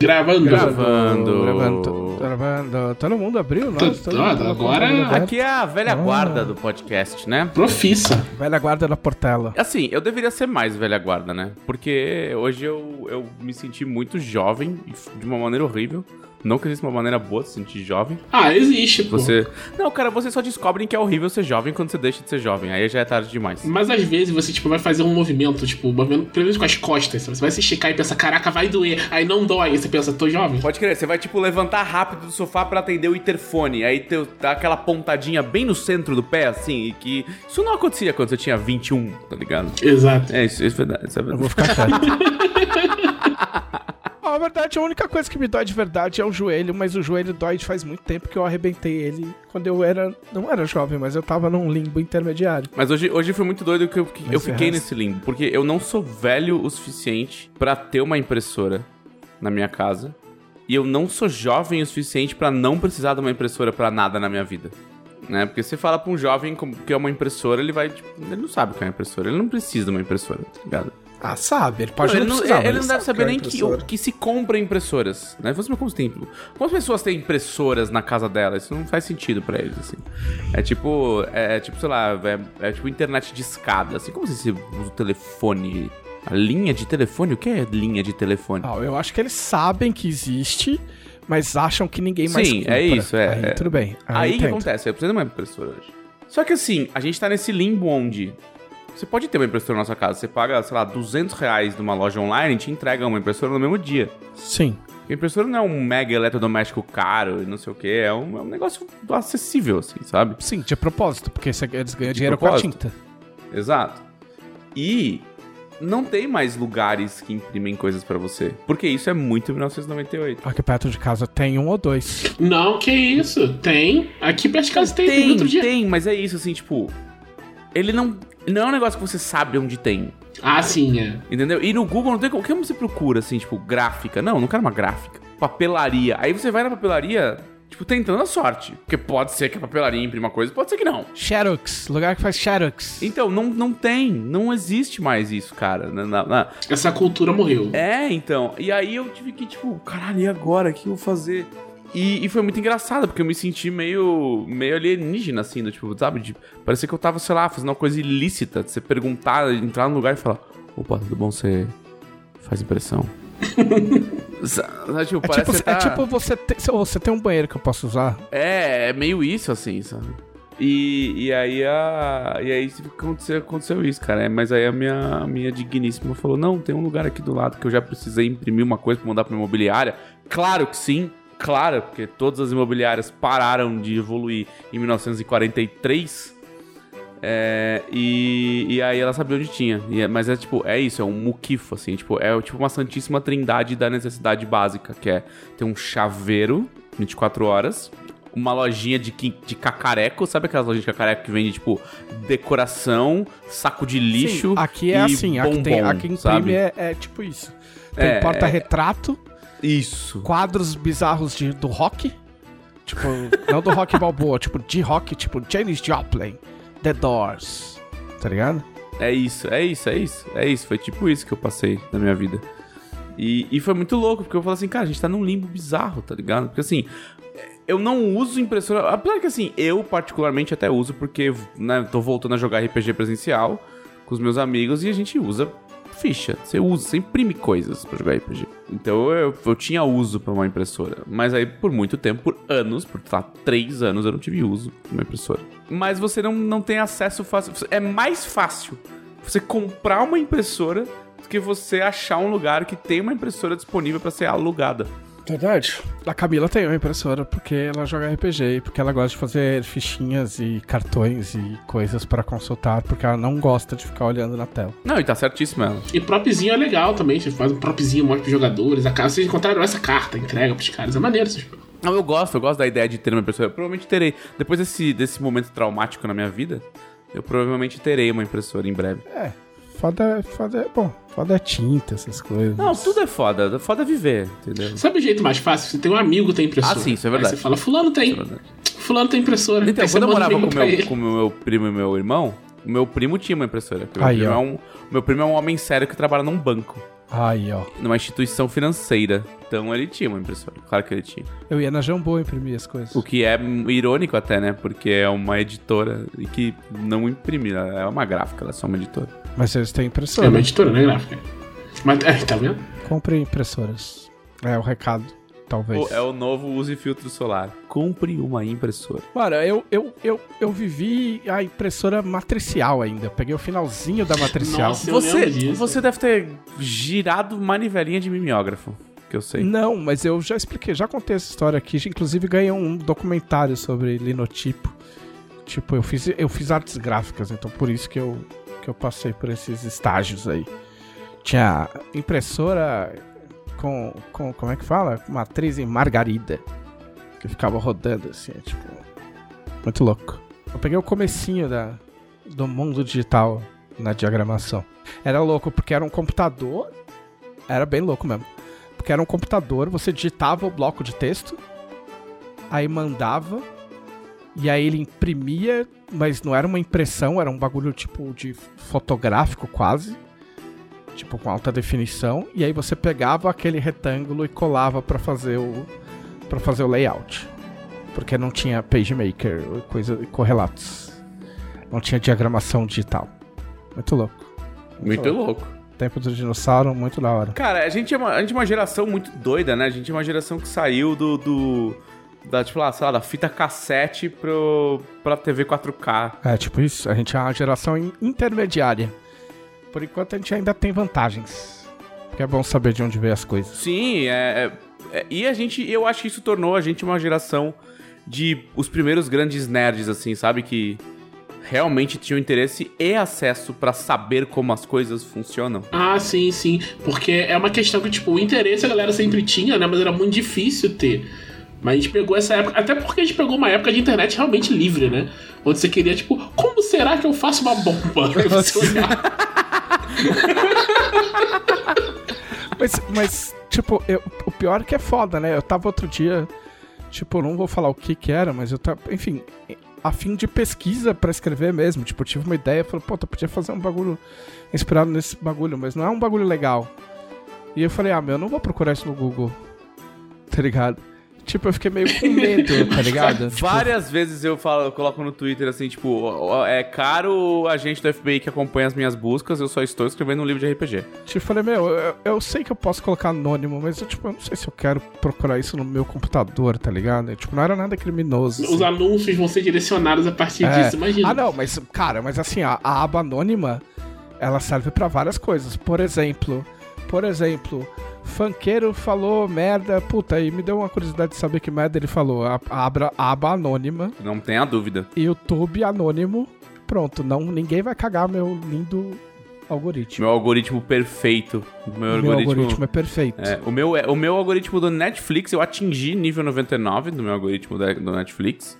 Gravando. Gravando. Gravando. Gravando. Todo mundo abriu? Nossa, tô- mundo agora- Aqui é a velha guarda do podcast, né? Profissa. Velha guarda da Portela. Assim, eu deveria ser mais velha guarda, né? Porque hoje eu, eu me senti muito jovem, de uma maneira horrível. Não que exista uma maneira boa de se sentir jovem. Ah, existe, pô. Você. Não, cara, vocês só descobrem que é horrível ser jovem quando você deixa de ser jovem. Aí já é tarde demais. Mas às vezes você, tipo, vai fazer um movimento, tipo, um movimento, pelo menos com as costas. Você vai se esticar e pensa, caraca, vai doer. Aí não dói. Aí você pensa, tô jovem. Pode crer, você vai tipo levantar rápido do sofá pra atender o interfone. Aí teu, dá aquela pontadinha bem no centro do pé, assim, e que. Isso não acontecia quando você tinha 21, tá ligado? Exato. É, isso, isso é verdade. Isso é Eu verdade. vou ficar quieto. Na verdade, a única coisa que me dói de verdade é o joelho, mas o joelho dói de faz muito tempo que eu arrebentei ele quando eu era. Não era jovem, mas eu tava num limbo intermediário. Mas hoje, hoje foi muito doido que eu, que eu fiquei resto- nesse limbo. Porque eu não sou velho o suficiente pra ter uma impressora na minha casa. E eu não sou jovem o suficiente pra não precisar de uma impressora pra nada na minha vida. Né? Porque você fala pra um jovem como que é uma impressora, ele vai, tipo, ele não sabe o que é uma impressora, ele não precisa de uma impressora, tá ligado? Ah, sabe, ele pode Não, não, ele não, precisar, ele não deve sabe saber é nem que, que se compra impressoras, né? Você, como tem, quantas pessoas têm impressoras na casa dela? Isso não faz sentido pra eles, assim. É tipo, é, é tipo, sei lá, é, é tipo internet de escada, assim. Como você usa o telefone? A linha de telefone? O que é linha de telefone? Ah, eu acho que eles sabem que existe, mas acham que ninguém mais Sim, compra. é isso, é, Aí, é. tudo bem. Aí o que acontece? Eu preciso de uma impressora hoje. Só que assim, a gente tá nesse limbo onde você pode ter uma impressora na sua casa. Você paga, sei lá, 200 reais numa loja online e te entrega uma impressora no mesmo dia. Sim. A impressora não é um mega eletrodoméstico caro e não sei o que, é um, é um negócio acessível, assim, sabe? Sim, de propósito, porque você- eles ganham dinheiro propósito. com a tinta. Exato. E não tem mais lugares que imprimem coisas pra você. Porque isso é muito 1998. Aqui perto de casa tem um ou dois. Não, que isso. Tem. Aqui perto de casa tem. Tem, Tem, outro dia. tem, mas é isso, assim, tipo. Ele não. Não é um negócio que você sabe onde tem. Ah, sim, é. Entendeu? E no Google não tem como. O que você procura, assim, tipo, gráfica? Não, não quero uma gráfica. Papelaria. Aí você vai na papelaria, tipo, tentando a sorte. Porque pode ser que a papelaria imprima coisa, pode ser que não. Xerox, lugar que faz Xerox. Então, não, não tem. Não existe mais isso, cara. Na- na- na- Essa cultura morreu. É, então. E aí eu tive que, tipo, caralho, e agora? O que eu vou fazer? E, e foi muito engraçado, porque eu me senti meio, meio alienígena, assim, do tipo, sabe? De, parecia que eu tava, sei lá, fazendo uma coisa ilícita. De você perguntar, entrar no lugar e falar: opa, tudo bom? Você faz impressão? Sabe, tipo, É tipo, você tá... é tipo você, te- se- você tem um banheiro que eu posso usar? É, é meio isso, assim, sabe? E, e aí a. E aí aconteceu, aconteceu isso, cara. É, Mas aí a minha, minha digníssima falou: não, tem um lugar aqui do lado que eu já precisei imprimir uma coisa pra mandar pra imobiliária. Claro que sim, claro, porque todas as imobiliárias pararam de evoluir em 1943. É, e, e aí ela sabia onde tinha. E é- mas é tipo, é isso, é um muquifo, assim, tipo, é tipo uma santíssima trindade da necessidade básica, que é ter um chaveiro 24 horas, uma lojinha de, de cacareco, sabe aquelas lojinhas de cacareco que vende, tipo, decoração, saco de lixo. Sim, aqui é assim, aqui, tem, bombom, aqui imprime é, é tipo isso. Tem É, porta-retrato, Isso. quadros bizarros de, do rock. Tipo, não do rock balboa, tipo de rock, tipo Janis Joplin, The Doors. Tá ligado? É isso, é isso, é isso, é isso. Foi tipo isso que eu passei na minha vida. E, e foi muito louco, porque eu falei assim, cara, a gente tá num limbo bizarro, tá ligado? Porque assim, eu não uso impressora. Apesar que assim, eu particularmente até uso, porque, né, tô voltando a jogar RPG presencial com os meus amigos e a gente usa ficha. Você usa, você imprime coisas pra jogar RPG. Então eu, eu tinha uso pra uma impressora. Mas aí, por muito tempo, por anos, por três anos, eu não tive uso pra uma impressora. Mas você não, não tem acesso fácil. É mais fácil você comprar uma impressora do que você achar um lugar que tem uma impressora disponível pra ser alugada. Verdade. A Camila tem uma impressora porque ela joga RPG e porque ela gosta de fazer fichinhas e cartões e coisas pra consultar, porque ela não gosta de ficar olhando na tela. Não, e tá certíssimo ela. E propzinho é legal também. Você faz um propzinho, mostra pros jogadores. A vocês encontraram essa carta, entrega pros caras. É maneiro essas Não, eu gosto, eu gosto da ideia de ter uma impressora. Eu provavelmente terei. Depois desse, desse momento traumático na minha vida, eu provavelmente terei uma impressora em breve. É, foda, foda, bom, foda é tinta, essas coisas. Não, tudo é foda. Foda é viver, entendeu? Sabe o jeito mais fácil? Você tem um amigo que tem impressora. Ah, sim, isso é verdade. Aí você fala, fulano tem. É. Fulano tem impressora. Então, quando eu morava com meu, com o meu primo e meu irmão, O meu primo tinha uma impressora. Aí, meu, primo é um, meu primo é um homem sério que trabalha num banco, Aí, ó. numa instituição financeira. Então ele tinha uma impressora. Claro que ele tinha. Eu ia na Jambô imprimir as coisas. O que é irônico até, né? Porque é uma editora e que não imprime, ela é uma gráfica, ela é só uma editora. Mas eles têm É impressora. uma editora, né, gráfica? Mas, é, tá vendo? Compre impressoras. É o recado, talvez. O- é o novo use filtro solar. Compre uma impressora. Mano, eu, eu, eu, eu vivi a impressora matricial ainda. Peguei o finalzinho da matricial. Nossa, Você, você deve ter girado manivelinha de mimeógrafo, que eu sei. Não, mas eu já expliquei, já contei essa história aqui. Inclusive ganhei um documentário sobre linotipo. Tipo, eu fiz, eu fiz artes gráficas, então por isso que eu, que eu passei por esses estágios aí. Tinha impressora com, com como é que fala? Matriz em margarida. Que ficava rodando assim, tipo. Muito louco. Eu peguei o comecinho da, do mundo digital na diagramação. Era louco, porque era um computador. Era bem louco mesmo. Porque era um computador, você digitava o bloco de texto, aí mandava, e aí ele imprimia, mas não era uma impressão, era um bagulho tipo de fotográfico quase, tipo com alta definição, e aí você pegava aquele retângulo e colava pra fazer o para fazer o layout. Porque não tinha PageMaker, coisa correlatos. Não tinha diagramação digital. Muito louco. Muito louco. Tempo do dinossauro, muito da hora. Cara, a gente, é uma, a gente é uma geração muito doida, né? A gente é uma geração que saiu do. do da, tipo lá, sei lá, da fita cassete pro, pra TV 4K. É, tipo isso, a gente é uma geração in- intermediária. Por enquanto a gente ainda tem vantagens. Porque é bom saber de onde veio as coisas. Sim, é, é- é- E a gente. Eu acho que isso tornou a gente uma geração de os primeiros grandes nerds, assim, sabe? Que realmente tinham interesse e acesso pra saber como as coisas funcionam. Ah, sim, sim. Porque é uma questão que, tipo, o interesse a galera sempre tinha, né? Mas era muito difícil ter. Mas a gente pegou essa época. Até porque a gente pegou uma época de internet realmente livre, né? Onde você queria, tipo, como será que eu faço uma bomba? Você olhava. Mas, mas tipo, eu- o pior é que é foda, né? Eu tava outro dia, tipo, não vou falar o que que era, mas eu tava, enfim, a fim de pesquisa pra escrever mesmo. Tipo, eu tive uma ideia, falei, pô, eu podia fazer um bagulho inspirado nesse bagulho, mas não é um bagulho legal. E eu falei, ah, meu, eu não vou procurar isso no Google. Tá ligado? Tipo, eu fiquei meio com medo, tá ligado? Tipo, Várias vezes eu falo, eu coloco no Twitter assim, tipo, é caro o agente do FBI que acompanha as minhas buscas, eu só estou escrevendo um livro de RPG. Tipo, falei, meu, eu, eu sei que eu posso colocar anônimo, mas eu, tipo, eu não sei se eu quero procurar isso no meu computador, tá ligado? Tipo, não era nada criminoso. Os assim. anúncios vão ser direcionados a partir É. disso, imagina. Ah, não, mas, cara, mas assim, a, a aba anônima, ela serve pra várias coisas. Por exemplo, por exemplo, funkeiro falou merda, puta, aí me deu uma curiosidade de saber que merda ele falou. A, a aba, a aba anônima, Não tenha dúvida. YouTube anônimo, pronto, não, ninguém vai cagar meu lindo algoritmo. Meu algoritmo perfeito. Meu, Meu algoritmo. algoritmo é perfeito. É, o, meu, é- o meu algoritmo do Netflix, eu atingi nível 99 do meu algoritmo da- do Netflix.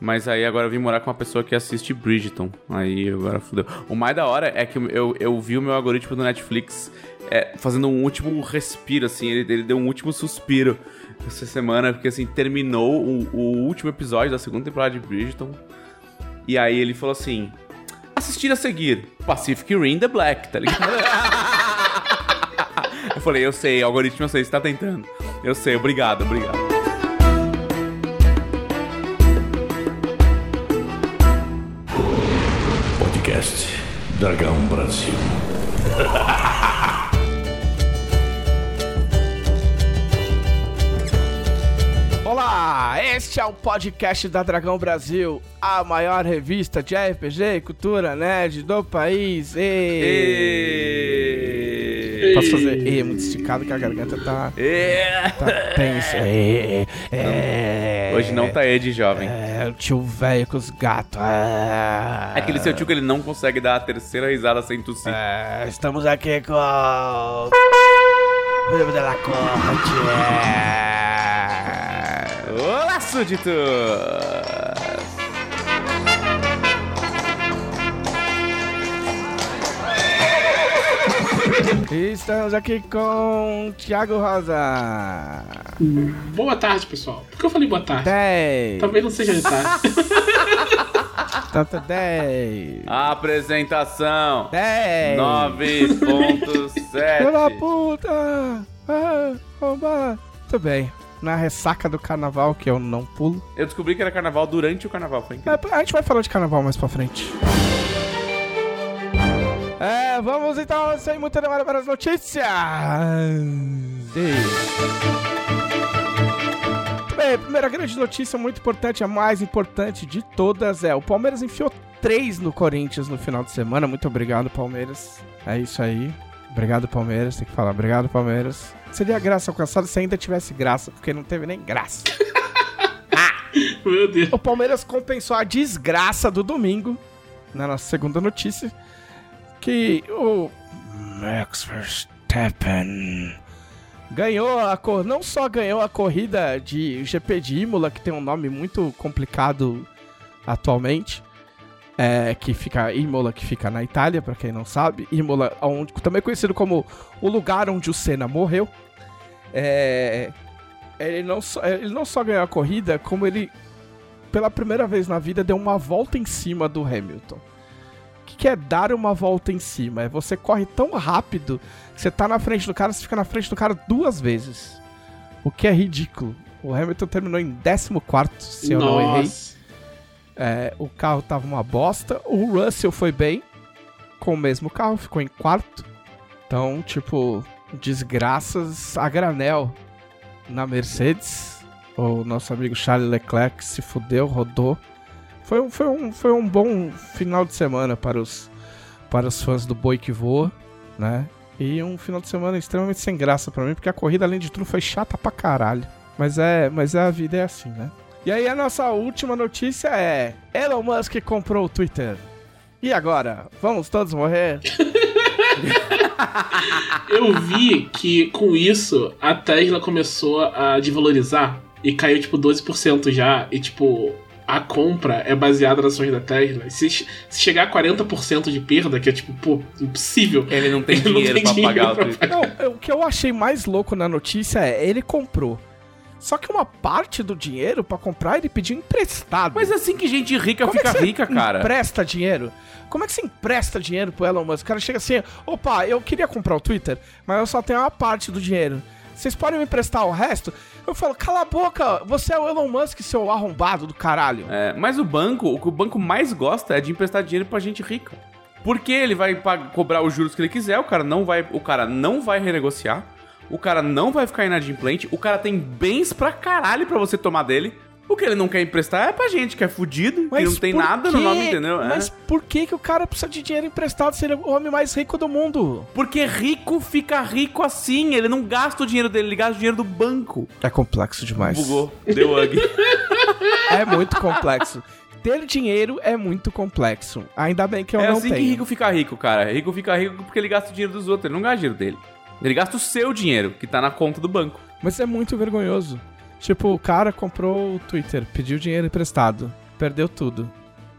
Mas aí agora eu vim morar com uma pessoa que assiste Bridgeton. Aí agora fudeu. O mais da hora é que eu, eu vi o meu algoritmo do Netflix é, fazendo um último respiro, assim. Ele, ele deu um último suspiro essa semana, porque assim, terminou o, o último episódio da segunda temporada de Bridgeton. E aí ele falou assim: assistir a seguir, Pacific Rim The Black, tá ligado? eu falei, eu sei, algoritmo, eu sei, você tá tentando. Eu sei, obrigado, obrigado. Podcast Dragão Brasil. Olá, este é o podcast da Dragão Brasil, a maior revista de RPG e cultura nerd do país. E... Posso fazer E muito esticado que a garganta tá, É. tá tensa. É, é, Hoje não tá Ed jovem. É, o tio velho com os gatos. É, É aquele seu tio que ele não consegue dar a terceira risada sem tossir. é, estamos aqui com. Filho da Corte. Súditos! Estamos aqui com Thiago Rosa. Boa tarde, pessoal. Por que eu falei boa tarde? 10. Talvez não seja de tarde. Tanto 10. Apresentação. 10. 9.7. Filho da puta! Ah, roubar. Muito bem. Na ressaca do carnaval, que eu não pulo. Eu descobri que era carnaval durante o carnaval, foi incrível. É, a gente vai falar de carnaval mais pra frente. É, vamos então, sem muita demora para as notícias. Bem, a primeira grande notícia muito importante, a mais importante de todas é o Palmeiras enfiou 3 no Corinthians no final de semana. Muito obrigado, Palmeiras. É isso aí. Obrigado, Palmeiras. Tem que falar, obrigado, Palmeiras. Seria graça alcançada se ainda tivesse graça, porque não teve nem graça. Meu Deus. O Palmeiras compensou a desgraça do domingo, na nossa segunda notícia, que o Max Verstappen ganhou a cor, não só ganhou a corrida de GP de Imola, que tem um nome muito complicado atualmente, é, que fica Imola, que fica na Itália, pra quem não sabe, Imola, onde, também conhecido como o lugar onde o Senna morreu. É, ele, não só, ele não só ganhou a corrida, como ele, pela primeira vez na vida, deu uma volta em cima do Hamilton. O que, que é dar uma volta em cima? É você corre tão rápido que você tá na frente do cara, você fica na frente do cara duas vezes. O que é ridículo. O Hamilton terminou em 14, se eu não errei. É, o carro tava uma bosta. O Russell foi bem com o mesmo carro, ficou em quarto. Então, tipo, desgraças a granel na Mercedes. O nosso amigo Charles Leclerc se fudeu, rodou. Foi, um- foi, um, foi um bom final de semana para os, para os fãs do boi que voa, né? E um final de semana extremamente sem graça pra mim, porque a corrida, além de tudo, foi chata pra caralho. Mas é, mas a vida é assim, né? E aí a nossa última notícia é: Elon Musk comprou o Twitter. E agora? Vamos todos morrer? Eu vi que com isso a Tesla começou a desvalorizar e caiu tipo 12% já. E tipo, a compra é baseada nas ações da Tesla. Se, se chegar a 40% de perda, que é tipo, pô, impossível. Ele não tem Ele não dinheiro tem pra dinheiro pagar pra o Twitter. Não, o que eu achei mais louco na notícia é: ele comprou. Só que uma parte do dinheiro pra comprar ele pediu emprestado. Mas assim que gente rica Como é fica que você rica, cara. Empresta dinheiro? Como é que você empresta dinheiro pro Elon Musk? O cara chega assim: opa, eu queria comprar o Twitter, mas eu só tenho uma parte do dinheiro. Vocês podem me emprestar o resto? Eu falo, cala a boca, você é o Elon Musk, seu arrombado do caralho. É, mas o banco, o que o banco mais gosta é de emprestar dinheiro pra gente rica. Porque ele vai pag- cobrar os juros que ele quiser, o cara não vai, o cara não vai renegociar, o cara não vai ficar inadimplente, o cara tem bens pra caralho pra você tomar dele. O que ele não quer emprestar é pra gente que é fudido, que não tem nada no nome, entendeu? É. Mas por que, que o cara precisa de dinheiro emprestado se ele é o homem mais rico do mundo? Porque rico fica rico assim, ele não gasta o dinheiro dele, ele gasta o dinheiro do banco. É complexo demais. Bugou, deu bug. É muito complexo. Ter dinheiro é muito complexo. Ainda bem que eu é não assim tenho. que rico fica rico, cara. Rico fica rico porque ele gasta o dinheiro dos outros, ele não gasta o dinheiro dele. Ele gasta o seu dinheiro, que tá na conta do banco. Mas é muito vergonhoso. Tipo, o cara comprou o Twitter, pediu dinheiro emprestado, perdeu tudo.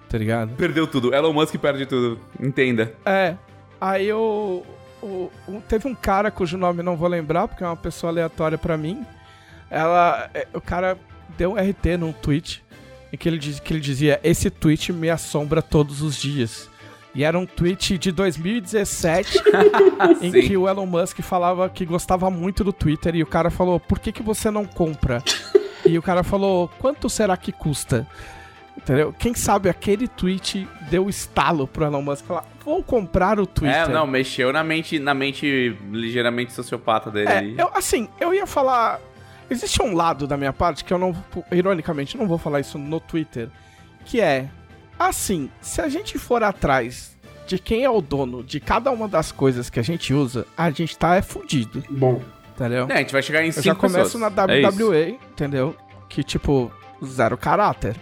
Tá ligado? Perdeu tudo. Elon Musk perde tudo. Entenda. É. Aí o, o- o- teve um cara cujo nome eu não vou lembrar, porque é uma pessoa aleatória pra mim. Ela. é, O cara deu um RT num tweet em que ele, diz, que ele dizia: Esse tweet me assombra todos os dias. E era um tweet de 2017 em Sim. que o Elon Musk falava que gostava muito do Twitter e o cara falou: Por que, que você não compra? e o cara falou: Quanto será que custa? Entendeu? Quem sabe aquele tweet deu estalo pro Elon Musk falar: Vou comprar o Twitter. É, não, mexeu na mente, na mente ligeiramente sociopata dele É, eu, assim, eu ia falar. Existe um lado da minha parte que eu não. Ironicamente, não vou falar isso no Twitter. Que é. Assim, se a gente for atrás de quem é o dono de cada uma das coisas que a gente usa, a gente tá é fudido. Bom, Entendeu? É, a gente vai chegar em eu cinco já começo pessoas. na É. WWE, entendeu? Que tipo, zero caráter.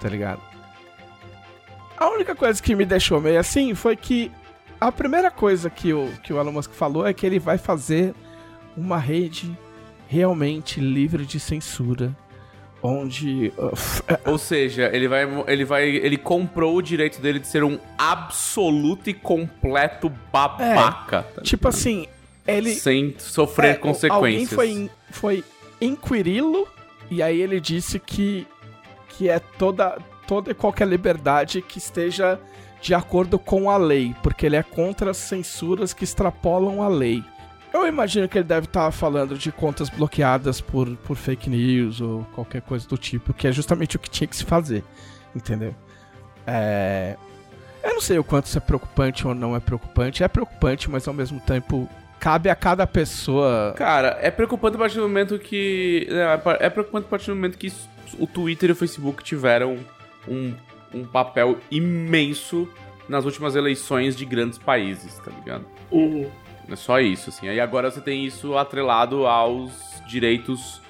Tá ligado? A única coisa que me deixou meio assim foi que a primeira coisa que o, que o Elon Musk falou é que ele vai fazer uma rede realmente livre de censura. Onde. uh, é, Ou seja, ele vai, ele vai, ele comprou o direito dele de ser um absoluto e completo babaca. tá tipo assim, ele. sem sofrer É, consequências. Alguém foi, foi inquiri-lo e aí ele disse que, que é toda, toda e qualquer liberdade que esteja de acordo com a lei, porque ele é contra as censuras que extrapolam a lei. Eu imagino que ele deve estar falando de contas bloqueadas por, por fake news ou qualquer coisa do tipo, que é justamente o que tinha que se fazer, entendeu? É... Eu não sei o quanto isso é preocupante ou não é preocupante. É preocupante, mas ao mesmo tempo cabe a cada pessoa. Cara, é preocupante a partir do momento que. É, é preocupante a partir do momento que o Twitter e o Facebook tiveram um, um papel imenso nas últimas eleições de grandes países, tá ligado? Uhum. É só isso, assim. Aí agora você tem isso atrelado aos direitos.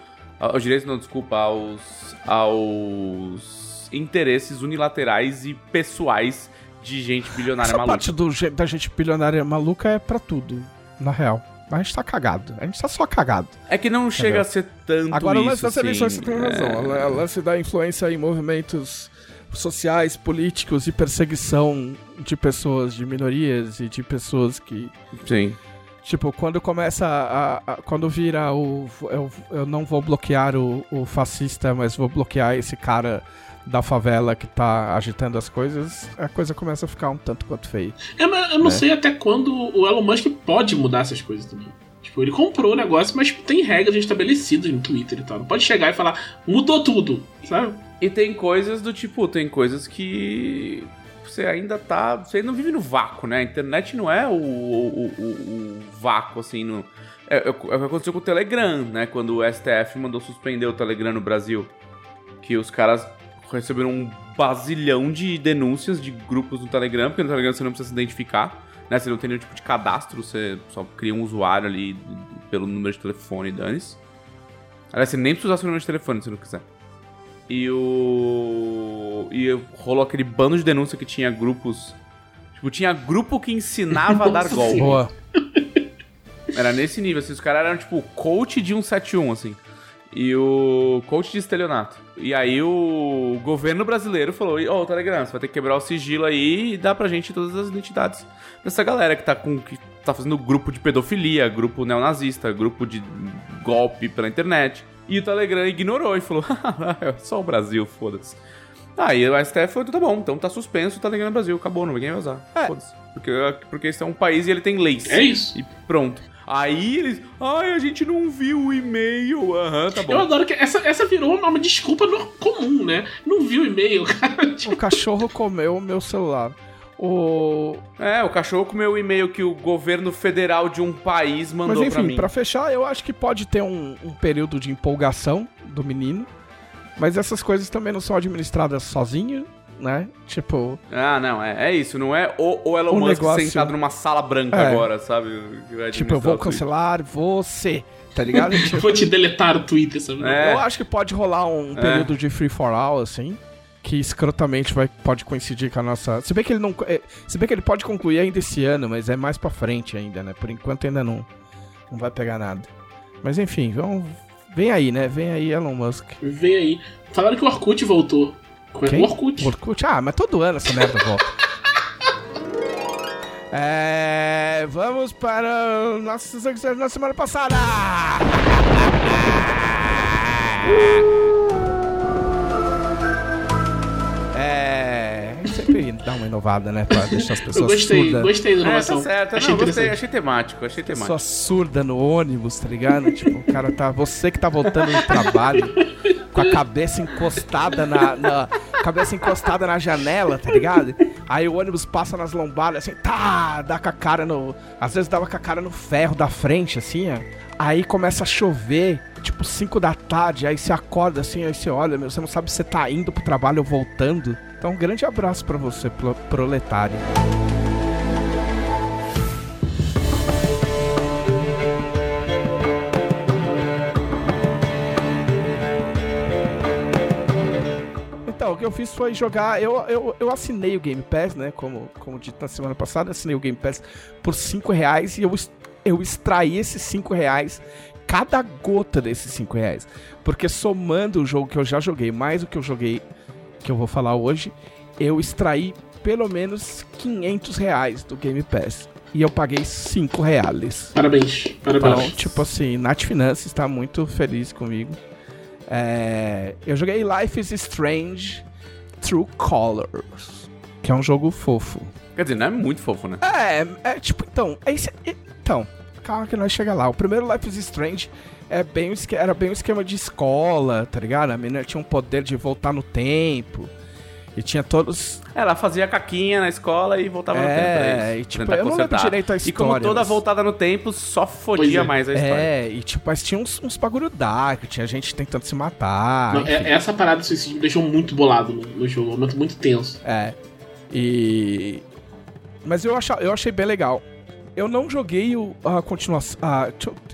Aos direitos, não, desculpa, aos. aos interesses unilaterais e pessoais de gente bilionária Essa maluca. parte do, da gente bilionária maluca é pra tudo, na real. A gente tá cagado. A gente tá só cagado. É que não chega a ser tanto Agora, o lance das eleições, assim, você tem é. razão. O lance da influência em movimentos sociais, políticos e perseguição de pessoas, de minorias e de pessoas que. Sim. Tipo, quando começa a. a- quando vira o. Eu, eu não vou bloquear o, o fascista, mas vou bloquear esse cara da favela que tá agitando as coisas, a coisa começa a ficar um tanto quanto feia. É, mas eu não sei até quando o Elon Musk pode mudar essas coisas também. Tipo, ele comprou o negócio, mas tem regras estabelecidas no Twitter e tal. Não pode chegar e falar, mudou tudo, sabe? E tem coisas do tipo, tem coisas que você ainda tá. Você não vive no vácuo, né? A internet não é o, o, o- o vácuo, assim. No, é, é o que aconteceu com o Telegram, né? Quando o STF mandou suspender o Telegram no Brasil. Que os caras receberam um bazilhão de denúncias de grupos no Telegram, porque no Telegram você não precisa se identificar, né? Você não tem nenhum tipo de cadastro, você só cria um usuário ali pelo número de telefone dane-se. Aliás, você nem precisa usar seu número de telefone se não quiser. E o. E rolou aquele bando de denúncia que tinha grupos. Tipo, tinha grupo que ensinava a dar golpe. Boa. Era nesse nível, assim. Os caras eram, tipo, coach de 171, assim. E o coach de estelionato. E aí o governo brasileiro falou: Ô, Telegram, você vai ter que quebrar o sigilo aí e dar pra gente todas as identidades dessa galera que tá com. que tá fazendo grupo de pedofilia, grupo neonazista, grupo de golpe pela internet. E o Telegram ignorou e falou: é só o Brasil, foda-se. Aí o STF falou: tá bom, então tá suspenso o Telegram no Brasil, acabou, não ninguém vai usar. É. Foda-se. Porque, porque esse é um país e ele tem leis. É isso. E pronto. Aí eles. Ai, a gente não viu o e-mail. Aham, tá Eu bom. adoro que essa, essa virou uma desculpa comum, né? Não viu o e-mail, cara. O cachorro comeu o meu celular. O... É, o cachorro comeu o e-mail que o governo federal de um país mandou Mas pra enfim, mim. pra fechar, eu acho que pode ter um, um período de empolgação do menino. Mas essas coisas também não são administradas sozinho, né? Tipo, Ah, não, é, é isso. Não é o, o Elon O Musk negócio- sentado numa sala branca É. agora, sabe? Tipo, eu vou cancelar você, tá ligado? Tipo, vou te deletar o Twitter, sabe? É. Eu acho que pode rolar um período de free for all, assim. Que escrotamente vai, pode coincidir com a nossa. Se bem que ele não. é, Se bem que ele pode concluir ainda esse ano, mas é mais pra frente ainda, né? Por enquanto ainda não, não vai pegar nada. Mas enfim, vamos. Vem aí, né? Vem aí, Elon Musk. Vem aí. Falaram que o Orkut voltou. Quem? o Orkut. Orkut? Ah, mas todo ano essa merda volta. É, vamos para o nosso na semana passada. É, sempre dá uma inovada, né, pra deixar as Eu pessoas gostei, surdas. gostei da É, tá inovação. certo. Achei não, gostei, achei temático, achei temático. Pessoa surda no ônibus, tá ligado? tipo, o cara tá. Você que tá voltando do trabalho com a cabeça encostada na, na- Cabeça encostada na janela, tá ligado? Aí o ônibus passa nas lombadas, assim, tá, dá com a cara no. Às vezes dava com a cara no ferro da frente, assim, ó. Aí começa a chover, tipo 5 da tarde, aí você acorda assim, aí você olha, meu, você não sabe se você tá indo pro trabalho ou voltando. Então, um grande abraço pra você, pro- proletário. Então, o que eu fiz foi jogar. Eu, eu, eu assinei o Game Pass, né? Como, como dito na semana passada, assinei o Game Pass por 5 reais e eu, eu extraí esses 5 reais, cada gota desses 5 reais. Porque somando o jogo que eu já joguei, mais o que eu joguei, que eu vou falar hoje, eu extraí pelo menos 500 reais do Game Pass. E eu paguei 5 reais. Parabéns. Então, Parabéns. tipo assim, Nat Finanças está muito feliz comigo. É, eu joguei Life is Strange, True Colors, que é um jogo fofo. Quer dizer, não é muito fofo, né? É, é tipo, então, é é- então, calma que nós chega lá. O primeiro Life is Strange é bem, era bem um esquema de escola, tá ligado? A menina tinha um poder de voltar no tempo. E tinha todos. Ela fazia caquinha na escola e voltava no É, tempo pra e isso. tipo, eu não lembro direito a E como história, toda mas- voltada no tempo, só fodia é. mais a história. É, e tipo, mas tinha uns, uns bagulho dark, tinha gente tentando se matar. Não, é- essa parada do suicídio me deixou muito bolado no, no jogo, um momento muito tenso. É. E. Mas eu, eu achei bem legal. Eu não joguei o, a continuação. a-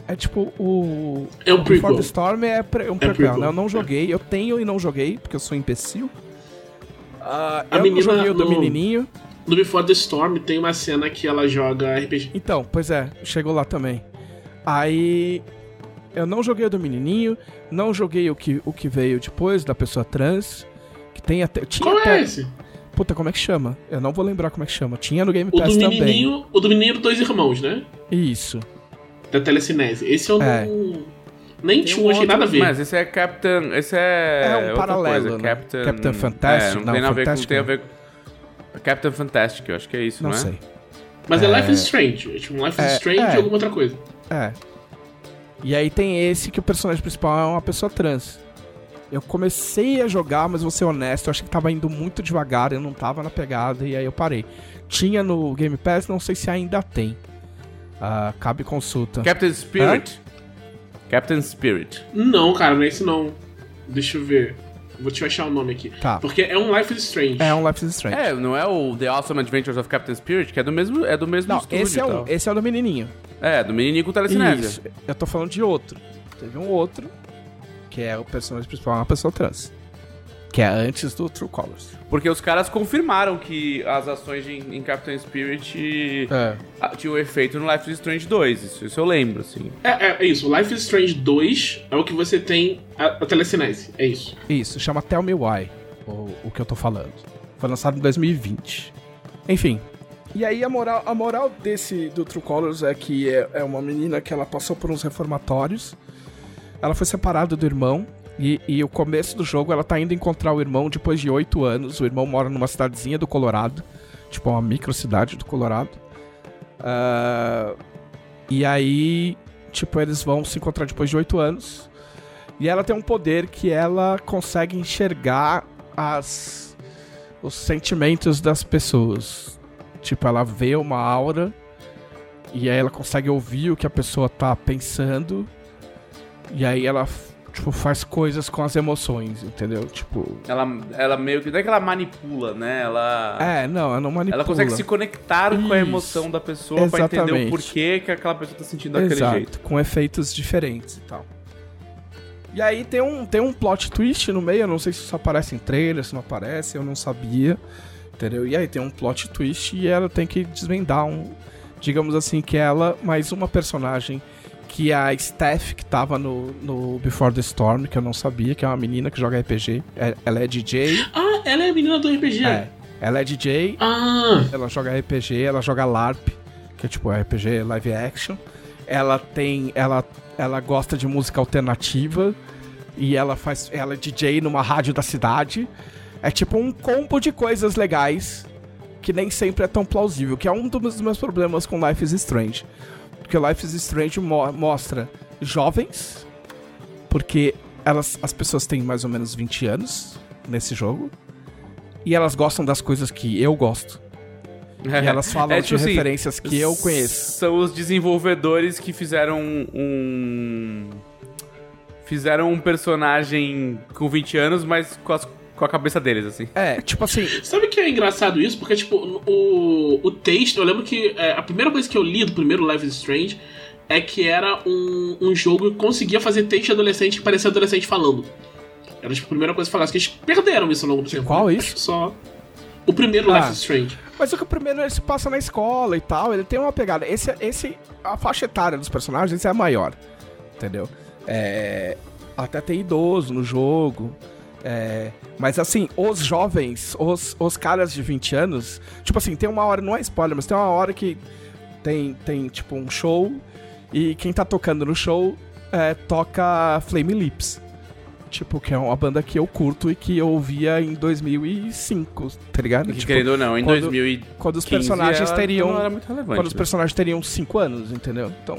é tipo o. É um Before prequel. the Storm é, pre- um prequel, prequel. né? Eu não joguei. Eu tenho e não joguei, porque eu sou imbecil. Ah, A eu menina não joguei o do no- menininho. No Before the Storm tem uma cena que ela joga RPG. Então, pois é, chegou lá também. Aí. Eu não joguei o do menininho. Não joguei o que, o que veio depois da pessoa trans. Que tem até. Tinha Qual até, é esse? Puta, como é que chama? Eu não vou lembrar como é que chama. Tinha no Game O Pass do também. menininho, o do menininho dois irmãos, né? Isso. Da telecinese. Esse eu não. É. Nem Tem tinha, um achei nada a ver. Mas esse é Captain. Esse é. É um outra paralelo, Coisa. né? Captain. Captain Fantastic? É, não, Não, tem nada a ver com. Tem a não. ver. Captain Fantastic, eu acho que é isso, Não não, é? sei. Mas é, Life is Strange. É tipo um Life is É, Strange é. e alguma outra coisa. É. E aí tem esse que o personagem principal é uma pessoa trans. Eu comecei a jogar, mas vou ser honesto, eu achei que tava indo muito devagar, eu não tava na pegada, e aí eu parei. Tinha no Game Pass, não sei se ainda tem. Ah, cabe consulta. Captain Spirit. Captain Spirit. Não, cara, não é esse não. Deixa eu ver. Vou te achar o nome aqui. Tá. Porque é um Life is Strange. É um Life is Strange. É, não é o The Awesome Adventures of Captain Spirit, que é do mesmo, é do mesmo não, estúdio esse é, tal. esse é o do menininho. É, do menininho com telecinese. Isso. Eu tô falando de outro. Teve um outro, que é o personagem principal, é uma pessoa trans. Que é antes do True Colors. Porque os caras confirmaram que as ações de, em Captain Spirit É. tinham efeito no Life is Strange 2. Isso, isso eu lembro, assim. É, é, é isso. Life is Strange 2 é o que você tem a, a telecinese. É isso. Isso, chama Tell Me Why, o, o que eu tô falando. Foi lançado em 2020. Enfim. E aí a moral, a moral desse do True Colors é que é, é uma menina que ela passou por uns reformatórios. Ela foi separada do irmão. E, e o começo do jogo ela tá indo encontrar o irmão depois de oito anos. O irmão mora numa cidadezinha do Colorado. Tipo, uma microcidade do Colorado. Ah, e aí, tipo, eles vão se encontrar depois de oito anos. E ela tem um poder que ela consegue enxergar as os sentimentos das pessoas. Tipo, ela vê uma aura e aí ela consegue ouvir o que a pessoa tá pensando. E aí ela tipo faz coisas com as emoções, entendeu? Tipo, Ela, ela meio que. Não é que ela manipula, né? Ela. é, não, ela não manipula. Ela consegue se conectar com a Isso. emoção da pessoa pra entender o Exatamente. porquê que aquela pessoa tá sentindo daquele Exato, jeito. com efeitos diferentes e tal. E aí tem um, tem um plot twist no meio, eu não sei se isso aparece em trailer, se não aparece, eu não sabia. Entendeu? E aí tem um plot twist e ela tem que desvendar um. Digamos assim, que ela, mais uma personagem que a Steph, que tava no, no Before the Storm, que eu não sabia, que é uma menina que joga RPG. É- ela é DJ. Ah, ela é a menina do RPG. É. Ela é DJ, Ah, ela joga RPG, ela joga LARP, que é tipo RPG live action. Ela tem. Ela, ela gosta de música alternativa. E ela faz. Ela é DJ numa rádio da cidade. É tipo um combo de coisas legais que nem sempre é tão plausível. Que é um dos meus problemas com Life is Strange. Porque Life is Strange mo- mostra jovens. Porque elas, as pessoas têm mais ou menos 20 anos nesse jogo. E elas gostam das coisas que eu gosto. E elas falam É, de tipo assim, referências que eu conheço. São os desenvolvedores que fizeram um. Fizeram um personagem com 20 anos, mas com, as- com a cabeça deles, assim. É, tipo assim, sabe que é engraçado isso? Porque, tipo, o, o texto, eu lembro que é, a primeira coisa que eu li do primeiro Life is Strange é que era um, um jogo que conseguia fazer texto de adolescente que parecia adolescente falando. Era tipo, a primeira coisa que falasse, que eles perderam isso ao longo do tempo. qual isso? Só. O primeiro Ah. Life is Strange. Mas o que o primeiro ele se passa na escola e tal, ele tem uma pegada. Esse, esse, a faixa etária dos personagens é a maior, entendeu? É, até tem idoso no jogo. É, mas assim, os jovens, os, os caras de 20 anos, tipo assim, tem uma hora, não é spoiler, mas tem uma hora que tem, tem tipo um show e quem tá tocando no show é, toca Flame Lips. Tipo, que é uma banda que eu curto e que eu ouvia em 2005, tá ligado? Que, Tipo, querendo ou não, em quando- 2015 quando os personagens teriam. não era muito relevante. Quando os né? personagens teriam 5 anos, entendeu? Então,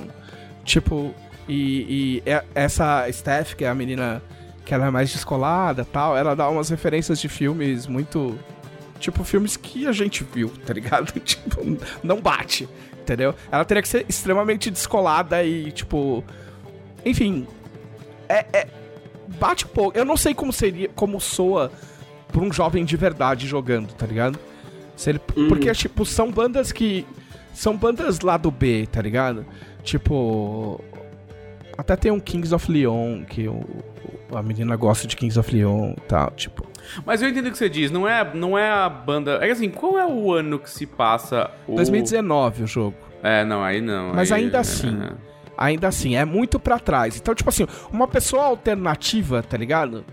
tipo, e, e é- essa Steph, que é a menina que ela é mais descolada e tal, ela dá umas referências de filmes muito. Tipo, filmes que a gente viu, tá ligado? tipo, não bate, entendeu? Ela teria que ser extremamente descolada e, tipo. Enfim. É. é- bate um pouco. Eu não sei como seria. Como soa pra um jovem de verdade jogando, tá ligado? Se ele- Uhum. Porque, tipo, são bandas que. São bandas lá do B, tá ligado? Tipo. Até tem um Kings of Leon, que o, a menina gosta de Kings of Leon e tal, tipo. Mas eu entendo o que você diz, não é, não é a banda. É assim, qual é o ano que se passa o. 2019 o jogo. É, não, aí não. Mas aí- ainda assim, é. Ainda assim, é muito pra trás. Então, tipo assim, uma pessoa alternativa, tá ligado?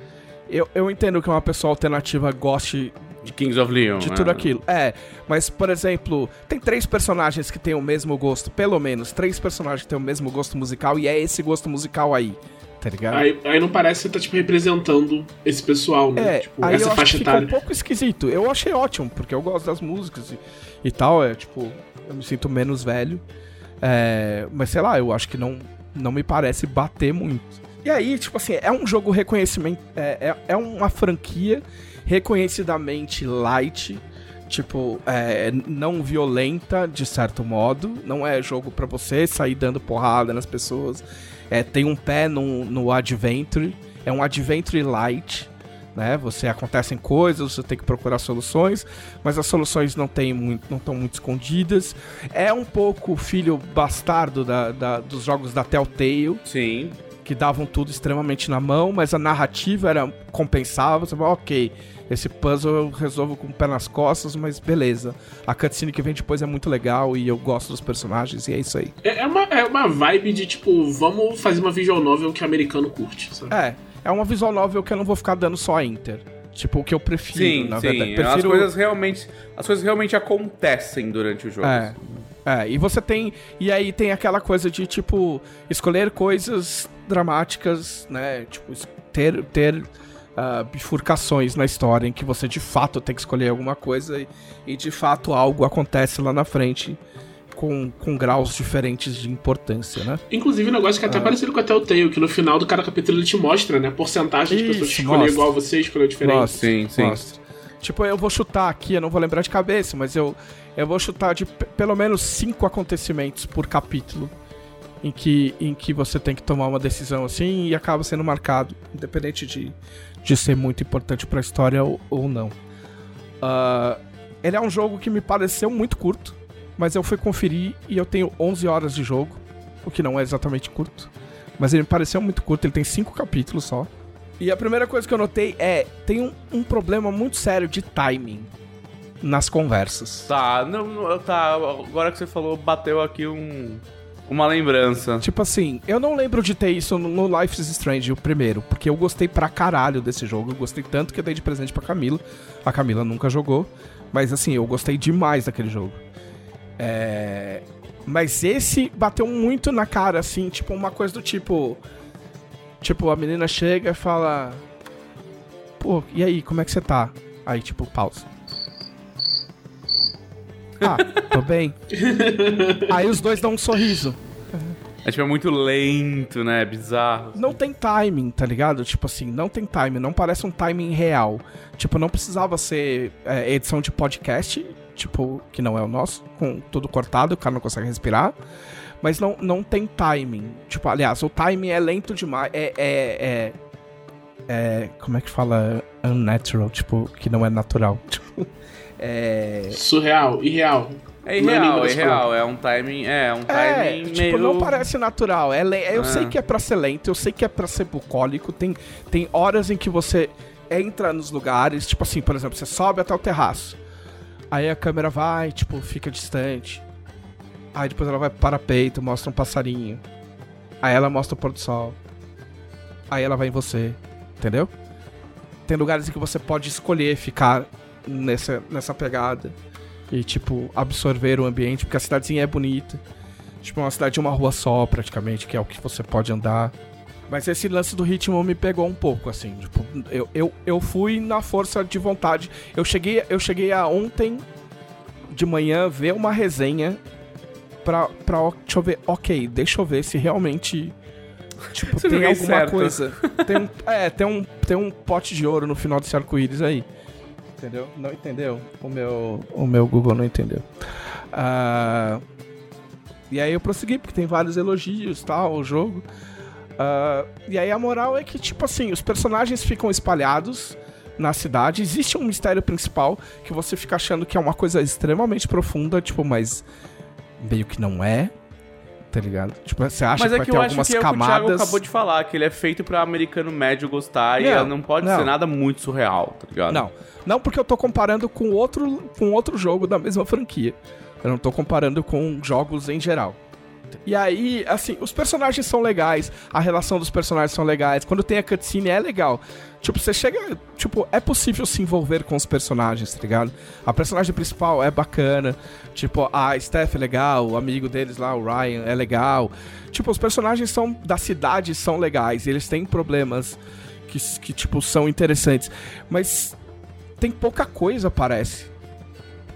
Eu, eu entendo que uma pessoa alternativa goste De Kings of Leon. de é. tudo aquilo. É, mas, por exemplo, tem três personagens que têm o mesmo gosto, pelo menos, três personagens que têm o mesmo gosto musical, e é esse gosto musical aí, tá ligado? Aí, aí não parece que você tá, tipo, representando esse pessoal, né? É, tipo, aí essa eu acho faixa que fica etária. um pouco esquisito. Eu achei ótimo, porque eu gosto das músicas e, e tal, é tipo, eu me sinto menos velho. É, mas sei lá, eu acho que não, não me parece bater muito. E aí, tipo assim, é um jogo reconhecimento. É, é, é uma franquia reconhecidamente light. Tipo, é, não violenta, de certo modo. Não é jogo pra você sair dando porrada nas pessoas. É, tem um pé no, no Adventure. É um Adventure light né? Você acontecem coisas, você tem que procurar soluções, mas as soluções não tem muito, não estão muito escondidas. É um pouco filho bastardo da, da- dos jogos da Telltale, Sim. Que davam tudo extremamente na mão, mas a narrativa era compensava. Você fala, ok, esse puzzle eu resolvo com o pé nas costas, mas beleza. A cutscene que vem depois é muito legal e eu gosto dos personagens e é isso aí. É, é uma, é uma vibe de, tipo, vamos fazer uma visual novel que o americano curte, sabe? É, é uma visual novel que eu não vou ficar dando só enter. Tipo, o que eu prefiro, Sim, na sim. verdade. As Prefiro... coisas realmente. As coisas realmente acontecem durante o jogo. É. É, e você tem. E aí tem aquela coisa de, tipo, escolher coisas dramáticas, né? Tipo, ter, ter ah, bifurcações na história em que você de fato tem que escolher alguma coisa e, e de fato algo acontece lá na frente com, com graus diferentes de importância, né? Inclusive, um negócio que é até parecido com a Telltale, que no final do cada capítulo ele te mostra, né? Porcentagem de pessoas que escolheram igual você, escolheu diferente. Mostra, Sim, sim. mostra. Tipo, eu vou chutar aqui, eu não vou lembrar de cabeça, mas eu, eu vou chutar de pe- pelo menos cinco acontecimentos por capítulo em que, em que você tem que tomar uma decisão assim e acaba sendo marcado, independente de, de ser muito importante pra história ou, ou não. Ah, ele é um jogo que me pareceu muito curto, mas eu fui conferir e eu tenho 11 horas de jogo, o que não é exatamente curto. Mas ele me pareceu muito curto, ele tem cinco capítulos só. E a primeira coisa que eu notei é: tem um, um problema muito sério de timing nas conversas. Tá, não, não, tá. Agora que você falou, bateu aqui um. Uma lembrança. Tipo assim, eu não lembro de ter isso no, no Life is Strange, o primeiro, porque eu gostei pra caralho desse jogo. Eu gostei tanto que eu dei de presente pra Camila. A Camila nunca jogou, mas assim, eu gostei demais daquele jogo. É. Mas esse bateu muito na cara, assim, tipo, uma coisa do tipo. Tipo, a menina chega e fala. Pô, e aí, como é que você tá? Aí, tipo, pausa. Ah, tô bem. aí os dois dão um sorriso. É tipo, é muito lento, né? Bizarro. Não tem timing, tá ligado? Tipo assim, não tem timing, não parece um timing real. Tipo, não precisava ser é, edição de podcast, tipo, que não é o nosso, com tudo cortado, o cara não consegue respirar. Mas não, não tem timing. Tipo, aliás, o timing é lento demais. É. é, é, é como é que fala? Unnatural, tipo, que não é natural. Tipo, é. Surreal, irreal. É é irreal, é irreal. É um timing. É, um É, timing tipo, meio. não parece natural. É le- Eu Ah. sei que é pra ser lento, eu sei que é pra ser bucólico. Tem, tem horas em que você entra nos lugares, tipo assim, por exemplo, você sobe até o terraço. Aí a câmera vai, tipo, fica distante. Aí depois ela vai para o parapeito, mostra um passarinho. Aí ela mostra o pôr do sol. Aí ela vai em você, entendeu? Tem lugares em que você pode escolher ficar nessa, nessa pegada e, tipo, absorver o ambiente, porque a cidadezinha é bonita. Tipo, é uma cidade de uma rua só, praticamente, que é o que você pode andar. Mas esse lance do ritmo me pegou um pouco, assim. Tipo, eu, eu, eu fui na força de vontade. Eu cheguei, eu cheguei a ontem de manhã ver uma resenha pra, pra. Deixa eu ver. Ok, deixa eu ver se realmente. Tipo, Você tem alguma certo. coisa. Tem, um- é, tem um, tem um pote de ouro no final desse arco-íris aí. Entendeu? Não entendeu? O meu, o meu Google não entendeu. Ah, e aí eu prossegui, porque tem vários elogios tal, o jogo. Ah, e aí a moral é que, tipo assim, os personagens ficam espalhados na cidade. Existe um mistério principal que você fica achando que é uma coisa extremamente profunda, tipo, mas meio que não é. Tá ligado? Tipo, você acha Mas que é vai que ter eu acho algumas que é o que o Thiago camadas. acabou de falar, que ele é feito pra americano médio gostar e Não, ela não pode não. ser nada muito surreal, tá ligado? Não, não porque eu tô comparando com outro, com outro jogo da mesma franquia. Eu não tô comparando com jogos em geral. E aí, assim, os personagens são legais, a relação dos personagens são legais. Quando tem a cutscene é legal. Tipo, você chega. Tipo, é possível se envolver com os personagens, tá ligado? A personagem principal é bacana. Tipo, a Steph é legal, o amigo deles lá, o Ryan, é legal. Tipo, os personagens são da cidade são legais, eles têm problemas que, que tipo, são interessantes. Mas tem pouca coisa, parece.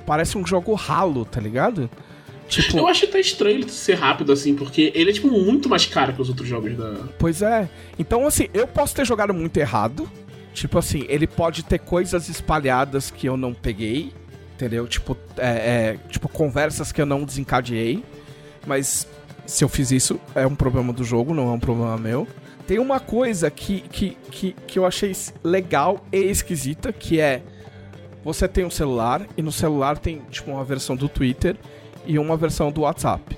Parece um jogo ralo, tá ligado? Tipo, Eu acho até estranho ele ser rápido assim, porque ele é, tipo, muito mais caro que os outros jogos da. Pois é. Então, assim, eu posso ter jogado muito errado. Tipo assim, ele pode ter coisas espalhadas que eu não peguei. Entendeu? Tipo, é, é, tipo conversas que eu não desencadeei. Mas se eu fiz isso, é um problema do jogo, não é um problema meu. Tem uma coisa que, que, que, que eu achei legal e esquisita, que é... Você tem um celular, e no celular tem, tipo, uma versão do Twitter e uma versão do WhatsApp.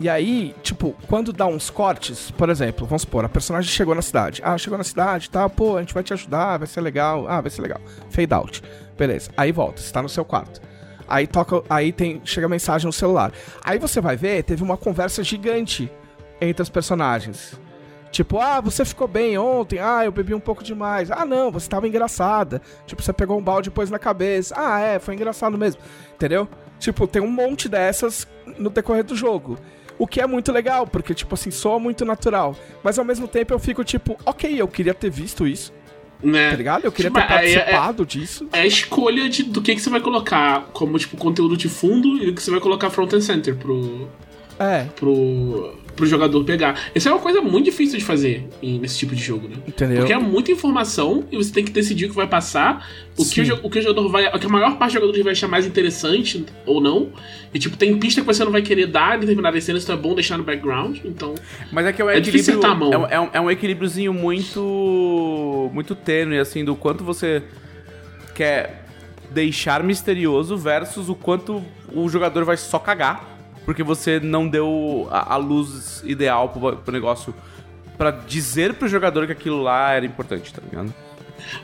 E aí, tipo, quando dá uns cortes, por exemplo, vamos supor, a personagem chegou na cidade. Ah, chegou na cidade, tá, pô, a gente vai te ajudar, vai ser legal. Ah, vai ser legal. Fade out. Beleza. Aí volta, você tá no seu quarto. Aí toca, aí tem, chega a mensagem no celular. Aí você vai ver, teve uma conversa gigante entre os personagens. Tipo, ah, você ficou bem ontem. Ah, eu bebi um pouco demais. Ah, não, você tava engraçada. Tipo, você pegou um balde e pôs na cabeça. Ah, é, foi engraçado mesmo. Entendeu? Tipo, tem um monte dessas no decorrer do jogo. O que é muito legal, porque, tipo assim, soa muito natural. Mas ao mesmo tempo eu fico tipo, ok, eu queria ter visto isso, Né? tá ligado? Eu queria ter Tipo, aí é- participado disso. É a escolha de, do que, que você vai colocar como, tipo, conteúdo de fundo e do que você vai colocar front and center pro, É, pro, pro jogador pegar. Isso é uma coisa muito difícil de fazer nesse tipo de jogo, né? entendeu? Porque é muita informação e você tem que decidir o que vai passar, o que o, o que o jogador vai. O que a maior parte dos jogadores vai achar mais interessante ou não. E tipo, tem pista que você não vai querer dar em determinadas cenas, então é bom deixar no background. Então. Mas é que é um É equilíbrio. a mão. É, um- é um, é um equilíbriozinho muito. muito tênue, assim, do quanto você quer deixar misterioso versus o quanto o jogador vai só cagar. Porque você não deu a, a luz ideal pro, pro negócio pra dizer pro jogador que aquilo lá era importante, tá ligado?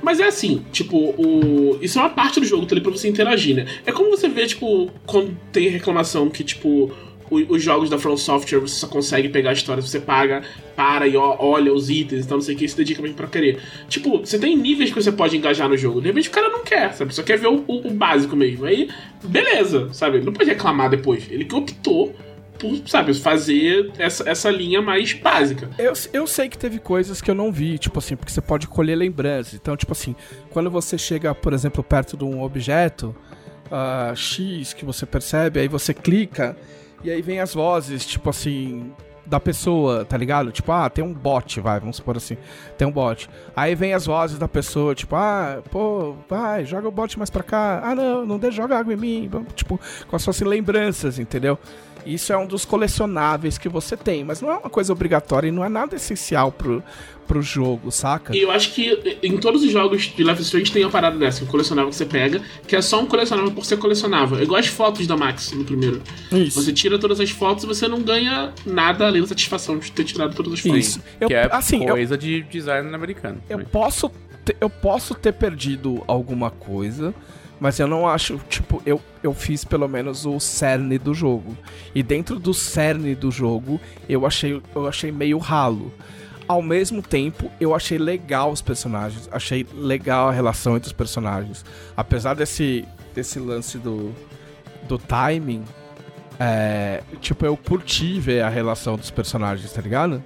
Mas é assim, tipo, o... isso é uma parte do jogo, tá ali pra você interagir, né? É como você vê, tipo, quando tem reclamação que, tipo, os jogos da From Software você só consegue pegar a história se você paga, para e ó- olha os itens e tal, não sei o que, se dedica mesmo pra querer. Tipo, você tem níveis que você pode engajar no jogo. De repente o cara não quer, sabe? Só quer ver o, o- o básico mesmo. Aí, beleza, sabe? Ele não pode reclamar depois. Ele que optou por, sabe, fazer essa, essa linha mais básica. Eu, eu sei que teve coisas que eu não vi, tipo assim, porque você pode colher lembranças. Então, tipo assim, quando você chega, por exemplo, perto de um objeto ah, X que você percebe, aí você clica e aí vem as vozes, tipo assim, da pessoa, tá ligado? Tipo, ah, tem um bot, vai, vamos supor assim, tem um bot. Aí vem as vozes da pessoa, tipo, ah, pô, vai, joga o bot mais pra cá. Ah, não, não deixa, joga água em mim. Tipo, como se fossem lembranças, entendeu? Isso é um dos colecionáveis que você tem, mas não é uma coisa obrigatória e não é nada essencial pro, pro jogo, saca? E eu acho que em todos os jogos de Life is Strange tem uma parada dessa, um colecionável que você pega, que é só um colecionável por ser colecionável. É igual as fotos da Max no primeiro. Isso. Você tira todas as fotos e você não ganha nada além da satisfação de ter tirado todas as fotos. Isso. Eu, que é assim, eu, coisa de design americano. eu posso ter, eu posso ter perdido alguma coisa, mas eu não acho, tipo, eu, eu fiz pelo menos o cerne do jogo. E dentro do cerne do jogo, eu achei, eu achei meio ralo. Ao mesmo tempo, eu achei legal os personagens, achei legal a relação entre os personagens. Apesar desse, desse lance do, do timing, é, tipo, eu curti ver a relação dos personagens, tá ligado?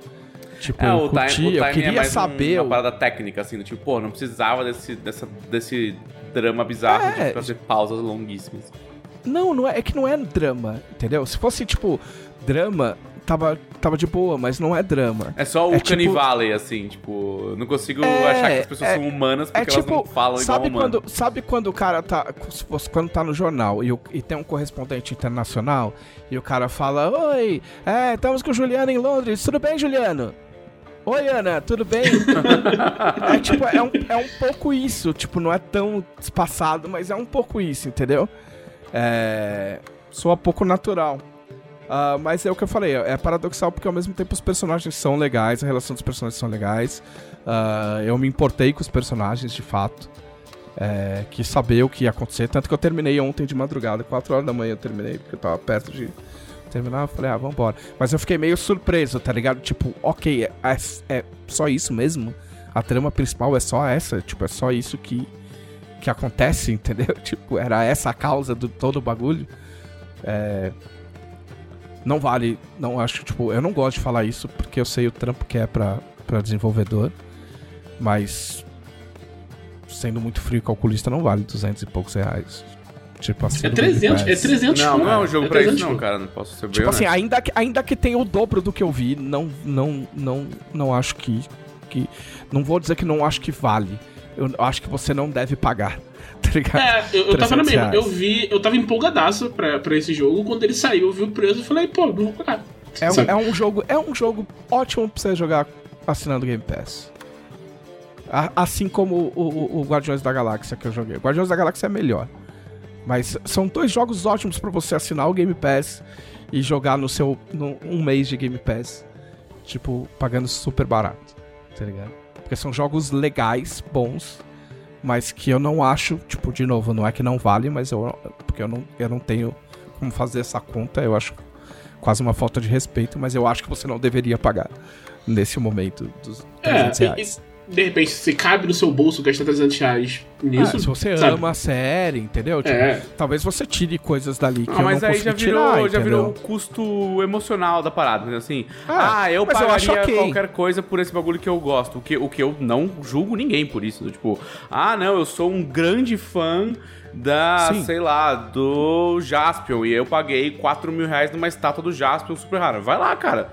Tipo, É, eu time, curti, o eu é queria um- saber. uma o- parada técnica, assim, do tipo, pô, não precisava desse, dessa, desse drama bizarro É. de fazer pausas longuíssimas. Não, não é, é que não é drama, entendeu? Se fosse, tipo, drama, tava, tava de boa, mas não é drama. É só o É Canny tipo- assim, tipo, não consigo É, achar que as pessoas é- são humanas É porque elas tipo, não falam sabe igual humano. quando, sabe quando o cara tá, quando tá no jornal e, o- e tem um correspondente internacional e o cara fala, oi, é, estamos com o Juliano em Londres, tudo bem, Juliano? Oi, Ana, tudo bem? é tipo, é um, é um pouco isso, tipo, não é tão espaçado, mas é um pouco isso, entendeu? É, soa pouco natural. Ah, mas é o que eu falei, é paradoxal porque ao mesmo tempo os personagens são legais, a relação dos personagens são legais. Ah, eu me importei com os personagens, de fato. É, quis saber o que ia acontecer. Tanto que eu terminei ontem de madrugada, 4 horas da manhã eu terminei, porque eu tava perto de terminar. Eu falei, ah, vambora. Mas eu fiquei meio surpreso, tá ligado? Tipo, ok, é, é- é só isso mesmo? A trama principal é só essa? Tipo, é só isso que, que acontece, entendeu? Tipo, era essa a causa do todo o bagulho? É. Não vale, não acho, tipo, eu não gosto de falar isso porque eu sei o trampo que é pra, pra desenvolvedor, mas sendo muito frio e calculista não vale 200 e poucos reais. Tipo assim, É no 300, Game é Pass. 300 Não, não é um jogo é pra isso 300 não, cara, não posso ser bem Tipo assim, ainda que, ainda que tenha o dobro do que eu vi, não, não, não, não acho que, que. Não vou dizer que não acho que vale. Eu acho que você não deve pagar. Tá ligado? É, eu, eu tava na 300 mesma. Eu vi, eu tava empolgadaço pra, pra esse jogo. Quando ele saiu, eu vi o preço e falei, pô, não vou pagar. É um, é um jogo, é um jogo ótimo pra você jogar assinando Game Pass. A- assim como o, o- o Guardiões da Galáxia que eu joguei. O Guardiões da Galáxia é melhor. Mas são dois jogos ótimos pra você assinar o Game Pass e jogar no seu no, um mês de Game Pass, tipo pagando super barato, tá ligado? Porque são jogos legais, bons, mas que eu não acho, tipo, de novo, não é que não vale, mas eu porque eu não, eu não tenho como fazer essa conta, eu acho quase uma falta de respeito, mas eu acho que você não deveria pagar nesse momento dos 300 É, reais. De repente, se cabe no seu bolso gastar 300 reais nisso. Ah, se você sabe? ama a série, entendeu? Tipo, É. Talvez você tire coisas dali que Ah, eu mas não aí já virou, tirar, já virou o custo emocional da parada, né? assim. Ah, Ah, eu eu pagaria acho ok. qualquer coisa por esse bagulho que eu gosto. O que, o que eu não julgo ninguém por isso. Tipo, ah, não, eu sou um grande fã da, Sim. sei lá, do Jaspion. E eu paguei 4 mil reais numa estátua do Jaspion super rara. Vai lá, cara.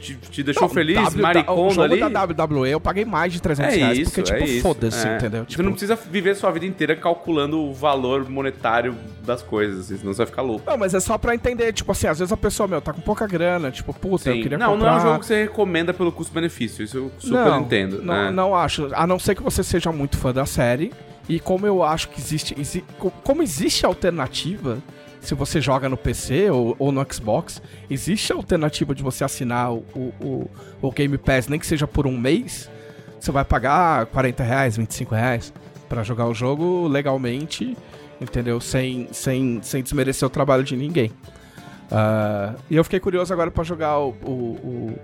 Te, te deixou Não, feliz, W- o maricondo jogo ali. da WWE eu paguei mais de 300 É reais, isso, porque, tipo, é foda-se, é. entendeu? Você Tipo, não precisa viver sua vida inteira calculando o valor monetário das coisas, assim, senão você vai ficar louco. Não, mas é só pra entender, tipo assim, às vezes a pessoa, meu, tá com pouca grana, tipo, puta, eu Sim. queria Não, comprar... não é um jogo que você recomenda pelo custo-benefício, isso eu super não, entendo. Não, né? não acho. A não ser que você seja muito fã da série. E como eu acho que existe. exi- co- como existe alternativa, se você joga no PC ou, ou no Xbox, existe a alternativa de você assinar o, o, o- Game Pass, nem que seja por um mês. Você vai pagar 40 reais, 25 reais pra jogar o jogo legalmente, entendeu? Sem, sem, sem desmerecer o trabalho de ninguém. Ah, e eu fiquei curioso agora pra jogar o, o, o,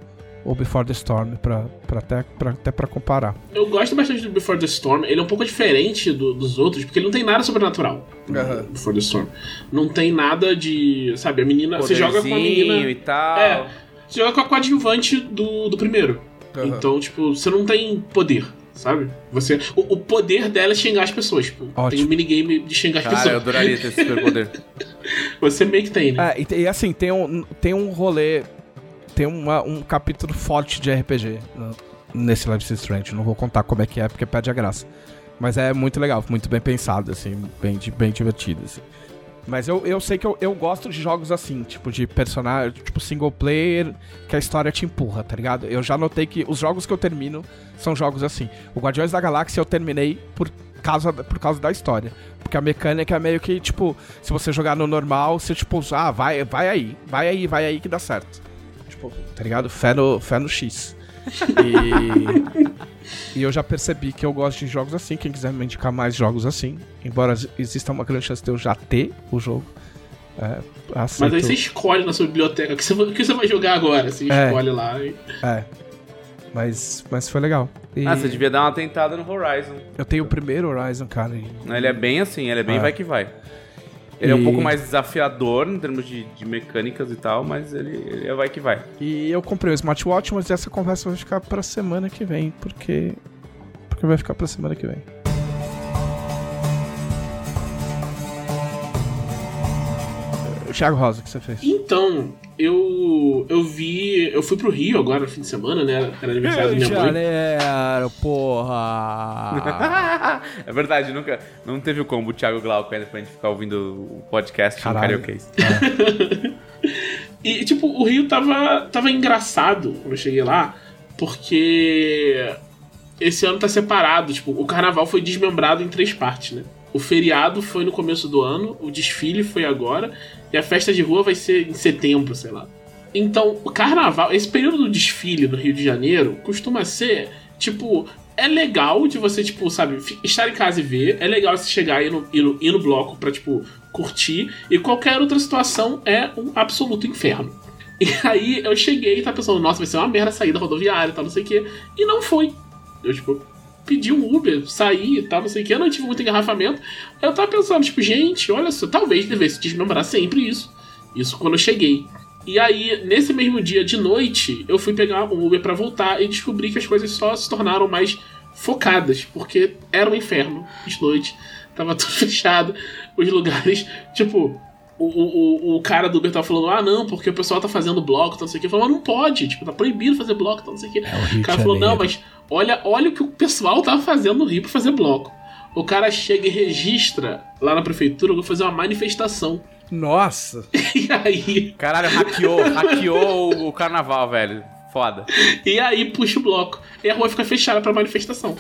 o Before the Storm, pra, pra até, pra, até pra comparar. Eu gosto bastante do Before the Storm. Ele é um pouco diferente do- dos outros, porque ele não tem nada sobrenatural. Aham. Before the Storm. Não tem nada de. Sabe, a menina. Você joga com a menina. e tal. É. Você joga com a coadjuvante do, do primeiro. Aham. Então, tipo, você não tem poder, sabe? Você. O, o poder dela é xingar as pessoas. Tipo, tem um minigame de xingar as Cara, eu pessoas. adoraria ter esse superpoder. Você meio que tem, né? É, e, e assim, tem um, tem um rolê. Tem uma- um capítulo forte de RPG no- nesse Life is Strange. Não vou contar como é que é, porque perde a graça. Mas é muito legal, muito bem pensado, assim, bem, bem divertido. assim. Mas eu, eu sei que eu, eu gosto de jogos assim, tipo de personagem, tipo single player, que a história te empurra, tá ligado? Eu já notei que os jogos que eu termino são jogos assim. O Guardiões da Galáxia eu terminei por causa, por causa da história. Porque a mecânica é meio que, tipo, se você jogar no normal, você, tipo, ah, vai, vai aí, vai aí, vai aí que dá certo. Tipo, tá ligado? Fé no, fé no X. E, e eu já percebi que eu gosto de jogos assim. Quem quiser me indicar mais jogos assim, embora exista uma grande chance de eu já ter o jogo. É. Mas aí você escolhe na sua biblioteca o que você, o que você vai jogar agora. Você É. escolhe lá. E... É. Mas, mas foi legal. E Ah, você devia dar uma tentada no Horizon. Eu tenho o primeiro Horizon, cara. e- Ele é bem assim, ele é bem É. vai que vai. Ele é um E- pouco mais desafiador em termos de, de mecânicas e tal, mas ele, ele vai que vai. E eu comprei o smartwatch, mas essa conversa vai ficar pra semana que vem, porque. Porque vai ficar pra semana que vem. Thiago Rosa, o que você fez? Então, eu eu vi. Eu fui pro Rio agora no fim de semana, né? Era aniversário da minha mãe. Janeiro, porra! é verdade, nunca. Não teve o combo Thiago Glauco ainda pra gente ficar ouvindo o podcast no Caralho. Karaokê. E, tipo, o Rio tava, tava engraçado quando eu cheguei lá, porque esse ano tá separado. Tipo, o carnaval foi desmembrado em três partes, né? O feriado foi no começo do ano, o desfile foi agora, e a festa de rua vai ser em setembro, sei lá. Então, o carnaval, esse período do desfile no Rio de Janeiro costuma ser, tipo, é legal de você, tipo, sabe, estar em casa e ver, é legal você chegar e ir no, ir no, ir no bloco pra, tipo, curtir, e qualquer outra situação é um absoluto inferno. E aí eu cheguei e tava pensando, nossa, vai ser uma merda sair da rodoviária e tal, não sei o quê, e não foi. Eu, tipo, pedi um Uber, saí e tal, não sei o que, eu não tive muito engarrafamento. Eu tava pensando, tipo, gente, olha só, talvez devesse desmembrar sempre isso. Isso quando eu cheguei. E aí, nesse mesmo dia de noite, eu fui pegar um Uber pra voltar e descobri que as coisas só se tornaram mais focadas, porque era um inferno de noite, tava tudo fechado, os lugares, tipo. O, o, o- cara do Uber tava falando, ah, não, porque o pessoal tá fazendo bloco, tá, não sei o que. Eu falei, mas não pode, tipo, tá proibido fazer bloco, tá, não sei o que. É o O cara falou, não, mas olha, olha o que o pessoal tava fazendo no Rio pra fazer bloco. O cara chega e registra lá na prefeitura, eu vou fazer uma manifestação. Nossa! E aí, Caralho, hackeou, hackeou o- carnaval, velho. Foda. e aí puxa o bloco. E a rua fica fechada pra manifestação.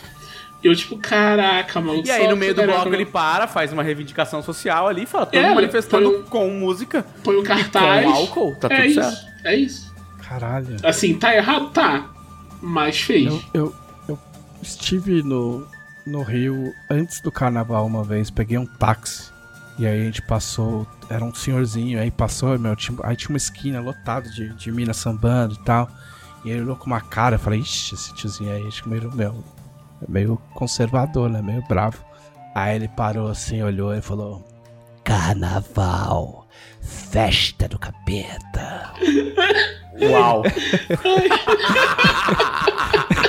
E eu, tipo, caraca, maluco. E aí, no meio do bloco, mano. ele para, faz uma reivindicação social ali, fala, É, estamos manifestando põe um- com música, põe o cartaz. com álcool, tá é tudo isso, certo. é isso. Caralho. Assim, tá errado? Tá. Mas fez. Eu, eu estive no, no Rio antes do carnaval uma vez, peguei um táxi. E aí a gente passou, era um senhorzinho, aí passou, meu, tinha, aí tinha uma esquina lotada de, de mina sambando e tal. E ele olhou com uma cara, eu falei, ixi, esse tiozinho aí, acho que meio, meu, é meio conservador, né? Meio bravo. Aí ele parou assim, olhou e falou: Carnaval, festa do capeta. Uau.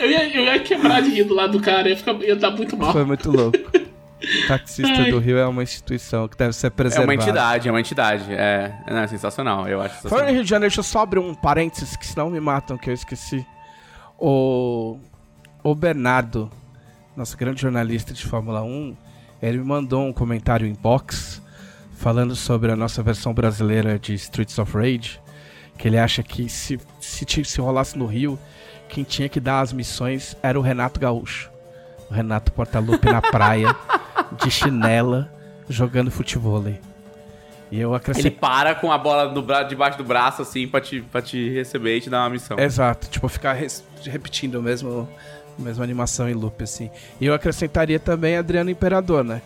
Eu ia, eu ia quebrar de rir do lado do cara, ia, ficar, ia dar muito mal. Foi muito louco. Taxista Ai. do Rio é uma instituição que deve ser É preservada. uma entidade, é uma entidade. É, não, é sensacional, eu acho Falando em. Rio de Janeiro, deixa eu só abrir um parênteses, que senão me matam, que eu esqueci. O, o Bernardo, nosso grande jornalista de Fórmula 1, ele me mandou um comentário inbox falando sobre a nossa versão brasileira de Streets of Rage, que ele acha que se, se, se rolasse no Rio, quem tinha que dar as missões era o Renato Gaúcho. O Renato Portaluppi na praia, de chinela, jogando futevôlei. E eu Ele acrescentei... para com a bola no bra... debaixo do braço, assim, pra te, pra te receber e te dar uma missão. Exato, tipo, ficar res- repetindo o mesmo, a mesma animação em loop, assim. E eu acrescentaria também Adriano Imperador, né?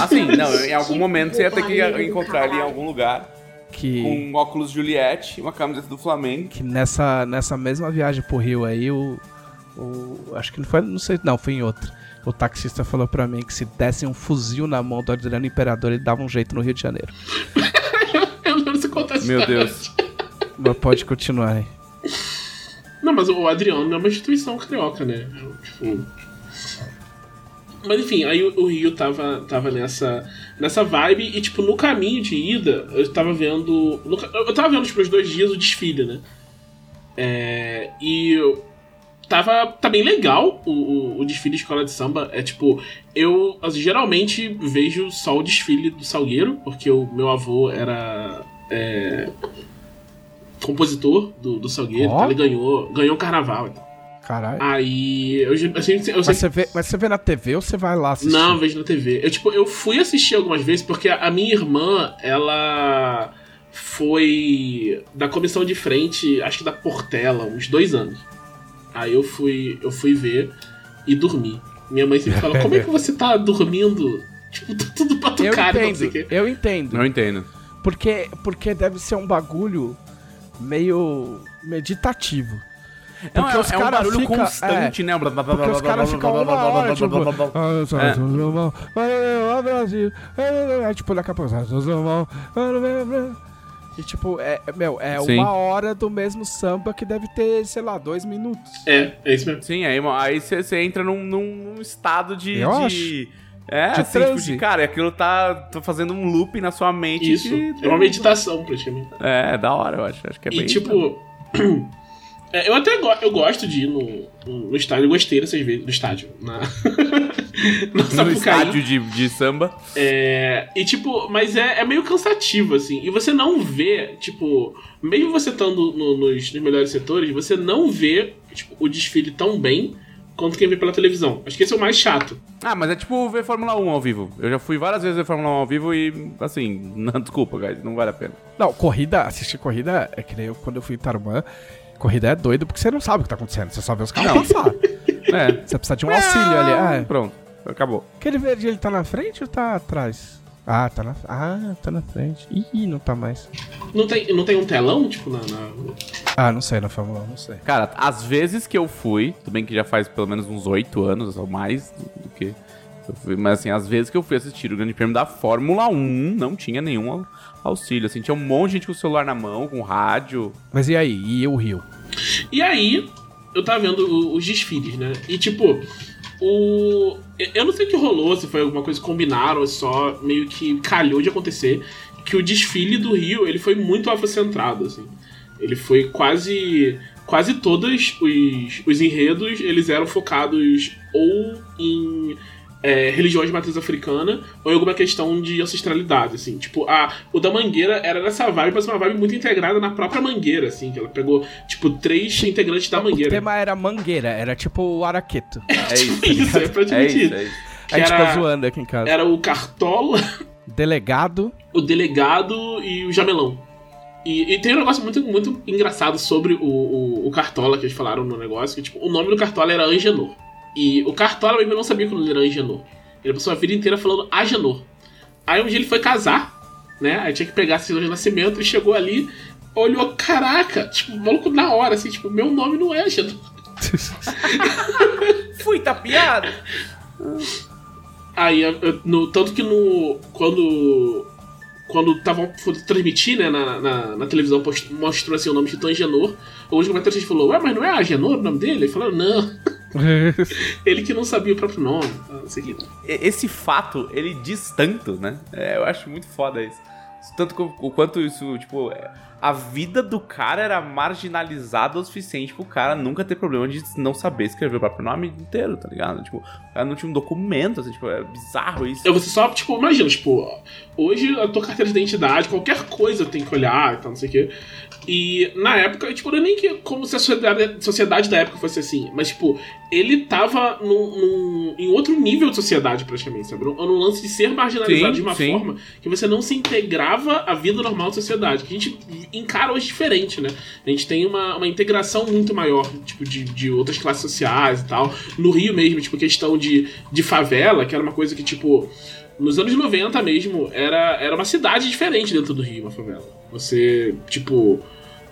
Assim, não, em algum momento você ia ter que encontrar ele em algum lugar Que, com um óculos Juliette, uma camiseta do Flamengo. que nessa, nessa mesma viagem pro Rio aí, o, o. Acho que não foi, não sei, não, foi em outra. O taxista falou pra mim que se dessem um fuzil na mão do Adriano Imperador, ele dava um jeito no Rio de Janeiro. Eu não sei contar essa Meu história. Deus. Mas pode continuar aí. Não, mas o Adriano é uma instituição carioca, né? Tipo. Mas enfim, aí o o Rio tava, tava nessa, nessa vibe e, tipo, no caminho de ida, eu tava vendo. no eu tava vendo, tipo, os dois dias o desfile, né? É, e eu tava. Tá bem legal o, o, o desfile de escola de samba. É tipo, eu assim, geralmente vejo só o desfile do Salgueiro, porque o meu avô era. é, compositor do, do Salgueiro, Ó. então ele ganhou, ganhou o carnaval. Então. Caralho. Aí eu, eu, sempre- eu Mas sempre você, vê, mas você vê na TV ou você vai lá assistir? não, eu vejo na TV. Eu, tipo, eu fui assistir algumas vezes porque a a minha irmã, ela foi da comissão de frente, acho que da Portela, uns dois anos. Aí eu fui, eu fui ver e dormi. Minha mãe sempre fala, como é que você tá dormindo? Tipo, tá tudo pra tua Eu cara, não sei o entendo, quê. eu entendo. Não entendo. Porque, porque deve ser um bagulho meio meditativo. Não, Porque é, os é um barulho fica- constante, né? Blá, blá, blá, Porque os caras ficam uma hora, tipo... "Ah, É. Brasil, ah", tipo, daqui a pouco... "Ah, E tipo, é, é- meu, é Sim. uma hora do mesmo samba que deve ter, sei lá, dois minutos. É, é isso mesmo. Sim, aí aí você entra num, num estado de. Eu de... É, De assim, tipo, transe. de, cara, aquilo tá, tá fazendo um loop na sua mente. Isso. de- É uma meditação, praticamente. É, da hora, eu acho. Acho que é bem. E tipo. é, eu até go- eu gosto de ir no, no estádio, eu gostei dessas vezes, no estádio. Na, no estádio de, de samba. É, e tipo, mas é, é meio cansativo, assim. E você não vê, tipo, mesmo você estando no- nos, nos melhores setores, você não vê tipo, o desfile tão bem quanto quem vê pela televisão. Acho que esse é o mais chato. Ah, mas é tipo ver Fórmula 1 ao vivo. Eu já fui várias vezes ver Fórmula 1 ao vivo e, assim, não, desculpa, guys, não vale a pena. Não, corrida, assistir corrida é que nem eu quando eu fui em Tarumã. Corrida é doido porque você não sabe o que tá acontecendo, você só vê os carros passar. É. Você precisa de um auxílio ali. Ah, é. Pronto, acabou. Aquele verde ele tá na frente ou tá atrás? Ah, tá na, ah, tá na frente. Ih, não tá mais. Não tem, não tem um telão, tipo, na. na- Ah, não sei, na Fórmula 1, não sei. Cara, às vezes que eu fui, tudo bem que já faz pelo menos uns oito anos ou mais do que mas assim, às vezes que eu fui assistir o Grande Prêmio da Fórmula 1, não tinha nenhum au- auxílio, assim, tinha um monte de gente com o celular na mão, com rádio. Mas e aí? E o Rio? E aí, eu tava vendo os desfiles, né? E tipo, o. Eu não sei o que rolou, se foi alguma coisa que combinaram, ou só meio que calhou de acontecer. Que o desfile do Rio, ele foi muito afrocentrado, assim. Ele foi quase. Quase todos os, os enredos, eles eram focados ou em é, religiões de matriz africana ou em alguma questão de ancestralidade, assim. Tipo, a, o da Mangueira era nessa vibe, mas uma vibe muito integrada na própria Mangueira, assim. Que ela pegou, tipo, três integrantes da O Mangueira. tema era mangueira, era tipo o araqueto. É isso. Isso, é é praticamente isso, isso. é isso. A gente era- ficou zoando aqui em casa. Era o Cartola, Delegado. o Delegado e o Jamelão. E, e tem um negócio muito, muito engraçado sobre o, o, o Cartola que eles falaram no negócio, que tipo, o nome do Cartola era Angenor. E o Cartola mesmo não sabia que o nome era Angenor. Ele passou a vida inteira falando Agenor. Aí um dia ele foi casar, né? Aí tinha que pegar a certidão de nascimento e chegou ali, olhou, caraca, tipo, maluco na hora, assim, tipo, meu nome não é Agenor. Fui tapeado! Aí, eu- eu- no, tanto que no. Quando. Quando estavam transmitir, né, na, na, na televisão, post- mostrou assim o nome de Angenor. Alguns comentaristas falou, ué, mas não é Agenor o nome dele? Ele falou, não. Ele que não sabia o próprio nome. E- Esse fato, ele diz tanto, né? É, eu acho muito foda isso. Tanto o quanto isso, tipo, é, a vida do cara era marginalizada o suficiente pro cara nunca ter problema de não saber escrever o próprio nome inteiro, tá ligado? Tipo, o cara não tinha um documento, assim, tipo, é bizarro isso. Eu, você só, tipo, imagina, tipo, hoje a tua carteira de identidade, qualquer coisa tem que olhar e tal, não sei o quê. E na época, tipo, não é nem que como se a sociedade, sociedade da época fosse assim, mas, tipo, ele tava num, num- em outro nível de sociedade, praticamente, sabe? Num, num lance de ser marginalizado Sim, de uma sim. forma que você não se integrava à vida normal da sociedade. Que a gente encara hoje diferente, né? A gente tem uma, uma integração muito maior, tipo, de, de outras classes sociais e tal. No Rio mesmo, tipo, questão de, de favela, que era uma coisa que, tipo, nos anos 90 mesmo, era, era uma cidade diferente dentro do Rio, uma favela. Você, tipo.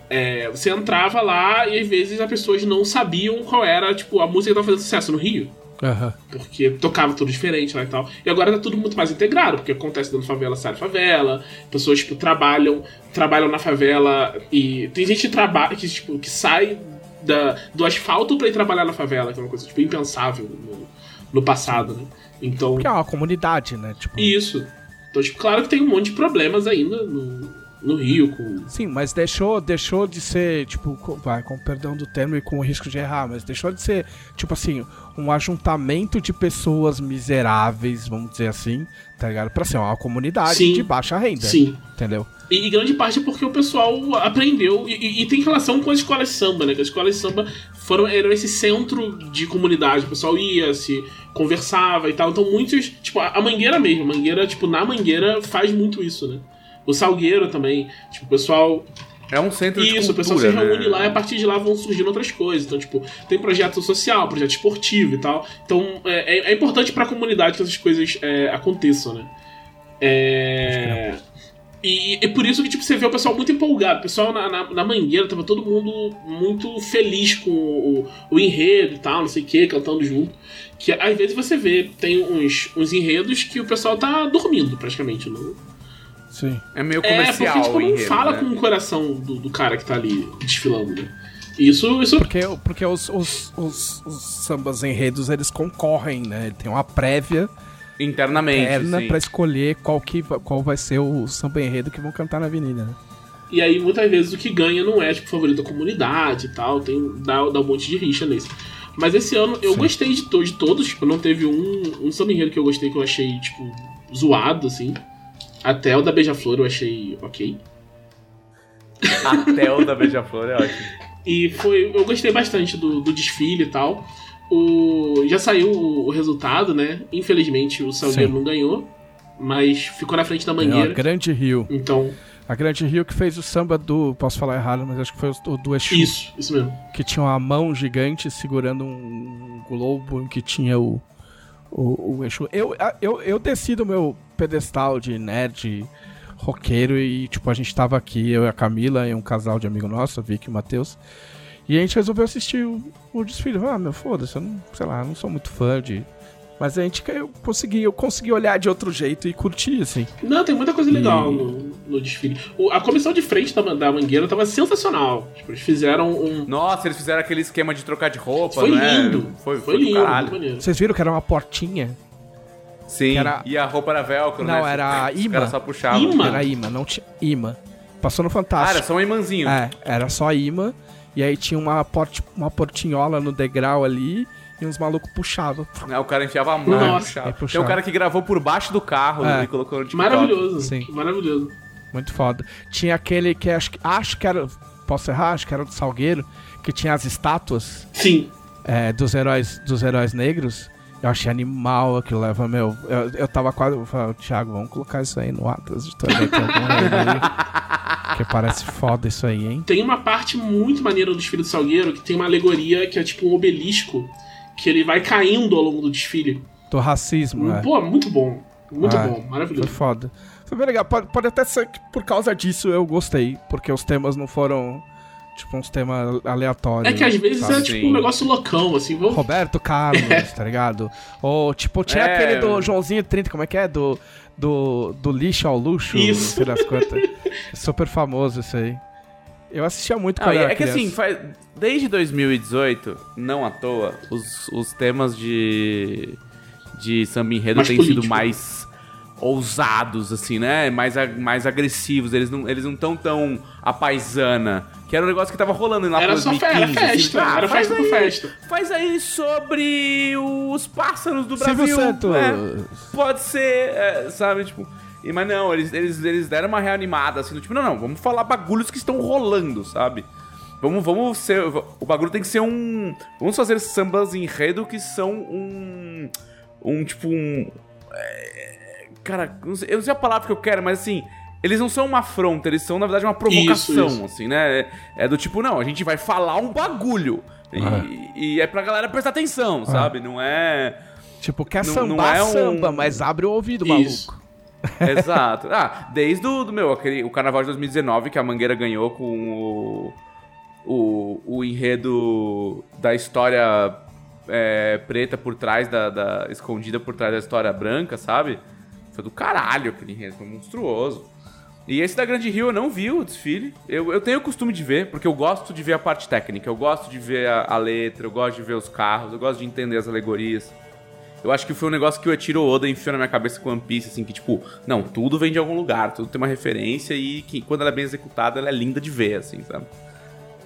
É, você entrava lá e às vezes as pessoas não sabiam qual era, tipo, a música que tava fazendo sucesso no Rio. Aham. Porque tocava tudo diferente lá e tal. E agora tá tudo muito mais integrado, porque acontece dentro da favela, sai da favela, pessoas, tipo, trabalham, trabalham na favela e. Tem gente que trabalha, que, tipo, que sai da, do asfalto pra ir trabalhar na favela, que é uma coisa, tipo, impensável no, no passado, né? Então. Que é uma comunidade, né? Tipo, Isso. Então, tipo, claro que tem um monte de problemas ainda no, no Rio, com. Sim, mas deixou, deixou de ser, tipo, co- vai, com perdão do termo e com o risco de errar, mas deixou de ser, tipo assim, um ajuntamento de pessoas miseráveis, vamos dizer assim, tá ligado? Pra ser uma comunidade Sim. de baixa renda. Sim. Entendeu? E, e grande parte é porque o pessoal aprendeu. E, e- e tem relação com as escolas de samba, né? Que as escolas de samba foram, eram esse centro de comunidade. O pessoal ia, se conversava e tal. Então muitos. Tipo, a a Mangueira mesmo. A Mangueira, tipo, na Mangueira faz muito isso, né? O Salgueiro também. Tipo, o pessoal É um centro de Isso, o pessoal se né? reúne lá e a partir de lá vão surgindo outras coisas. Então, tipo, tem projeto social, projeto esportivo e tal. Então, é, é- é importante pra comunidade que essas coisas é, aconteçam, né? É... E, e por isso que tipo, você vê o pessoal muito empolgado. O pessoal na, na, na mangueira tava todo mundo muito feliz com o, o, o enredo e tal, não sei o que, cantando junto. Que às vezes você vê, tem uns, uns enredos que o pessoal tá dormindo praticamente. Não? Sim. É meio É, comercial porque tipo, não enredo, fala né? com o coração do, do cara que tá ali desfilando, né? Isso, isso Porque, porque os, os, os, os sambas enredos, eles concorrem, né? Tem uma prévia Internamente, interna sim. pra escolher qual, que, qual vai ser o samba enredo que vão cantar na avenida, né? E aí, muitas vezes, o que ganha não é, tipo, favorito da comunidade e tal. Tem, dá, dá um monte de rixa nesse. Mas esse ano eu Sim. gostei de, to de todos. Tipo, não teve um, um samba enredo que eu gostei que eu achei, tipo, zoado, assim. Até o da Beija-Flor eu achei ok. Até o da Beija-Flor é ótimo. E foi. Eu gostei bastante do, do desfile e tal. O, já saiu o, o resultado, né? Infelizmente o Salgueiro Sim. não ganhou. Mas ficou na frente da É a Mangueira. Grande Rio. Então, A Grande Rio que fez o samba do. Posso falar errado, mas acho que foi o do Exu. isso, isso mesmo. Que tinha uma mão gigante segurando um globo em que tinha o. O, o Exu. Eu, eu, eu desci do meu pedestal de nerd roqueiro e, tipo, a gente tava aqui, eu e a Camila e um casal de amigo nosso, Vicky e o Matheus. E a gente resolveu assistir o, o desfile. Ah, meu, foda-se, eu não, sei lá, não sou muito fã de. Mas a gente eu consegui, eu consegui olhar de outro jeito e curtir, assim. Não, tem muita coisa legal E- no, no desfile. O- a comissão de frente da, da Mangueira tava sensacional. Tipo, eles fizeram um. Nossa, eles fizeram aquele esquema de trocar de roupa, Foi né? lindo. Foi, Foi, foi, do lindo, caralho. muito maneiro. Vocês viram que era uma portinha? Sim, era- e a roupa era velcro, Não, né? era Os imã. caras só puxavam. Imã? Era imã, não tinha. imã. Passou no Ah, era Fantástico. só um imãzinho. É, era só imã. E aí tinha uma, porti, uma portinhola no degrau ali. E uns malucos puxavam. Né, O cara enfiava a mão e Nossa. puxava. Aí Tem puxava. um cara que gravou por baixo do carro É. e colocou no TikTok. Maravilhoso. Sim. Maravilhoso. Muito foda. Tinha aquele que acho, que- acho que era. Posso errar? Acho que era do Salgueiro. Que tinha as estátuas Sim. é, dos, heróis, dos heróis negros. Eu achei animal aquilo leva, meu. Eu, eu tava quase. Eu falei, Thiago, vamos colocar isso aí no Atlas de Torneio. Que parece foda isso aí, hein? Tem uma parte muito maneira do desfile do Salgueiro que tem uma alegoria que é tipo um obelisco que ele vai caindo ao longo do desfile. Do racismo, é. Pô, muito bom. Muito Ah, bom. Foi Maravilhoso. foda. Foi bem legal. Pode, pode até ser que por causa disso eu gostei. Porque os temas não foram, tipo, uns temas aleatórios. É que às vezes sabe? é tipo um negócio loucão, assim. Vamos... Roberto Carlos, tá ligado? Ou, tipo, tinha É. aquele do Joãozinho 30, como é que é? Do, do, do lixo ao luxo, Isso. sei das quantas. Super famoso isso aí. Eu assistia muito quando e era é que criança. assim, faz, desde 2018, não à toa, os, os temas de, de samba enredo têm sido mais ousados, assim, né? Mais, mais agressivos. Eles não eles não tão tão a paisana. Que era um negócio que tava rolando lá Era pra só fe- 2015. era assim, festa, ah, era faz festa por aí- festa. Faz aí sobre os pássaros do Silvio Brasil. Santos. né? Pode ser, é, sabe, tipo... e- Mas não, eles, eles, eles deram uma reanimada, assim, do tipo, não, não, vamos falar bagulhos que estão rolando, sabe? Vamos, vamos ser... O bagulho tem que ser um... Vamos fazer sambas enredo que são um... Um, tipo, um... é, cara, eu não sei- eu não sei a palavra que eu quero, mas assim... Eles não são uma afronta, eles são, na verdade, uma provocação, Isso, isso. assim, né? É, é do tipo, não, a gente vai falar um bagulho. E, Ah. e é pra galera prestar atenção, sabe? Não é... Tipo, quer Não- sambar, não é um- samba, mas abre o ouvido, Isso. maluco. Exato. Ah, desde o do meu, aquele, o carnaval de 2019 que a Mangueira ganhou com o, o, o enredo da história é, preta por trás da, da- escondida por trás da história branca, sabe? Foi do caralho aquele enredo, foi monstruoso. E esse da Grande Rio eu não vi o desfile. Eu, eu tenho o costume de ver, porque eu gosto de ver a parte técnica, eu gosto de ver a, a letra, eu gosto de ver os carros, eu gosto de entender as alegorias. Eu acho que foi um negócio que o Etiro Oda enfiou na minha cabeça com One Piece, assim, que tipo, não, tudo vem de algum lugar, tudo tem uma referência e que quando ela é bem executada, ela é linda de ver, assim, sabe?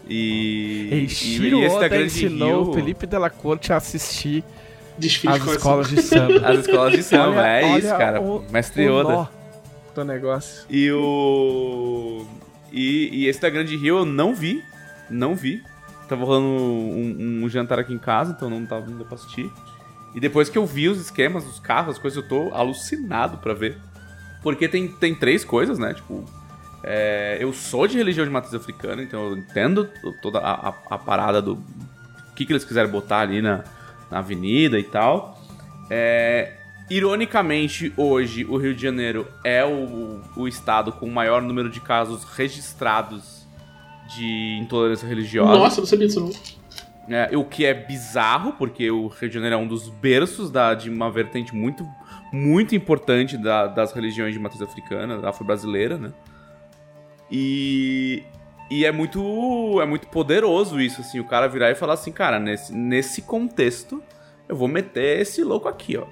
E. E esse da Oda Grande ensinou Rio- o Felipe Della Corte a assistir Desfile as de escolas de samba. As escolas de samba, Olha- é isso, olha cara. o- Mestre o Oda. nó do negócio. E o. E, e esse da Grande Rio eu não vi. Não vi. Tava rolando um, um jantar aqui em casa, então não tava vindo pra assistir. E depois que eu vi os esquemas dos carros, as coisas, eu tô alucinado pra ver. Porque tem, tem três coisas, né? Tipo, é, eu sou de religião de matriz africana, então eu entendo toda a, a- a parada do que, que eles quiserem botar ali na, na avenida e tal. É, Ironicamente, hoje o Rio de Janeiro é o, o estado com o maior número de casos registrados de intolerância religiosa. Nossa, não sabia disso não. É, o que é bizarro, porque o Rio de Janeiro é um dos berços da, de uma vertente muito, muito importante da- das religiões de matriz africana, afro-brasileira, né? E, e é muito é muito poderoso isso, assim, o cara virar e falar assim, cara, nesse, nesse contexto, eu vou meter esse louco aqui, ó.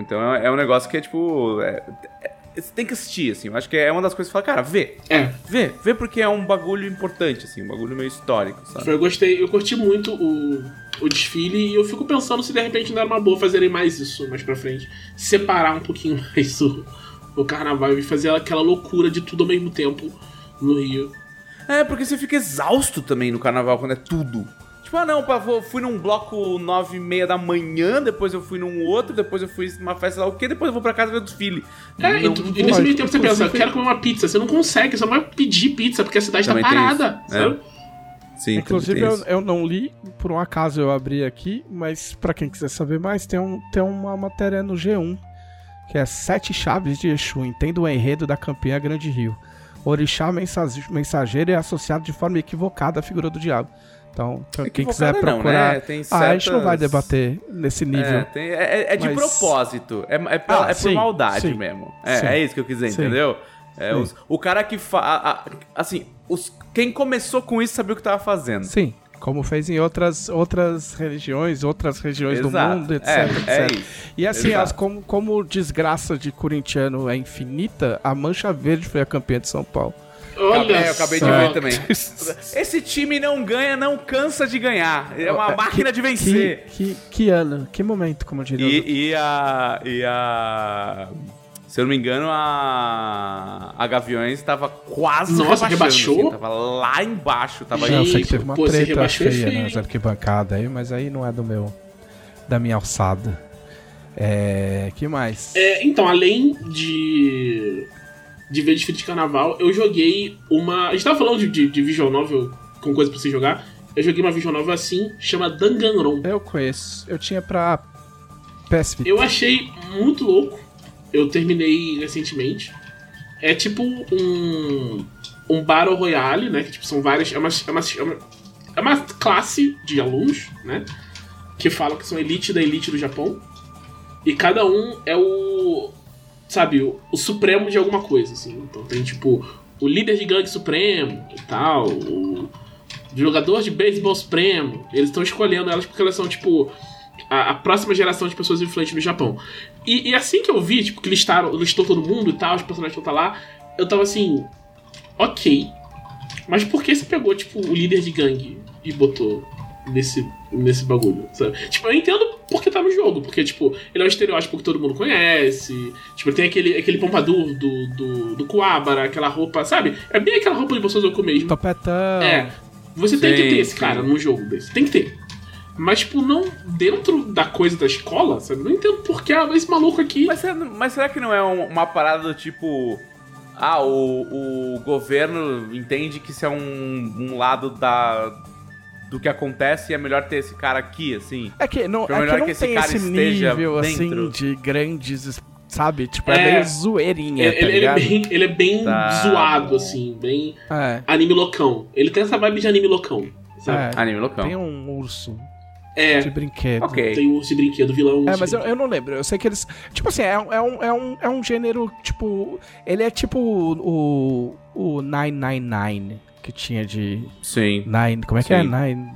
Então é, é um negócio que é tipo. é- é- você tem que assistir, assim. Eu acho que é uma das coisas que fala, cara, vê. É, Vê, vê porque é um bagulho importante, assim, um bagulho meio histórico, sabe? eu gostei, eu curti muito o, o desfile e eu fico pensando se de repente não era uma boa fazerem mais isso mais pra frente. Separar um pouquinho mais o, o carnaval e fazer aquela loucura de tudo ao mesmo tempo no Rio. É, porque você fica exausto também no carnaval quando é tudo. Tipo, ah não, vou- fui num bloco nove e meia da manhã, depois eu fui num outro, depois eu fui numa festa lá o quê, depois eu vou pra casa ver o desfile. É, Não- e, tu- não e nesse meio tempo você pensa, inclusive- quero comer uma pizza. Você não consegue, você não vai pedir pizza porque a cidade Também tá parada, sabe? Sim, Inclusive, eu, eu não li, por um acaso eu abri aqui, mas pra quem quiser saber mais, tem, um, tem uma matéria no G1, que é Sete Chaves de Exu, entenda o enredo da campeã Grande Rio. Orixá mensage- mensageiro é associado de forma equivocada à figura do diabo. Então, pra quem quiser Equivocada não, procurar... né? Tem Ah, a gente não vai certas- debater nesse nível. É, tem- é- é de Mas- propósito. É, é, pela- Ah, é por sim, maldade sim, mesmo. É, sim. é isso que eu quis dizer, entendeu? É, os- o cara que fa a- a- Assim, os, quem começou com isso sabia o que tava fazendo. Sim, como fez em outras, outras religiões, outras regiões do Exato. mundo, etc, É, etc. é. E assim, as, como, como desgraça de corintiano é infinita, a Mancha Verde foi a campeã de São Paulo. Olha É, eu acabei de ver também. Esse time não ganha, não cansa de ganhar. É uma máquina de Que, vencer. que, que ano, que momento, como diria E, e a. E a. Se eu não me engano, a. A Gaviões tava quase Nossa, rebaixando, rebaixou? assim, tava lá embaixo. Tava Não, eu sei que teve uma pô, treta feia nas arquibancadas aí, mas aí não é do meu. da minha alçada. É. que mais? É, então, além de. De ver desfile de carnaval, eu joguei uma. A gente tava falando de, de, de visual novel com coisa pra você jogar. Eu joguei uma visual novel assim, chama Danganronpa. Eu conheço. Eu tinha pra PS. Eu achei muito louco. Eu terminei recentemente. É tipo um. Um Battle Royale, né? Que tipo, são várias. É uma, é, uma, é, uma, é uma classe de alunos, né? Que falam que são elite da elite do Japão. E cada um é o. Sabe, o, o supremo de alguma coisa, assim. Então tem tipo. O líder de gangue supremo e tal. O jogador de beisebol supremo. Eles estão escolhendo elas porque elas são, tipo a, a próxima geração de pessoas influentes no Japão. E, e assim que eu vi, tipo, que listaram, listou todo mundo e tal, os personagens estão lá, eu tava assim, ok. Mas por que você pegou, tipo, o líder de gangue e botou nesse, nesse bagulho, sabe? Tipo, eu entendo porque tá no jogo, porque, tipo, ele é um estereótipo que todo mundo conhece, tipo, tem aquele, aquele pompadour do, do, do Kuwabara, aquela roupa, sabe? É bem aquela roupa de Bosozoku mesmo. Topetão. É. Você tem que Sim, ter esse sim. cara num jogo desse. Tem que ter. Mas, tipo, não dentro da coisa da escola, sabe? Não entendo por que esse maluco aqui. Mas, será- mas será que não é um- uma parada do tipo. Ah, o, o governo entende que isso é um, um lado da, do que acontece e é melhor ter esse cara aqui, assim? É que não, é melhor que não que esse tem cara esse esteja nível assim dentro. de grandes, sabe? Tipo, é, É. meio zoeirinha, ele, tá ele- ele é bem, ele é bem Tá. zoado, assim, bem É, anime loucão. Ele tem essa vibe de anime loucão, sabe? é. Anime loucão. Tem um urso É, de brinquedo. Ok. tem o urso de brinquedo, vilão. É, urso mas eu, eu não lembro. Eu sei que eles. Tipo assim, é, um- é, um, é, um, é um gênero, tipo. Ele é tipo o. O 999 que tinha de. Sim. Nine. Como é que é? Sim. Nine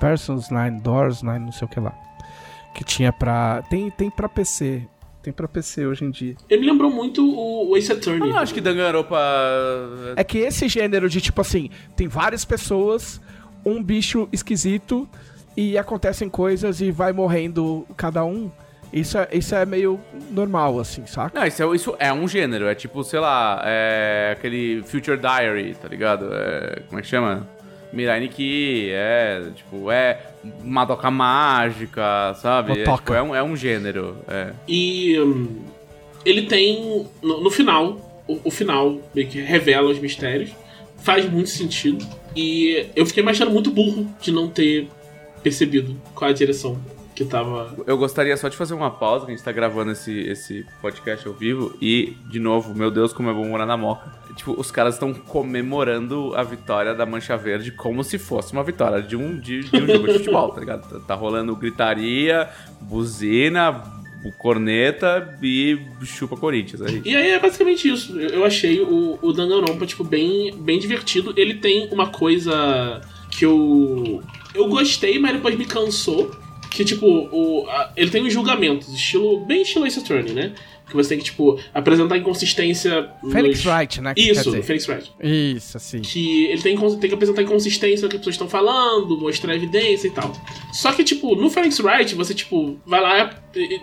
Persons, Nine Doors, Nine não sei o que lá. Que tinha pra. Tem, tem pra PC. Tem pra PC hoje em dia. Ele me lembrou muito o, o Ace Eu Attorney. não acho que Danganronpa. É que esse gênero de tipo assim, tem várias pessoas, um bicho esquisito e acontecem coisas e vai morrendo cada um. Isso é, isso é meio normal, assim, saca? Não, isso é, isso é um gênero. É tipo, sei lá, é aquele Future Diary, tá ligado? É, como é que chama? Mirai Nikki, é, tipo, é Madoka Mágica, sabe? É, tipo, é, um, é um gênero. É. E hum, ele tem. No, no final, o, o final meio que revela os mistérios. Faz muito sentido. E eu fiquei me achando muito burro de não ter percebido qual é a direção que tava. Eu gostaria só de fazer uma pausa, que a gente tá gravando esse, esse podcast ao vivo. E, de novo, meu Deus, como é bom morar na Moca. Tipo, os caras estão comemorando a vitória da Mancha Verde como se fosse uma vitória de um, de, de um jogo de futebol, tá ligado? Tá, tá rolando gritaria, buzina, corneta e chupa Corinthians. Aí. E aí é basicamente isso. Eu, eu achei o, o Danganronpa, tipo, bem, bem divertido. Ele tem uma coisa que eu. Eu gostei, mas depois me cansou. Que, tipo, o, a- ele tem uns julgamentos, estilo. Bem estilo Ace Attorney, né? Que você tem que, tipo, apresentar inconsistência. Phoenix nos... Wright, né? que Isso. Phoenix Wright. Isso, assim. Que ele tem, tem que apresentar inconsistência no que as pessoas estão falando, mostrar evidência e tal. Só que, tipo, no Phoenix Wright, você, tipo, vai lá.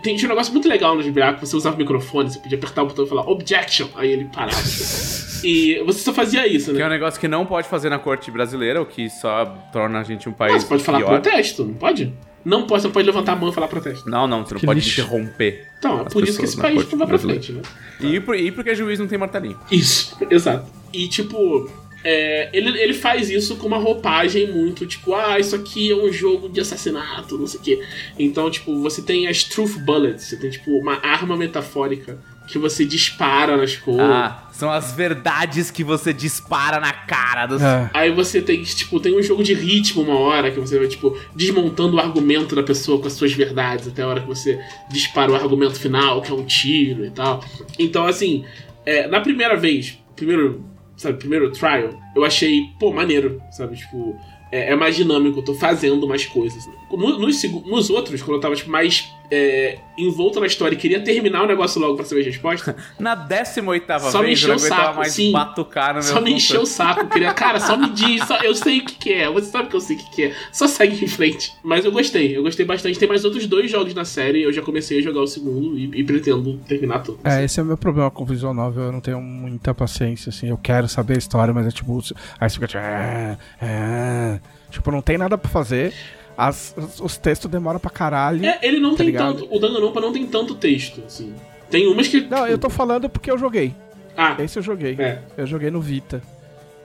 Tem tinha um negócio muito legal no GBA que você usava o microfone, você podia apertar o botão e falar Objection, aí ele parava. e você só fazia isso, Que é né? um negócio que não pode fazer na corte brasileira, o que só torna a gente um Ah, país você pode falar pior. protesto, não pode? Não pode, você não pode levantar a mão e falar protesto. Não, não, você não Que pode lixo. interromper. Então, é por isso que esse na país não vai pra frente, né? E, por- e porque juiz não tem martelinho. Isso, exato. E tipo, é, ele, ele faz isso com uma roupagem muito tipo, ah, isso aqui é um jogo de assassinato, não sei o quê. Então, tipo, você tem as Truth Bullets, você tem tipo uma arma metafórica que você dispara nas coisas. Ah, são as verdades que você dispara na cara dos. É. Aí você tem, tipo, tem um jogo de ritmo uma hora que você vai, tipo, desmontando o argumento da pessoa com as suas verdades até a hora que você dispara o argumento final, que é um tiro e tal. Então, assim, é, na primeira vez, primeiro, sabe, primeiro trial, eu achei, pô, maneiro, sabe? Tipo, é, é mais dinâmico, eu tô fazendo mais coisas. No- nos, nos outros, quando eu tava, tipo, mais é, envolto na história e queria terminar o negócio logo pra saber as respostas, Na 18 Só me vez, eu encheu o saco, mais sim. batucar meu Só me encheu o saco. Queria, cara, só me diz. só- eu sei o que, que é. Você sabe que eu sei o que, que é. Só segue em frente. Mas eu gostei. Eu gostei bastante. Tem mais outros dois jogos na série. Eu já comecei a jogar o segundo e, e pretendo terminar tudo. É, esse é o meu problema com visual novel, eu não tenho muita paciência, assim, eu quero saber a história, mas é tipo, aí você fica tipo, é, é, tipo, não tem nada pra fazer, as, os- os textos demoram pra caralho. É, ele não Tá tem ligado? tanto. O Danganronpa não tem tanto texto, assim. Tem umas que. Não, eu tô falando porque eu joguei, Ah, esse eu joguei, é. eu joguei no Vita,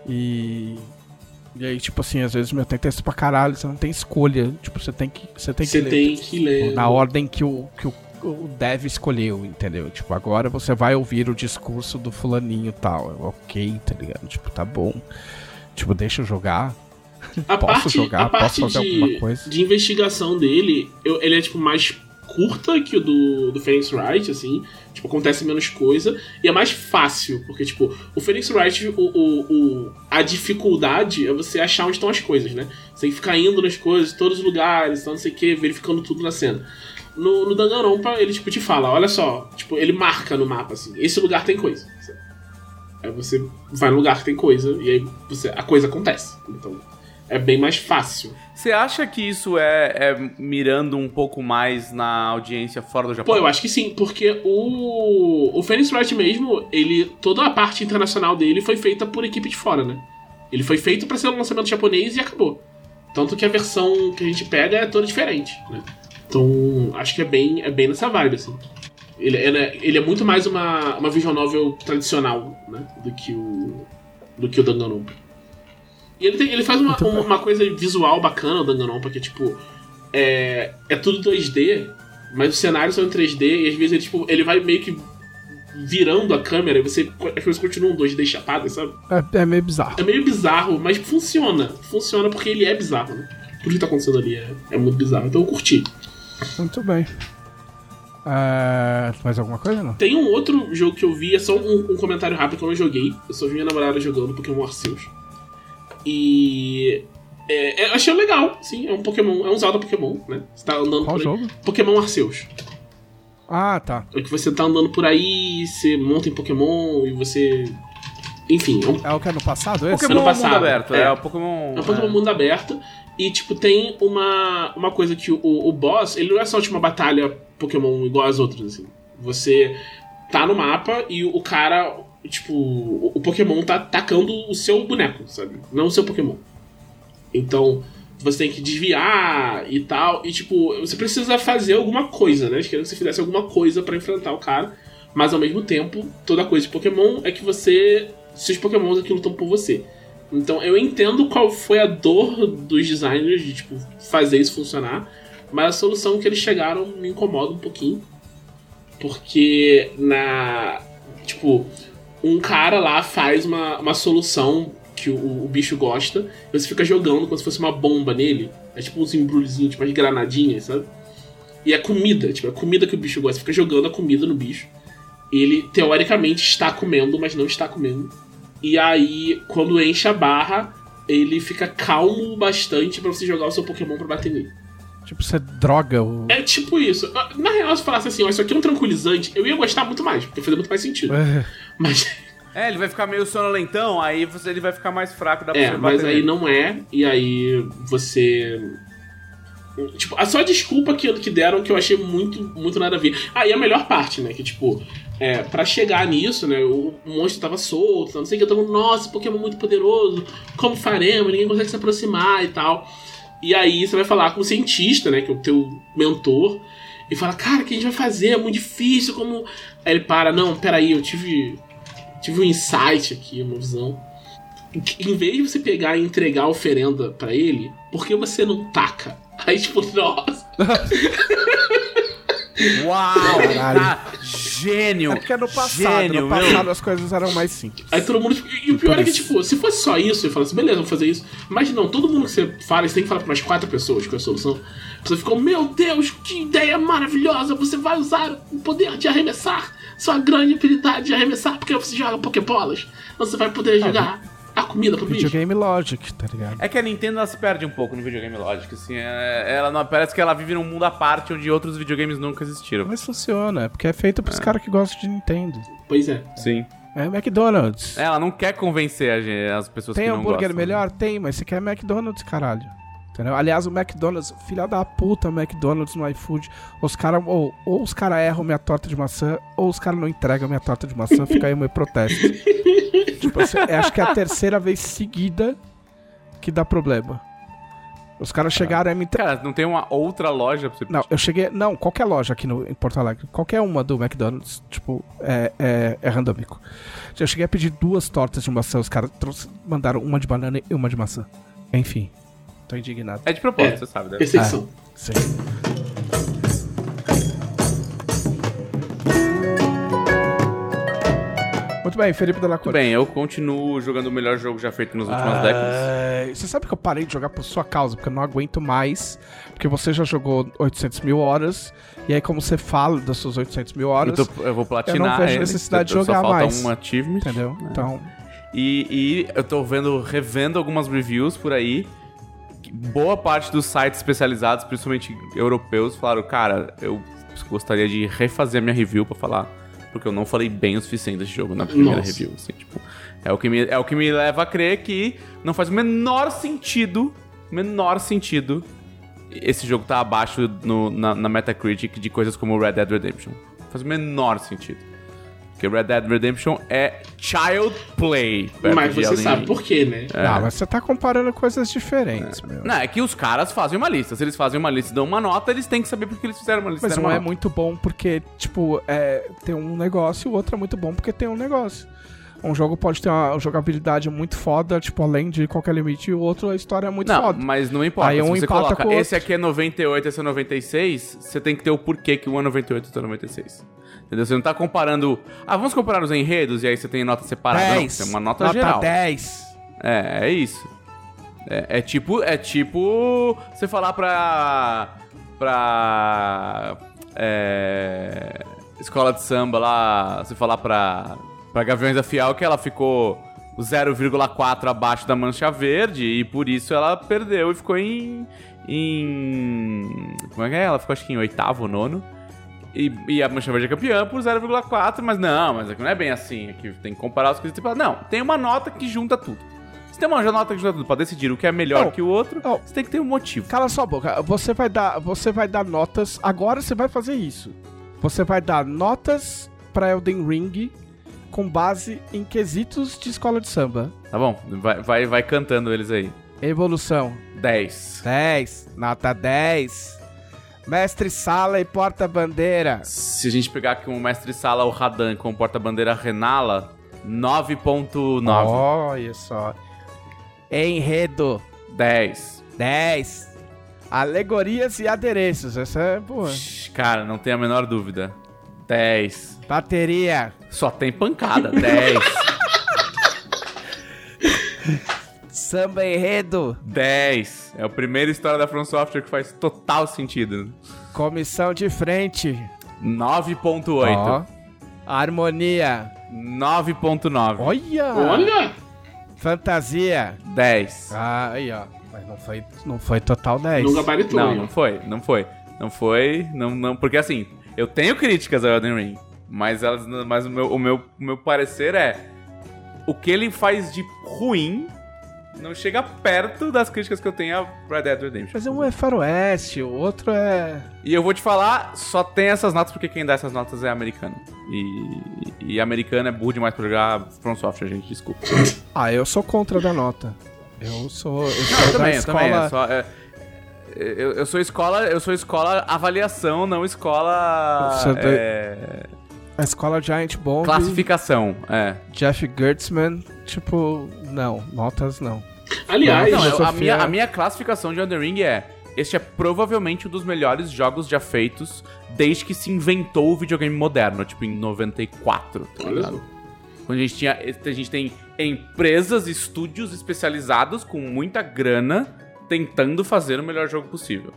e... E aí, tipo assim, às vezes meu tem texto pra caralho, você não tem escolha, tipo, você tem que, você tem que Você ler. tem que ler. Na ordem que o, que o, o dev escolheu, entendeu? Tipo, agora você vai ouvir o discurso do fulaninho e tal. Ok, tá ligado? Tipo, tá bom. Tipo, deixa eu jogar. A Posso parte, jogar? a parte Posso fazer de, alguma coisa? de investigação dele, eu- ele é tipo mais curta que o do, do Phoenix Wright, assim. Tipo, acontece menos coisa. E é mais fácil, porque, tipo, o Phoenix Wright, o, o, o- a dificuldade é você achar onde estão as coisas, né? Você tem que ficar indo nas coisas, todos os lugares, não sei o que, verificando tudo na cena. No, no Danganronpa, ele, tipo, te fala, olha só, tipo, ele marca no mapa, assim, esse lugar tem coisa. Aí você vai no lugar que tem coisa, e aí você, a coisa acontece. Então, é bem mais fácil. Você acha que isso é, é mirando um pouco mais na audiência fora do Japão? Pô, eu acho que sim, porque o, o Phoenix Wright mesmo, ele toda a parte internacional dele foi feita por equipe de fora, né? Ele foi feito pra ser um lançamento japonês e acabou. Tanto que a versão que a gente pega é toda diferente, né? Então, acho que é bem, é bem nessa vibe, assim. Ele, ele é, ele é muito mais uma, uma visual novel tradicional, né? Do que o, do que o Danganronpa. E ele, tem- ele faz uma, uma, uma coisa visual bacana, o Danganronpa, que é tipo... É, é tudo 2D, mas os cenários são em 3D e às vezes ele, tipo, ele vai meio que virando a câmera e você, as coisas continuam 2D chapadas, sabe? É, é meio bizarro. É meio bizarro, mas funciona. Funciona porque ele é bizarro, né? Tudo que tá acontecendo ali é, é muito bizarro. Então eu curti. Muito bem. É, mais alguma coisa, não? Tem um outro jogo que eu vi, é só um, um comentário rápido que eu não joguei. Eu só vi minha namorada jogando Pokémon Arceus. E. É, é, eu achei legal, sim. É um Pokémon, é um Zelda Pokémon, né? Você tá andando Qual por aí. jogo? Pokémon Arceus. Ah, tá. É que você tá andando por aí, você monta em Pokémon e você. Enfim, é um É o que é no passado, esse? Pokémon ano passado, mundo aberto, é, é. o Pokémon... É um Pokémon mundo aberto. E, tipo, tem uma, uma coisa que o, o boss, ele não é só tipo, uma batalha Pokémon igual às outras, assim. Você tá no mapa e o cara, tipo, o, Pokémon tá atacando o seu boneco, sabe? Não o seu Pokémon. Então, você tem que desviar e tal. E, tipo, você precisa fazer alguma coisa, né? Eles que você fizesse alguma coisa pra enfrentar o cara. Mas, ao mesmo tempo, toda coisa de Pokémon é que você... Seus Pokémons aqui lutam por você. Então eu entendo qual foi a dor dos designers de tipo fazer isso funcionar, Mas a solução que eles chegaram me incomoda um pouquinho. Porque na. Tipo, um cara lá faz uma, uma solução que o, o bicho gosta, e você fica jogando como se fosse uma bomba nele. É tipo uns embrulhozinhos, tipo umas granadinhas, sabe? E é comida, tipo, é comida que o bicho gosta. Você fica jogando a comida no bicho. Ele, teoricamente, está comendo, mas não está comendo. E aí, quando enche a barra, ele fica calmo bastante pra você jogar o seu Pokémon pra bater nele. Tipo, você droga o. É tipo isso. Na real, se falasse assim, ó, isso aqui é um tranquilizante, eu ia gostar muito mais, porque fazia muito mais sentido. É. Mas, É, ele vai ficar meio sonolentão, aí você, ele vai ficar mais fraco, pra é, mas aí não é, e aí você. Tipo, a só desculpa que, que deram que eu achei muito, muito nada a ver. Ah, e a melhor parte, né? Que, tipo, é, pra chegar nisso, né? O monstro tava solto, não sei o que, eu tava, nossa, Pokémon muito poderoso, como faremos? Ninguém consegue se aproximar e tal. E aí você vai falar com o cientista, né? Que é o teu mentor, e fala, cara, o que a gente vai fazer? É muito difícil, como. Aí ele para, não, peraí, eu tive. Tive um insight aqui, uma visão. Em vez de você pegar e entregar a oferenda pra ele, por que você não taca? Aí, tipo, nossa. Uau! Caralho. Tá, gênio! É porque no passado, Gênio, no meu. passado as coisas eram mais simples. Aí todo mundo. E o pior é que, tipo, se fosse só isso, eu falo assim, beleza, vamos fazer isso. Mas não, todo mundo que você fala, você tem que falar pra umas quatro pessoas com a solução. Você ficou, meu Deus, que ideia maravilhosa! Você vai usar o poder de arremessar, sua grande habilidade de arremessar, porque você joga Pokébolas. Você vai poder jogar a comida pro bicho. Videogame Logic, tá ligado? É que a Nintendo ela se perde um pouco no videogame Logic, assim, é- ela não, parece que ela vive num mundo à parte onde outros videogames nunca existiram. Mas funciona, porque é feito pros caras que gostam de Nintendo. Pois é. Sim. É McDonald's. Ela não quer convencer a gente- as pessoas Tem que não hambúrguer gostam. melhor? Tem, mas você quer McDonald's, caralho. Entendeu? Aliás, o McDonald's, filha da puta, McDonald's no iFood. Os caras, ou, ou os caras erram minha torta de maçã, ou os caras não entregam minha torta de maçã, fica aí o meu protesto. tipo, assim, eu acho que é a terceira vez seguida que dá problema. Os caras chegaram e me entregaram. Cara, não tem uma outra loja pra você Não, eu cheguei. Não, qualquer loja aqui no, em Porto Alegre, qualquer uma do McDonald's, tipo, é, é, é randômico. Eu cheguei a pedir duas tortas de maçã, os caras mandaram uma de banana e uma de maçã. Enfim, tô indignado. É de propósito, É. você sabe, né? Perseguição. Sim. Muito bem, Felipe Delacroix. Bem, eu continuo jogando o melhor jogo já feito nas últimas décadas. Ah, Você sabe que eu parei de jogar por sua causa, porque eu não aguento mais. Porque você já jogou 800 mil horas. E aí, como você fala das suas 800 mil Eu, horas, tô- eu vou platinar eu não vejo ele, necessidade de só jogar falta mais. um achievement. entendeu? Então, E, e eu tô vendo, revendo algumas reviews por aí. Boa parte dos sites especializados, principalmente europeus, falaram, cara, eu gostaria de refazer a minha review pra falar. Porque eu não falei bem o suficiente desse jogo na primeira Nossa. review. assim, tipo, é, o que me, é o que me leva a crer que não faz o menor sentido, menor sentido, esse jogo tá abaixo no- na, na Metacritic de coisas como Red Dead Redemption. Faz o menor sentido. Porque Red Dead Redemption é child play. Mas você sabe por quê, né? ah, mas você tá comparando coisas diferentes, meu. Não, é que os caras fazem uma lista. Se eles fazem uma lista e dão uma nota, eles têm que saber porque eles fizeram uma lista. Mas um uma é nota. muito bom porque, tipo, é, tem um negócio e o outro é muito bom porque tem um negócio. Um jogo pode ter uma jogabilidade muito foda, tipo, além de qualquer limite, e o outro a história é muito Não, foda. mas não importa. Aí Se um você empata coloca esse aqui é 98, esse é 96, você tem que ter o porquê que um é 98 e outro é 96. Entendeu? Você não tá comparando. Ah, vamos comparar os enredos e aí você tem nota separada. Não, 10. tem uma nota, nota geral. 10. É, é isso. É, é tipo, é tipo você falar pra pra é, escola de samba lá, você falar pra pra Gaviões da Fiel que ela ficou 0,4 abaixo da mancha verde e por isso ela perdeu e ficou em em como é que é? Ela ficou acho que em oitavo, nono. E, e a Mancha Verde é campeã por 0,4, mas não, mas aqui não é bem assim. Aqui tem que comparar as coisas. Tipo, não, tem uma nota que junta tudo. Se tem uma nota que junta tudo pra decidir o que é melhor Não, que o outro, não. você tem que ter um motivo. Cala sua boca. Você vai dar, você vai dar notas. Agora você vai fazer isso. Você vai dar notas pra Elden Ring com base em quesitos de escola de samba. Tá bom? Vai, vai, vai cantando eles aí. Evolução. 10. 10. Nota 10. Mestre Sala e porta-bandeira. Se a gente pegar aqui um mestre sala, o Radan, com o porta-bandeira Renala, 9.9. Olha só. Enredo. 10. 10. Alegorias e adereços. Essa é boa. Cara, não tem a menor dúvida. 10. Bateria. Só tem pancada. 10. Samba enredo. 10. É a primeira história da From Software que faz total sentido. Comissão de frente. 9.8. Ó. Harmonia. 9.9. Olha! Olha! Fantasia. 10. Ah, aí, ó. Mas não foi, não foi total 10. Não gabaritou. Não, não foi, não foi. Não foi, não, não, porque assim, eu tenho críticas ao Elden Ring, mas elas, mas o meu, o meu, o meu parecer é o que ele faz de ruim não chega perto das críticas que eu tenho a Red Dead Redemption. Mas um é faroeste, o outro é... E eu vou te falar, só tem essas notas porque quem dá essas notas é americano. E, e americano é burro demais pra jogar From Software, gente, desculpa. Ah, eu sou contra da nota. Eu sou, eu sou Eu da também, eu escola... também. é só- é- eu, eu sou escola, eu sou escola avaliação, não escola é é, A escola Giant Bomb, classificação. É. Jeff Gertzman, tipo, não, notas não. Aliás, Não, eu- a, minha, a minha classificação de Elden Ring é: este é provavelmente um dos melhores jogos já feitos desde que se inventou o videogame moderno, tipo em 94, tá ligado? Quando a gente tinha. A gente tem empresas, estúdios especializados com muita grana tentando fazer o melhor jogo possível.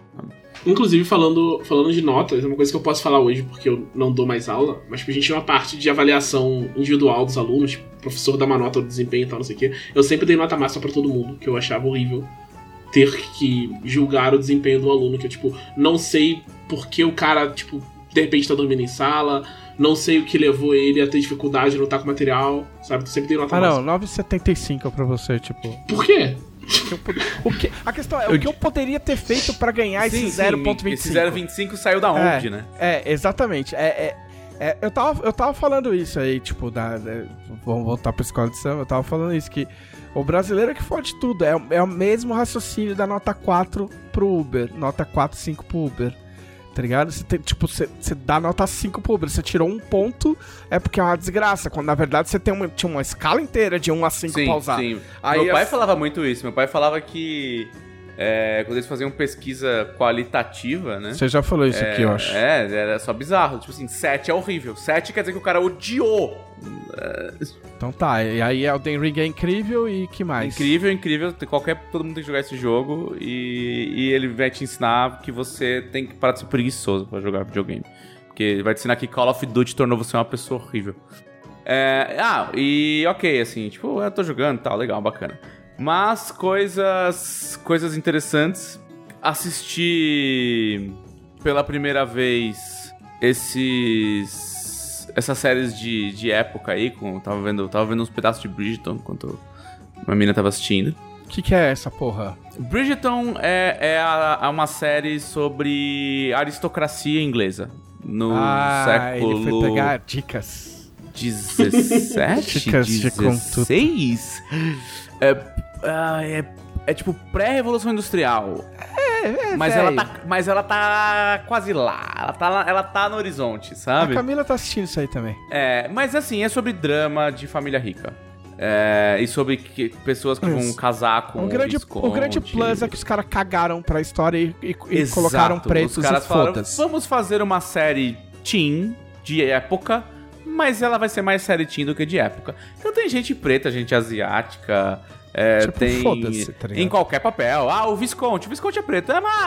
Inclusive, falando, falando de notas, é uma coisa que eu posso falar hoje, porque eu não dou mais aula, mas tipo, a gente tinha uma parte de avaliação individual dos alunos, tipo, o professor dá uma nota do desempenho e tal, não sei o quê. Eu sempre dei nota máxima pra todo mundo, que eu achava horrível ter que julgar o desempenho do aluno, que eu, tipo, não sei por que o cara, tipo, de repente tá dormindo em sala, não sei o que levou ele a ter dificuldade de lutar com material, sabe? Eu sempre dei nota Ah, não, máxima. 9,75 pra você, tipo... Por quê? Eu pod- o que, a questão é, o que eu poderia ter feito pra ganhar esse Esse 0,25? 0,25 saiu da onde, é, né? É, exatamente. É, é, é, eu, tava, eu tava falando isso aí, tipo, da, vamos voltar pra escola de samba, eu tava falando isso, que o brasileiro é que fode tudo. É, o- é o mesmo raciocínio da nota 4 pro Uber, nota 4, 5 pro Uber. Tá ligado? Você tem, tipo, você, você dá nota 5 pro Uber, você tirou um ponto, é porque é uma desgraça. Quando na verdade você tem uma, tinha uma escala inteira de 1 a 5 pra usar. Sim. Aí meu pai falava muito isso. Meu pai falava que é, quando eles faziam pesquisa qualitativa, né? Você já falou isso é, aqui, eu acho. É, era só bizarro. Tipo assim, 7 é horrível. 7 quer dizer que o cara odiou. Então tá, e aí Elden Ring é incrível e que mais? Incrível, incrível. Qualquer, todo mundo tem que jogar esse jogo e, e ele vai te ensinar que você tem que parar de ser preguiçoso pra jogar videogame. Porque ele vai te ensinar que Call of Duty tornou você uma pessoa horrível. É, ah, e ok, assim, tipo, eu tô jogando e tal, legal, bacana. Mas coisas, coisas interessantes. Assisti pela primeira vez esses essas séries de, de época aí, com, tava vendo, tava vendo uns pedaços de Bridgerton enquanto uma mina tava assistindo. O que, que é essa porra? Bridgerton é, é, a- é uma série sobre aristocracia inglesa. No ah, século ele foi pegar dicas. 17? Dicas de conto. 16? É, ah, é, é tipo pré-revolução industrial. É, mas, véi. ela tá, mas ela tá quase lá. Ela tá, lá- ela tá no horizonte, A sabe? Camila tá assistindo isso aí também. É, mas assim, é sobre drama de família rica. É, e sobre que- pessoas que vão Isso. casar com O grande, o Visconde. grande plus é que os caras cagaram pra história e, e- e colocaram pretos Os caras e falaram, vamos fazer uma série teen de época, mas ela vai ser mais série teen do que de época. Então tem gente preta, gente asiática, é, Tipo, tem foda-se, tá em qualquer papel. Ah, o Visconde, o Visconde é preto. É, mas...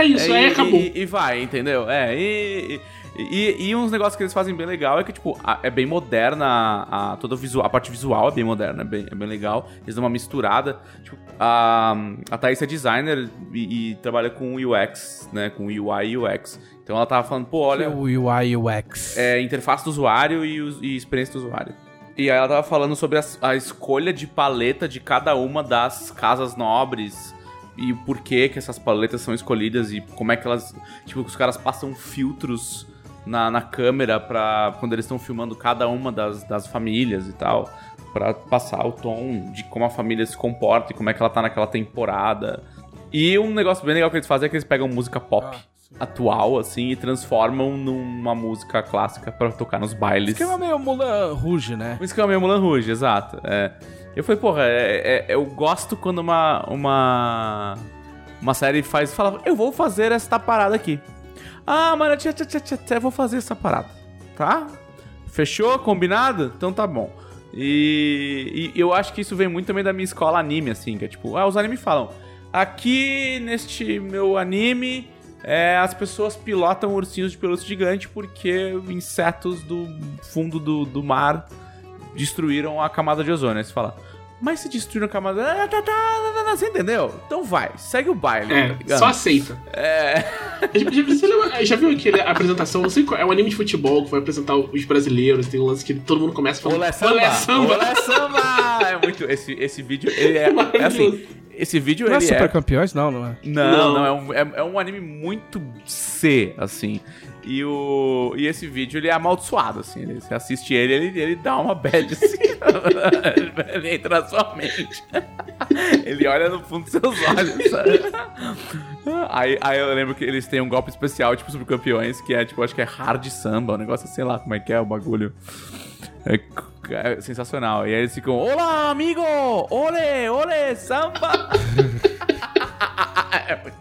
É isso, aí e, acabou. E, e vai, entendeu? É, e... E, e uns negócios que eles fazem bem legal é que, tipo, a- é bem moderna a, a- toda a visual, a parte visual é bem moderna, é bem, é bem legal. Eles dão uma misturada. Tipo, a, a Thaís é designer e, e trabalha com UX, né? Com UI e UX. Então ela tava falando, pô, olha, O UI UX. é, interface do usuário e, e experiência do usuário. E aí ela tava falando sobre as- a, escolha de paleta de cada uma das casas nobres e o porquê que essas paletas são escolhidas e como é que elas. Tipo, os caras passam filtros na, na câmera pra quando eles estão filmando cada uma das, das famílias e tal. Pra passar o tom de como a família se comporta e como é que ela tá naquela temporada. E um negócio bem legal que eles fazem é que eles pegam música pop Ah. Atual, assim, e transformam numa música clássica pra tocar nos bailes. Esquema meio Mulan Rouge, né? Um esquema meio Mulan Rouge, exato. É. Eu falei, porra, é- é- eu gosto quando uma, uma, uma série faz fala, eu vou fazer esta parada aqui. Ah, mano, tchê, tchê, tchê, tchê, vou fazer essa parada. Tá? Fechou? Combinado? Então tá bom. E, e eu acho que isso vem muito também da minha escola anime, assim, que é tipo, ah, os animes falam, aqui neste meu anime, é, as pessoas pilotam ursinhos de pelúcia gigante porque insetos do fundo do, do mar destruíram a camada de ozônio. Aí você fala, mas se destruíram a camada. Tá, tá, tá, tá, Você entendeu? Então vai, segue o baile. tá É, ligado? só aceita. É. Já, já- viu aquele a apresentação? Não sei qual. É um anime de futebol que vai apresentar os brasileiros. Tem um lance que todo mundo começa falando. Olé samba! Olé samba! Olé samba! É muito. Esse, esse vídeo, ele é. é assim. Esse vídeo Não é Super é. Campeões? Não, não é. Não, Não. não, é, um, é, é um anime muito C, assim. E, o, e esse vídeo, ele é amaldiçoado, assim. Ele, você assiste ele, ele, ele dá uma bad, assim. ele entra na sua mente. ele olha no fundo dos seus olhos, sabe? Aí, aí eu lembro que eles têm um golpe especial, tipo, sobre campeões, que é, tipo, acho que é hard samba, um negócio, sei lá como é que é o bagulho. É, é sensacional. E aí eles ficam, Olá, amigo! Ole, ole, samba! é, muito,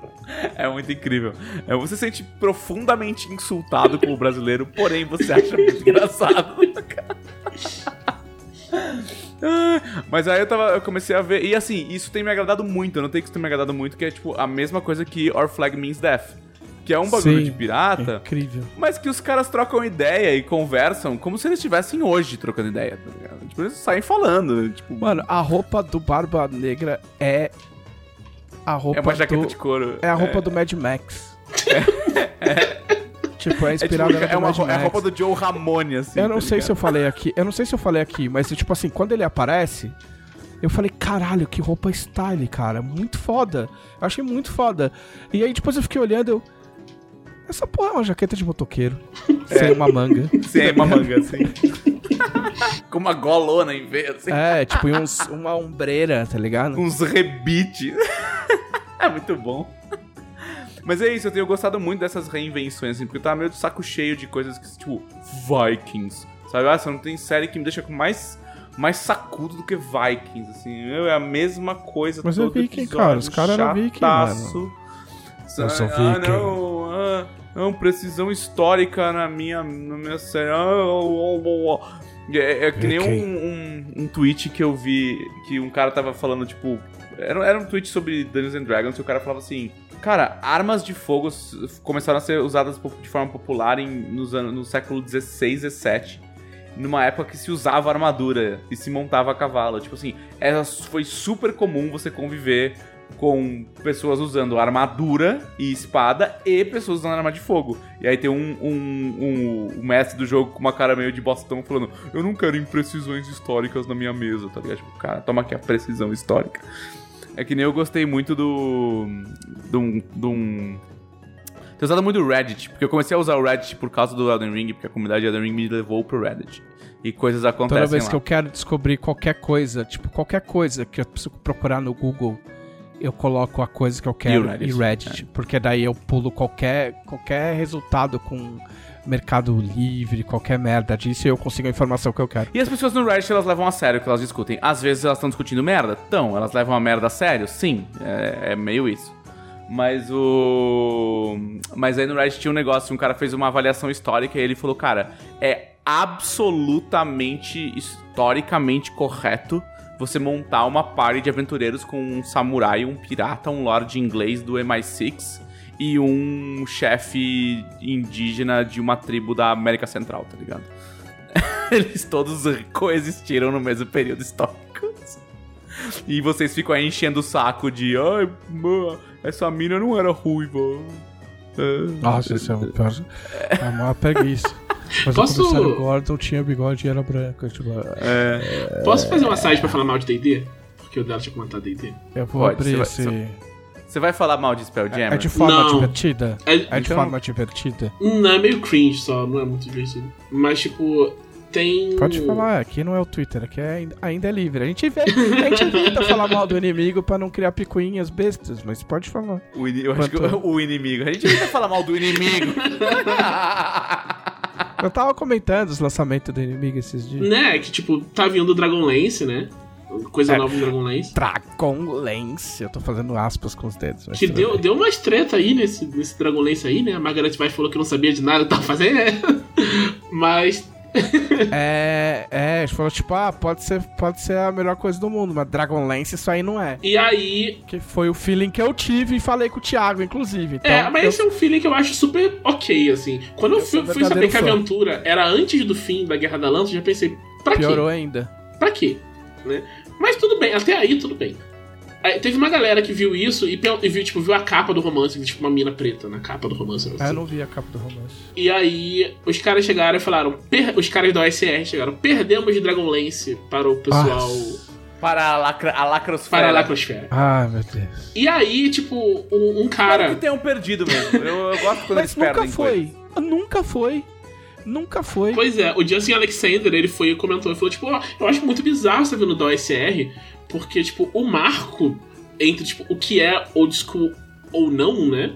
é muito incrível. É, você se sente profundamente insultado como brasileiro, porém você acha muito engraçado. Ah, Mas aí eu, tava, eu comecei a ver. E assim, isso tem me agradado muito. Eu não tenho que isso tem me agradado muito, que é tipo a mesma coisa que Our Flag Means Death. Que é um bagulho Sim. de pirata. Incrível. Mas que os caras trocam ideia e conversam como se eles estivessem hoje trocando ideia, tá ligado? Tipo, eles saem falando, tipo... Mano, a roupa do Barba Negra é. A roupa é uma jaqueta do... de couro. É a roupa do Mad Max. É É, tipo, inspirada na é, do uma, Mad ro- é a roupa do Joe Ramone, assim. Eu não tá sei se eu ligado? falei aqui. Eu não sei se eu falei aqui, mas tipo assim, quando ele aparece, eu falei, caralho, que roupa style, cara. Muito foda. Eu achei muito foda. E aí depois eu fiquei olhando, eu. Essa porra é uma jaqueta de motoqueiro. Sem uma manga. Sem uma manga, assim. Com uma golona em vez, assim. É, tipo, e uns, uma ombreira, tá ligado? Uns rebites. é muito bom. Mas é isso, eu tenho gostado muito dessas reinvenções, assim, porque eu tava meio de saco cheio de coisas que, tipo, Vikings. Sabe? Ah, você não tem série que me deixa com mais, mais sacudo do que Vikings, assim. Meu, É a mesma coisa Mas é todo viking, episódio, cara, os caras eram viking, chataço. Eu sou ah, viking. não, ah, não, precisão histórica na minha, na minha série. Ah, oh, oh, oh. É, é que nem um, um, um tweet que eu vi que um cara tava falando, tipo. Era, era um tweet sobre Dungeons and Dragons e o cara falava assim. Cara, armas de fogo começaram a ser usadas de forma popular em, nos anos, no século XVI, XVII. Numa época que se usava armadura e se montava a cavalo. Tipo assim, era, foi super comum você conviver com pessoas usando armadura e espada e pessoas usando arma de fogo. E aí tem um, um, um- um mestre do jogo com uma cara meio de bostão falando: Eu não quero imprecisões históricas na minha mesa, tá ligado? Tipo, cara, toma aqui a precisão histórica. É que nem eu gostei muito do. de um. de um- Tenho usado muito o Reddit, porque eu comecei a usar o Reddit por causa do Elden Ring, porque a comunidade Elden Ring me levou pro Reddit. E coisas acontecem Toda vez lá. que eu quero descobrir qualquer coisa, tipo, qualquer coisa que eu preciso procurar no Google, eu coloco a coisa que eu quero E Reddit, e Reddit. Porque daí eu pulo qualquer, qualquer resultado com Mercado Livre, qualquer merda disso, e eu consigo a informação que eu quero. E as pessoas no Reddit, elas levam a sério o que elas discutem. Às vezes elas estão discutindo merda? Então, elas levam a merda a sério? Sim, é, é meio isso. Mas o. Mas aí no Reddit tinha um negócio, um cara fez uma avaliação histórica e ele falou, cara, é absolutamente historicamente correto você montar uma party de aventureiros com um samurai, um pirata, um lord inglês do MI6 e um chefe indígena de uma tribo da América Central, tá ligado? Eles todos coexistiram no mesmo período histórico. E vocês ficam aí enchendo o saco de ai, mano, essa mina não era ruiva. É. Nossa, isso é, um pior, é uma preguiça. Mas Posso- o comissário Gordon tinha bigode e era branco. Tipo, É. Posso fazer uma site pra falar mal de D&D? Porque o dela tinha comentado D&D. eu vou Pode, abrir você vai- esse. Você vai falar mal de Spelljammer? É de forma Não. divertida? É, É de Então- forma divertida? Não, é meio cringe só, não é muito divertido. Mas, tipo, tem... Pode falar, aqui não é o Twitter, aqui é, ainda- é livre. A gente, vê, a gente evita falar mal do inimigo pra não criar picuinhas bestas, mas pode falar. O ini- eu acho que Quanto- o, inimigo. A gente vai falar mal do inimigo. Eu tava comentando os lançamentos do inimigo esses dias. Né, que, tipo, tá vindo o Dragonlance, né? Coisa É. nova em Dragonlance. Dragonlance. Eu tô fazendo aspas com os dedos. Que deu, bem. deu umas treta aí nesse, nesse Dragonlance aí, né? A Margaret Weiss falou que não sabia de nada tava fazendo, né? Mas É, é, a gente falou tipo, ah, pode ser, pode ser a melhor coisa do mundo, mas Dragonlance isso aí não é. E aí. Que foi o feeling que eu tive e falei com o Thiago, inclusive. Então, é, mas eu- esse é um feeling que eu acho super ok, assim. Quando eu, Eu fui, fui saber que a aventura era antes do fim da Guerra da Lança, eu já pensei, pra quê? piorou ainda. Pra quê? Né? Mas tudo bem, até aí tudo bem. Aí, teve uma galera que viu isso e, e viu, tipo, viu a capa do romance, tipo, uma mina preta na capa do romance. Ah, eu não vi a capa do romance. E aí, os caras chegaram e falaram, per- os caras da OSR chegaram, perdemos de Dragonlance para o pessoal, Para a, lacra, a lacrosfera. para a Lacrosfera. Ah, meu Deus. E aí, tipo, um, um Cara, cara. que tenham perdido mesmo. Eu, eu gosto quando Mas eles perdem nunca coisas. foi. Nunca foi. Nunca foi. Pois é, o Justin Alexander, ele foi e comentou, ele falou, tipo, ó, eu acho muito bizarro você vindo da OSR, porque, tipo, o marco entre, tipo, o que é old school ou não, né,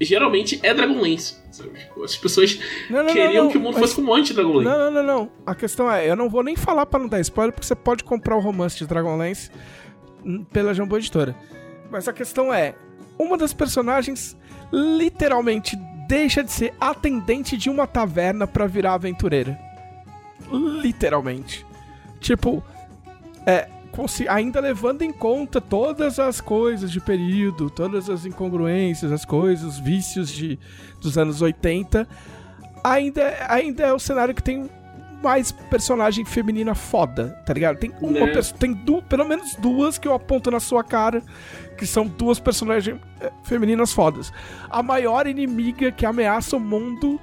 geralmente é Dragonlance? Tipo, as pessoas Não, não, queriam não, que o mundo fosse como anti-Dragonlance. Não, não, não, não. A questão é, eu não vou nem falar pra não dar spoiler, porque você pode comprar o romance de Dragonlance pela Jambô Editora. Mas a questão é, uma das personagens literalmente deixa de ser atendente de uma taverna pra virar aventureira. Literalmente. Tipo, é, ainda levando em conta todas as coisas de período, todas as incongruências, as coisas, os vícios de, dos anos 80, ainda, ainda é o cenário que tem mais personagem feminina foda, tá ligado? Tem uma Né? perso- tem du- pelo menos duas que eu aponto na sua cara, que são duas personagens eh, femininas fodas. A maior inimiga que ameaça o mundo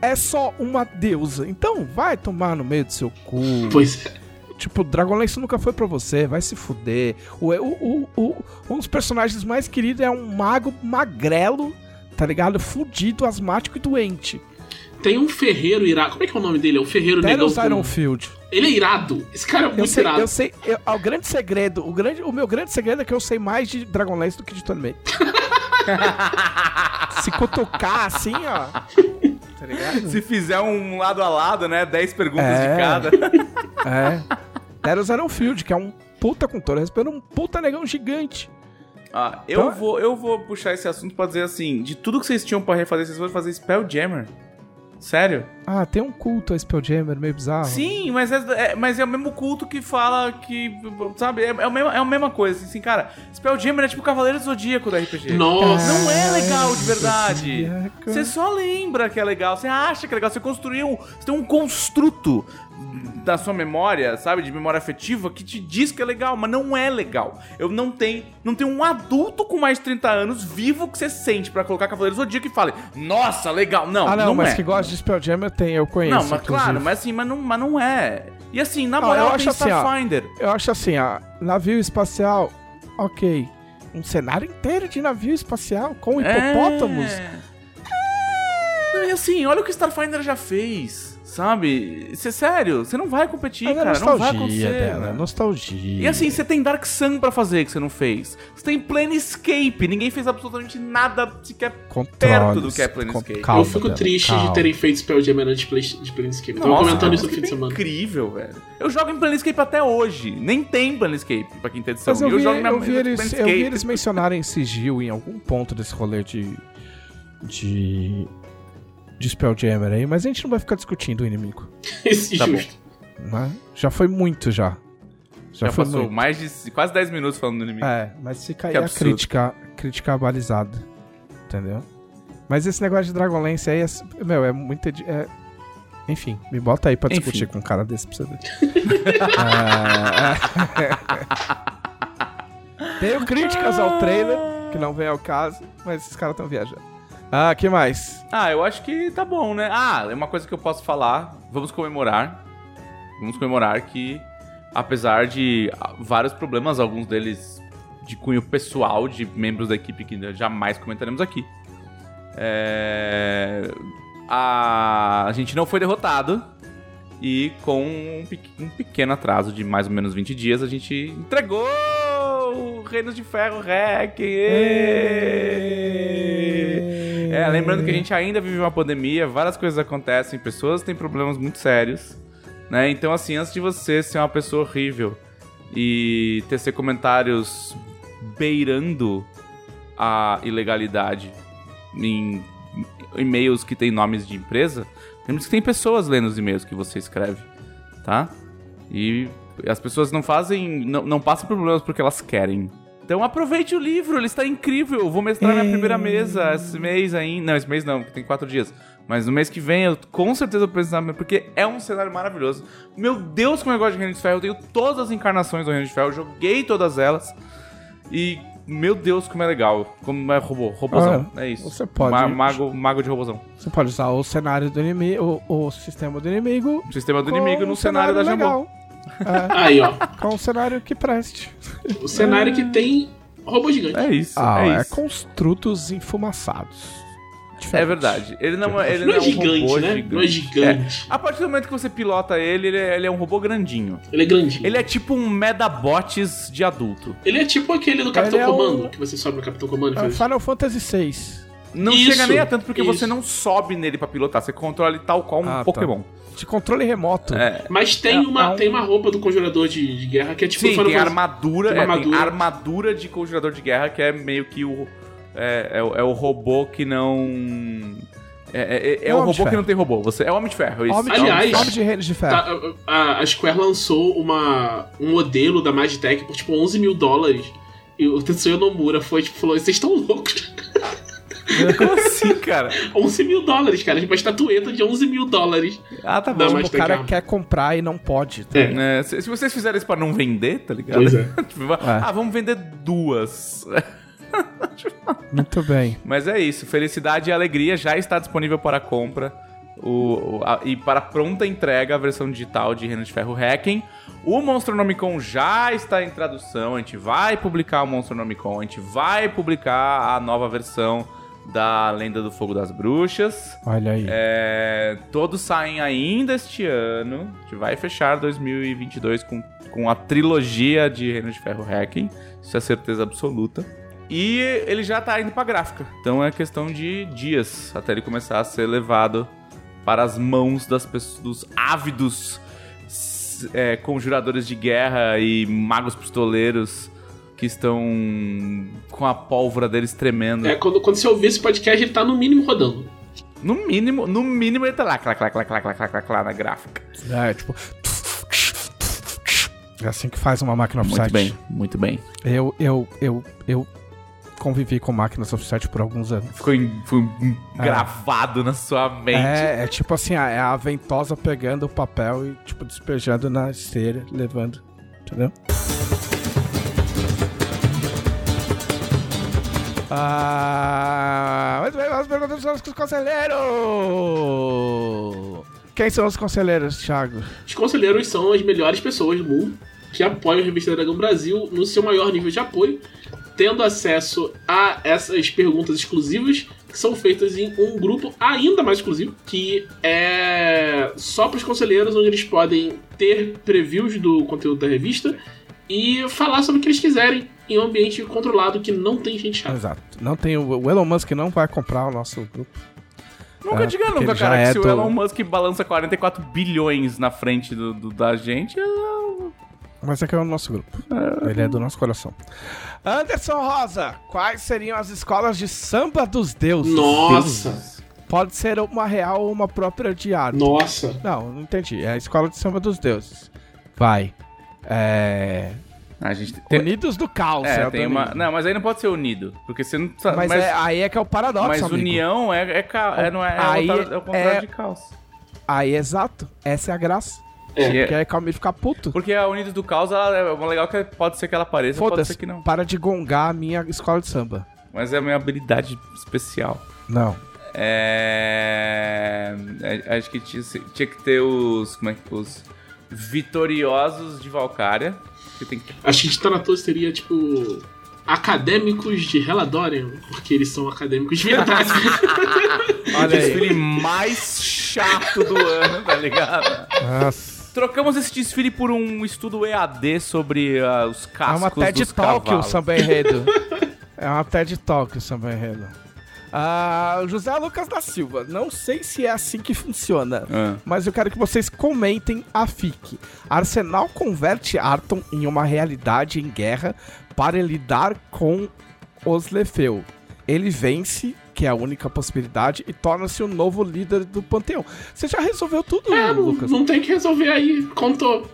é só uma deusa. Então, vai tomar no meio do seu cu. Pois é. Tipo, Dragonlance nunca foi pra você, vai se fuder. O, o, o- um dos personagens mais queridos é um mago magrelo, tá ligado? Fudido, asmático e doente. Tem um ferreiro irado. Como é que é o nome dele? É um ferreiro negão. Teros com- Ironfield. Ele é irado. Esse cara é muito Eu sei, irado. eu sei, eu- ah, o grande segredo, o, grande, o meu grande segredo é que eu sei mais de Dragonlance do que de Tournament. Se cutucar assim, ó. Tá ligado? Se fizer um lado a lado, né? 10 perguntas É. de cada. É. Teros Ironfield, que é um puta com todo respeito, um puta negão gigante. Ah, eu, Então- vou, eu vou puxar esse assunto pra dizer assim: de tudo que vocês tinham pra refazer, vocês vão fazer Spelljammer. Sério? Ah, tem um culto a Spelljammer meio bizarro. Sim, mas é, é- mas é o mesmo culto que fala que. Sabe? É, é, o mesmo, é a mesma coisa. Assim, cara, Spelljammer é tipo Cavaleiro do Zodíaco da RPG. Nossa. Não é legal de verdade. Zodíaco. Você só lembra que é legal, você acha que é legal, você construiu. Você tem um construto da sua memória, sabe, de memória afetiva, que te diz que é legal, mas não é legal. Eu não tenho, não tenho um adulto com mais de 30 anos vivo que você sente pra colocar Cavaleiro do Zodíaco e fale, nossa, legal. Não, Ah, não, não mas é. que gosta de Spelljammer tem, eu conheço. Não, mas inclusive. claro, mas assim, mas não, mas não é. E assim, na Não, moral, eu acho assim, ó. Eu acho assim, ó, navio espacial, ok. Um cenário inteiro de navio espacial com hipopótamos. É. Não, e assim, olha o que Starfinder já fez, sabe? Isso é sério, você não vai competir, Mas é cara, não vai nostalgia acontecer. dela, é né? nostalgia. E assim, você tem Dark Sun pra fazer que você não fez. Você tem Planescape, ninguém fez absolutamente nada sequer Controles, perto do que é Planescape. calma, eu fico Dela, triste calma. de terem feito Spelljammer antes de Planescape. Tava Nossa, comentando isso no fim de é semana. incrível, velho. Eu jogo em Planescape até hoje. Nem tem Planescape pra quem tem edição. Mas eu E vi, jogo eu, vi eles, eu vi eles mencionarem sigil em algum ponto desse rolê de. de. De Spelljammer aí, mas a gente não vai ficar discutindo o inimigo. Esse Tá bom. justo. Né? Já foi muito já. Já, Já foi passou muito. mais de quase 10 minutos falando do inimigo. É, mas fica aí Que a crítica, crítica balizada. Entendeu? Mas esse negócio de Dragonlance aí, é, meu, é muito. é- enfim, me bota aí pra Enfim. discutir com um cara desse pra você ver. É, Tenho críticas ao trailer, que não vem ao caso, mas esses caras estão viajando. Ah, que mais? Ah, eu acho que tá bom, né? Ah, é uma coisa que eu posso falar. Vamos comemorar. Vamos comemorar que, apesar de vários problemas, alguns deles de cunho pessoal, de membros da equipe que jamais comentaremos aqui, é, a... a gente não foi derrotado. E com um, pe- um pequeno atraso de mais ou menos 20 dias, a gente entregou o Reinos de Ferro Rec. Êêêê! É, lembrando que a gente ainda vive uma pandemia, várias coisas acontecem, pessoas têm problemas muito sérios, né? Então, assim, antes de você ser uma pessoa horrível e tecer comentários beirando a ilegalidade em e-mails que tem nomes de empresa, lembre que tem pessoas lendo os e-mails que você escreve, tá? E as pessoas não fazem, não, não passam por problemas porque elas querem. Então aproveite o livro, ele está incrível. Eu vou mestrar minha primeira mesa esse mês ainda. Não, esse mês não, porque tem quatro dias. Mas no mês que vem eu com certeza vou precisar, porque é um cenário maravilhoso. Meu Deus, como eu gosto de Reino de Ferro. Eu tenho todas as encarnações do Reino de Ferro, eu joguei todas elas. E, meu Deus, como é legal. Como é robô, robôzão. é isso. você pode- Ma- mago, mago de robôzão. Você pode usar o cenário do inimigo, o, o sistema do inimigo. Sistema do inimigo no cenário da Jambô. É, Aí, ó. com um cenário que preste. O cenário que tem robô gigante. É isso, Ah, é é, isso. construtos enfumaçados. É verdade. Ele não, é- ele não, não é é um gigante, robô né? gigante. Não é gigante. A partir do momento que você pilota ele, ele é, ele é um robô grandinho. Ele é grandinho. Ele é tipo um Medabots de adulto. Ele é tipo aquele do Capitão Ele é Comando, um- que você sobe no Capitão Comando e É. Final Fantasy VI. Não Isso, chega nem a tanto porque isso. você não sobe nele pra pilotar, você controla ele tal qual um Ah, tá. De controle remoto. É. Mas tem, É, uma, é um- tem uma roupa do conjurador de, de guerra que é tipo Sim, Final tem armadura, tem é, uma tem armadura. armadura de conjurador de guerra que é meio que o. É, é, o- é o robô que não. É, é- é É o robô que Ferro. não tem robô. Você, é o Homem de Ferro, isso. Homem, Aliás- Homem de de Ferro. Tá, a, a Square lançou uma, um modelo da Magitech por tipo 11 mil dólares. E o Tetsuya Nomura foi tipo, falou: vocês estão loucos. Como assim, cara? 11 mil dólares, cara. Tipo, uma estatueta de 11 mil dólares. Ah, tá bom. Tipo, mas o cara carro. quer comprar e não pode. tá? É. É, se, se vocês fizerem isso pra não vender, tá ligado? Pois é. Tipo, Ah, vamos vender duas. Muito bem. Mas é isso. Felicidade e alegria já está disponível para compra. O, o- a- e para pronta entrega a versão digital de Reino de Ferro Hacking. O Monstronomicon já está em tradução. A gente vai publicar o Monstronomicon. A gente vai publicar a nova versão da Lenda do Fogo das Bruxas. Olha aí. É, todos saem ainda este ano. A gente vai fechar 2022 com, com a trilogia de Reino de Ferro Hacking. Isso é certeza absoluta. E ele já tá indo pra gráfica. Então é questão de dias até ele começar a ser levado para as mãos das pessoas, dos ávidos é, conjuradores de guerra e magos pistoleiros que estão com a pólvora deles tremendo. É, quando, quando você ouvir esse podcast, ele tá no mínimo rodando. No mínimo, no mínimo ele tá lá, clá, clá, clá, clá, clá, clá, clá na gráfica. É, tipo... É assim que faz uma máquina offset. Muito bem, muito bem. Eu, eu, eu, eu convivi com máquinas offset por alguns anos. Ficou em, é. gravado na sua mente. É, é tipo assim, é a ventosa pegando o papel e, tipo, despejando na esteira, levando, entendeu? Ah, muito bem, vamos perguntar os conselheiros. Quem são os conselheiros, Thiago? Os conselheiros são as melhores pessoas do mundo que apoiam a Revista Dragão Brasil no seu maior nível de apoio, tendo acesso a essas perguntas exclusivas que são feitas em um grupo ainda mais exclusivo, que é só para os conselheiros, onde eles podem ter previews do conteúdo da revista e falar sobre o que eles quiserem em um ambiente controlado que não tem gente chata. Exato. Não tem o, o Elon Musk não vai comprar o nosso grupo. Nunca É, diga nunca, cara, que é se o do- Elon Musk balança 44 bilhões na frente do, do- da gente, eu- Mas é que é o nosso grupo. Ele é do nosso coração. Anderson Rosa, quais seriam as escolas de samba dos deuses? Nossa! Pode ser uma real ou uma própria de arte. Nossa! Não, não entendi. É a escola de samba dos deuses. Vai. É. a gente tem, Unidos do Caos. é, o tem uma, Unido. não, mas aí não pode ser unido, porque você não sabe, Mas, mas, é- aí é que é o paradoxo, mas amigo. união é, é, ca- é, não é, é, Aí o, contrário- é o contrário é- de caos. Aí, exato. Essa é a graça. É. Que é- é Calmir ficar puto. Porque a Unidos do Caos, ela é uma legal que pode ser que ela apareça, pode ser que não. Para de gongar a minha escola de samba. Mas é a minha habilidade especial. Não. É... é, Acho que tinha, tinha que ter os. Como é que. Os vitoriosos de Valkyria. Que tem que. Acho que de Thanatos seria, tipo, acadêmicos de Reladorian, porque eles são acadêmicos de verdade. Olha aí. desfile mais chato do ano, tá ligado? Nossa. Trocamos esse desfile por um estudo EAD sobre ah, os É cascos uma TED dos Talk o cavalos. samba enredo. é uma TED Talk o samba enredo. Ah, José Lucas da Silva, não sei se é assim que funciona, Ah. mas eu quero que vocês comentem a FIC. Arsenal converte Arton em uma realidade em guerra para lidar com os Lefeu. Ele vence, que é a única possibilidade, e torna-se o novo líder do Panteão. Você já resolveu tudo, É, Lucas? não tem que resolver aí. Contou.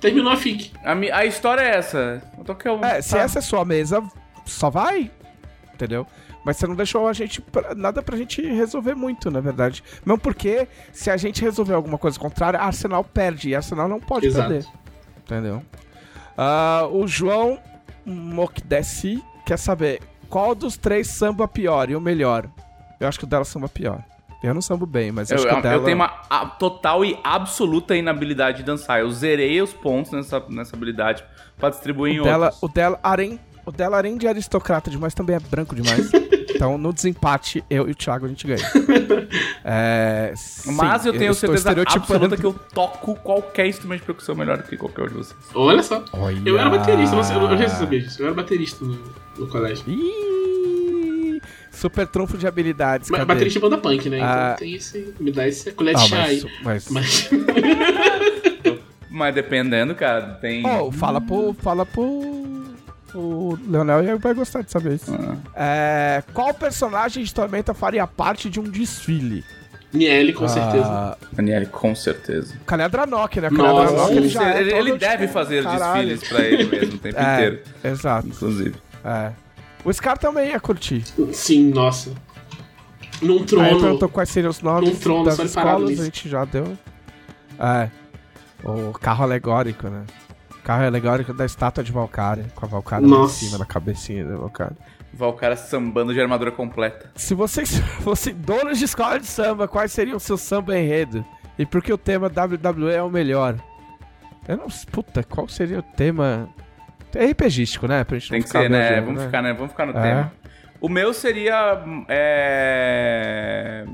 Terminou a FIC. A, a história é essa. Eu tô aqui, eu- É, se tá. essa é sua mesa, só vai, entendeu? Mas você não deixou a gente pra- nada pra gente resolver muito, na verdade. Mesmo porque, se a gente resolver alguma coisa contrária, Arsenal perde. E Arsenal não pode Exato. perder. Entendeu? Ah, o João Mokdessi quer saber qual dos três samba pior e o melhor. Eu acho que o dela samba pior. Eu não sambo bem, mas Eu, acho que o eu- dela... eu tenho uma total e absoluta inabilidade de dançar. Eu zerei os pontos nessa, nessa habilidade pra distribuir em O dela, outros. o dela, além, o dela, além de aristocrata demais, também é branco demais. então, no desempate, eu e o Thiago a gente ganha. É, sim, Mas eu tenho estou certeza absoluta que eu toco qualquer instrumento de percussão melhor do que qualquer um de vocês. Olha só. Olha. Eu era baterista, eu, eu já sabia disso. Eu era baterista no, no colégio. Ih, super trunfo de habilidades. Mas cadê? baterista é banda punk, né? Então Ah. tem esse. Me dá esse colher Ah, de chá aí. mas, mas... Mas. Mas dependendo, cara, tem. Oh, fala pro, fala pro, pro Leonel vai gostar de saber isso. Ah. É, qual personagem de Tormenta faria parte de um desfile? Niele, com certeza. Ah, Daniele, com certeza. Caledranok, né? Nossa, Caledranok, ele já é ele, ele tipo, deve fazer caralho. desfiles pra ele mesmo o tempo É, inteiro. exato. Inclusive. É. O Scar também ia curtir. Sim, nossa. Num Aí trono. perguntou quais seriam os nomes Num trono, das escolas, a gente já deu. É. O carro alegórico, né? Carro alegórico da estátua de Valkyria, com a Valkyria lá em cima da cabecinha da Valkyria. Valkyria sambando de armadura completa. Se vocês fossem donos de escola de samba, quais seriam o seu samba enredo? E por que o tema WWE é o melhor? Eu não. Puta, qual seria o tema. É RPGístico, né? Pra gente Tem não que ficar ser, né? Vamos ficar, né? Vamos ficar no É. tema. O meu seria. É...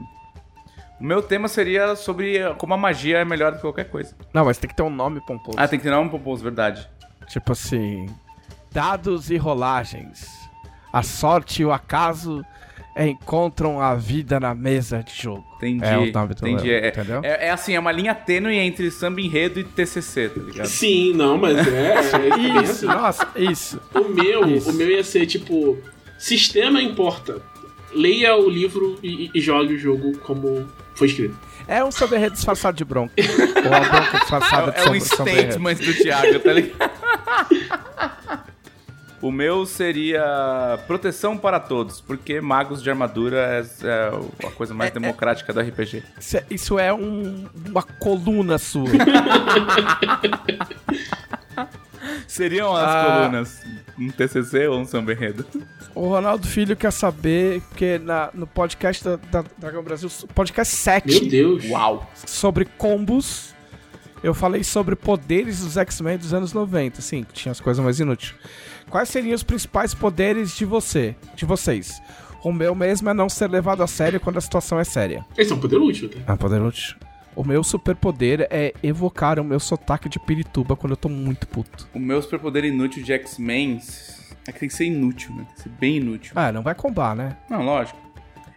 O meu tema seria sobre como a magia é melhor do que qualquer coisa. Não, mas tem que ter um nome pomposo. Ah, tem que ter nome pomposo, verdade. Tipo assim. Dados e rolagens. A sorte e o acaso encontram a vida na mesa de jogo. Entendi. É o nome do entendi. meu, É, entendeu? é, é assim, é uma linha tênue entre samba enredo e TCC, tá ligado? Sim, não, mas é. é bem Isso, assim. nossa, isso. O meu, Isso. o meu ia ser tipo. Sistema importa. Leia o livro e, e jogue o jogo como foi escrito. É um enredo disfarçado de bronca. Ou a bronca disfarçada de É, é um statement do Thiago, tá ligado? O meu seria proteção para todos, porque magos de armadura é, é a coisa mais democrática do RPG. Isso é, isso é um- uma coluna sua. Seriam as Ah. colunas um TCC ou um samba enredo? o Ronaldo Filho quer saber, porque na, no podcast da, da Dragão Brasil, podcast 7, Meu Deus. Uau! sobre combos, eu falei sobre poderes dos X-Men dos anos 90. Sim, que tinha as coisas mais inúteis. Quais seriam os principais poderes de você, de vocês? O meu mesmo é não ser levado a sério quando a situação é séria. Esse é um poder útil, tá? Ah, poder útil. O meu superpoder é evocar o meu sotaque de pirituba quando eu tô muito puto. O meu superpoder inútil de X-Men é que tem que ser inútil, né? Tem que ser bem inútil. Ah, não vai combar, né? Não, lógico.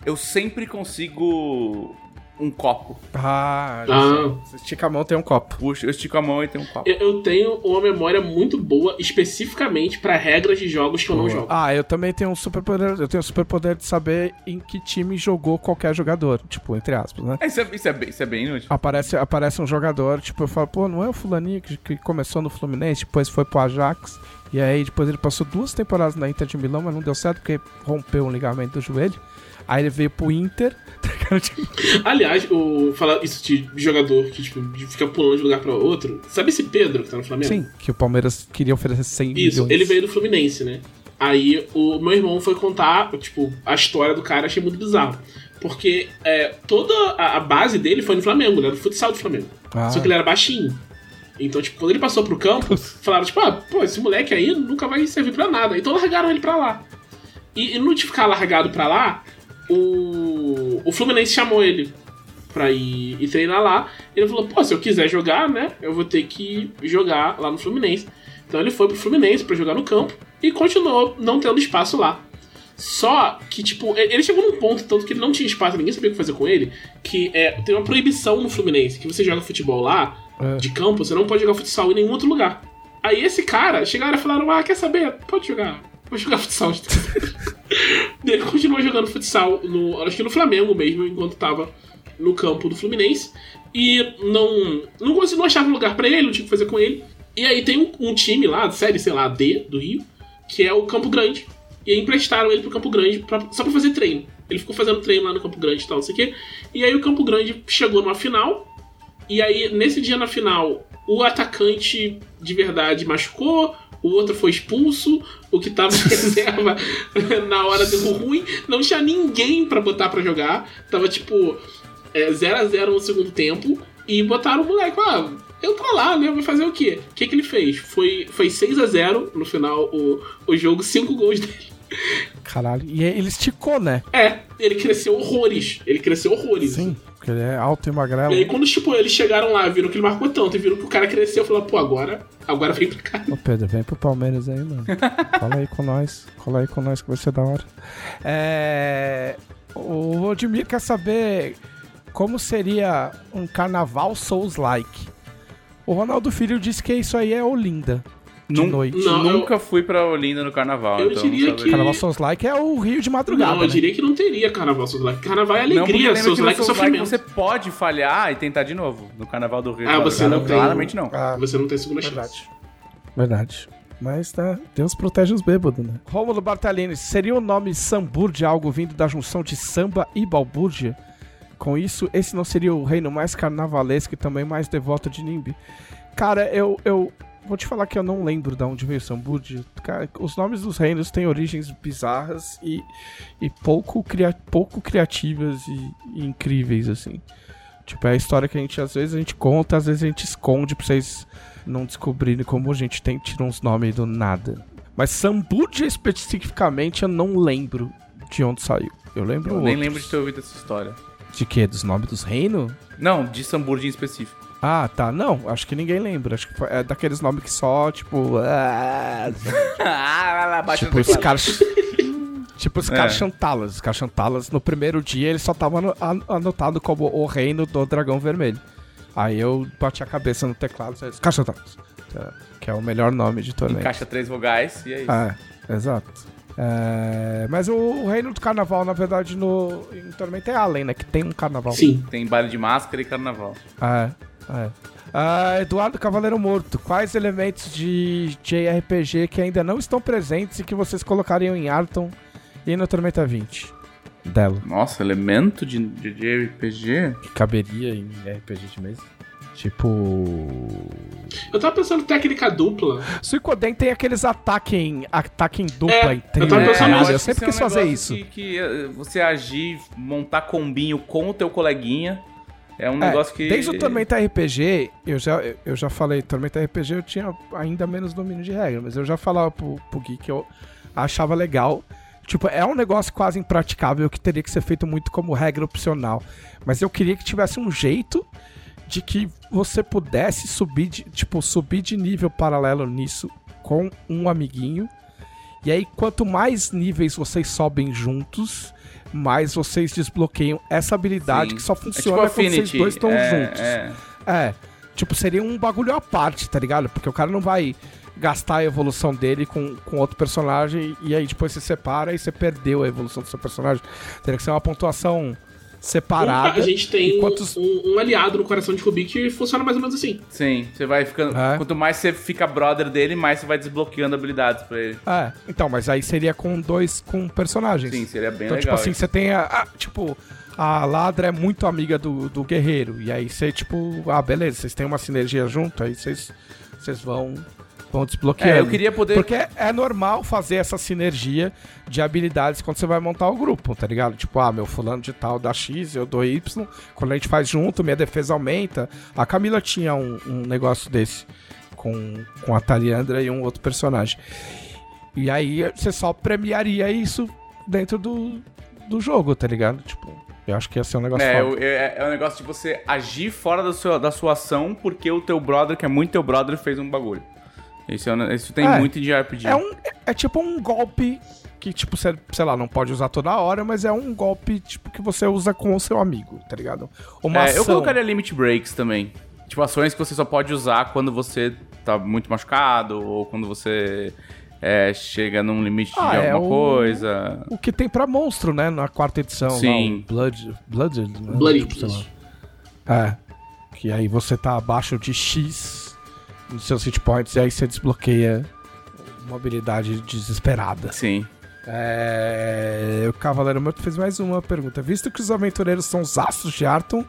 Eu sempre consigo um copo. Ah, Ah. você estica a mão, tem um copo. Puxa, eu estico a mão e tem um copo. Eu, eu tenho uma memória muito boa, especificamente pra regras de jogos que eu não jogo. Ah, eu também tenho um superpoder. Eu tenho o superpoder de saber em que time jogou qualquer jogador. Tipo, entre aspas, né? É, Isso é, isso, é bem, isso é bem inútil. Aparece, aparece um jogador, tipo, eu falo, pô, não é o fulaninho que, que começou no Fluminense, depois foi pro Ajax. E aí depois ele passou duas temporadas na Inter de Milão, mas não deu certo porque rompeu um ligamento do joelho. Aí ele veio pro Inter. tá Aliás, o, falar isso de jogador que tipo, fica pulando de um lugar pra outro. Sabe esse Pedro que tá no Flamengo? Sim, que o Palmeiras queria oferecer 100 Isso, milhões. ele veio do Fluminense, né? Aí o meu irmão foi contar, tipo, a história do cara, achei muito bizarro. Porque é, toda a, a base dele foi no Flamengo, né? Do futsal do Flamengo. Ah. Só que ele era baixinho. Então, tipo, quando ele passou pro campo, falaram, tipo, ah, pô, esse moleque aí nunca vai servir pra nada. Então largaram ele pra lá. E, e no de ficar largado pra lá, o, o Fluminense chamou ele pra ir, ir treinar lá. Ele falou, pô, se eu quiser jogar, né, eu vou ter que jogar lá no Fluminense. Então ele foi pro Fluminense pra jogar no campo e continuou não tendo espaço lá. Só que, tipo, ele chegou num ponto, tanto que ele não tinha espaço, ninguém sabia o que fazer com ele, que é, tem uma proibição no Fluminense, que você joga futebol lá, É. de campo, você não pode jogar futsal em nenhum outro lugar. Aí esse cara, chegaram e falaram, ah, quer saber? Pode jogar. Vou jogar futsal. Ele continuou jogando futsal, no, acho que no Flamengo mesmo, enquanto tava no campo do Fluminense. E não, não conseguiu não achava lugar pra ele, não tinha o que fazer com ele. E aí tem um, um time lá, série, sei lá, D do Rio, que é o Campo Grande. E aí emprestaram ele pro Campo Grande pra- só pra fazer treino. Ele ficou fazendo treino lá no Campo Grande e tal, não sei o quê. E aí o Campo Grande chegou numa final. E aí, nesse dia na final, o atacante de verdade machucou, o outro foi expulso, o que tava em reserva na hora deu ruim, não tinha ninguém pra botar pra jogar. Tava tipo 0x0 no segundo tempo. E botaram o moleque, ah, eu tô lá, né? Vai fazer o quê? O que, que ele fez? Foi, foi 6 a 0 no final o, o jogo, 5 gols dele. Caralho. E ele esticou, né? É, ele cresceu horrores. Ele cresceu horrores. Sim, porque ele é alto e magrelo. E aí, quando tipo, eles chegaram lá, viram que ele marcou tanto e viram que o cara cresceu, falaram, pô, agora, agora vem pra cá. Ô Pedro, vem pro Palmeiras aí, mano. Cola aí com nós. Cola aí com nós que vai ser da hora. É... O Odmir quer saber como seria um carnaval Souls-like. O Ronaldo Filho disse que isso aí é Olinda. De Nun- noite. Não, Nunca fui pra Olinda no carnaval. Eu então diria que- Carnaval Souls-like é o Rio de madrugada, não, eu né? diria que não teria carnaval Souls Like. Carnaval é alegria, que no Like é Like sofrimento. você pode falhar e tentar de novo. No carnaval do Rio Ah, de você madrugada, não tem- Claramente não. Ah, Você não tem segunda chance. verdade. Verdade. Mas tá, Deus protege os bêbados, né? Rômulo Bartalini, seria o nome Sambúrdia algo vindo da junção de samba e balbúrdia? Com isso, esse não seria o reino mais carnavalesco e também mais devoto de Nimbi? Cara, eu, eu vou te falar que eu não lembro de onde veio Sambúrdia. Cara, os nomes dos reinos têm origens bizarras e, e pouco, cria, pouco criativas e, e incríveis, assim. Tipo, é a história que a gente, às vezes, a gente conta, às vezes a gente esconde pra vocês não descobrirem como a gente tem tira uns nomes do nada. Mas Sambudia especificamente eu não lembro de onde saiu. Eu lembro Eu nem outros. lembro de ter ouvido essa história. De quê? Dos nomes dos reinos? Não, de Samburgia em específico. Ah, tá. Não, acho que ninguém lembra. Acho que foi- é daqueles nomes que só, tipo. ah, lá, lá, bate tipo, no os teclado. caras. tipo, os É. caras chantalas. Os caras chantalas, no primeiro dia, ele só tava ano- an- anotado como o reino do dragão vermelho. Aí eu bati a cabeça no teclado e disse, Cachantalas. Que é o melhor nome de torneio. Encaixa três vogais e é isso. É, exato. É, mas o, o reino do carnaval, na verdade, no, em Tormenta é Allen, né? Que tem um carnaval. Sim. Tem baile de máscara e carnaval. É, é. Ah, Eduardo Cavaleiro Morto, quais elementos de JRPG que ainda não estão presentes e que vocês colocariam em Arton e no Tormenta 20? Delo. Nossa, elemento de, de, de RPG? Que caberia em RPG de mesa? Tipo. Eu tava pensando em técnica dupla. Suicoden tem aqueles ataque em, ataque em dupla É, em eu trio. tava pensando nisso. eu que sempre quis é um fazer isso. Que, que, eh, você agir, montar combinho com o teu coleguinha é um É, negócio que. Desde o Tormenta RPG, eu já, eu já falei, Tormenta RPG eu tinha ainda menos domínio de regra, mas eu já falava pro, pro Gui que eu achava legal. Tipo, é um negócio quase impraticável que teria que ser feito muito como regra opcional. Mas eu queria que tivesse um jeito de que você pudesse subir de, tipo, subir de nível paralelo nisso com um amiguinho. E aí, quanto mais níveis vocês sobem juntos, mais vocês desbloqueiam essa habilidade Sim. que só É tipo funciona quando vocês dois estão é, juntos. É. É, tipo, seria um bagulho à parte, tá ligado? Porque o cara não vai gastar a evolução dele com, com outro personagem e aí depois você separa e você perdeu a evolução do seu personagem. Teria que ser uma pontuação separada. a gente tem um, quantos- um- um aliado no coração de Kubik que funciona mais ou menos assim. Sim, você vai ficando. É. Quanto mais você fica brother dele, mais você vai desbloqueando habilidades pra ele. É, então, mas aí seria com dois com personagens. Sim, seria bem então, legal. tipo assim, isso. você tem a. a- tipo, a Ladra é muito amiga do, do guerreiro. E aí você, tipo, ah, beleza, vocês têm uma sinergia junto, aí vocês, vocês vão, vão desbloqueando. É, eu queria poder. Porque é normal fazer essa sinergia de habilidades quando você vai montar o grupo, tá ligado? Tipo, ah, meu fulano de tal dá X, eu dou Y. Quando a gente faz junto, minha defesa aumenta. A Camila tinha um, um negócio desse com, com a Taliandra e um outro personagem. E aí você só premiaria isso dentro do, do jogo, tá ligado? Tipo, eu acho que ia ser um negócio É, é, é um negócio de você agir fora da sua, da sua ação porque o teu brother, que é muito teu brother, fez um bagulho. Isso, é isso tem É. muito de RPG. É, um, é tipo um golpe que, tipo, você, sei lá, não pode usar toda hora, mas é um golpe, tipo, que você usa com o seu amigo, tá ligado? Uma É, eu ação. colocaria limit breaks também. Tipo, ações que você só pode usar quando você tá muito machucado ou quando você é, chega num limite Ah, de é alguma o- coisa. O que tem pra monstro, né? Na quarta edição. lá, Sim. o Blood. Blood. né? Bloody, Tipo, lá. É. Que aí você tá abaixo de X nos seus hit points e aí você desbloqueia uma habilidade desesperada. Sim. É... O Cavaleiro Morto fez mais uma pergunta. Visto que os aventureiros são os astros de Arton,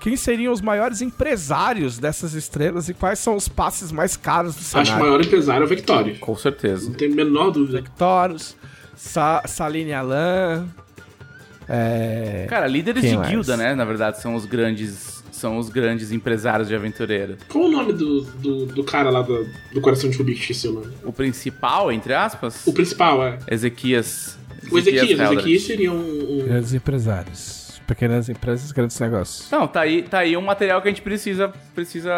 quem seriam os maiores empresários dessas estrelas e quais são os passes mais caros do Acho que o cenário? maior empresário é o Victoria. Com certeza. Não tenho a menor dúvida. Toros, Sa Saline Alan. É... Cara, líderes Quem de mais? guilda, né? Na verdade, são os grandes. São os grandes empresários de aventureiro. Qual o nome do, do, do cara lá do, do Coração de Rubi que esqueci o nome? O principal, entre aspas, O principal, é. Ezequias. O Ezequias. O Eldred. Ezequias seria um. um- Grandes empresários. Pequenas empresas, grandes negócios. Não, tá aí, tá aí um material que a gente precisa, precisa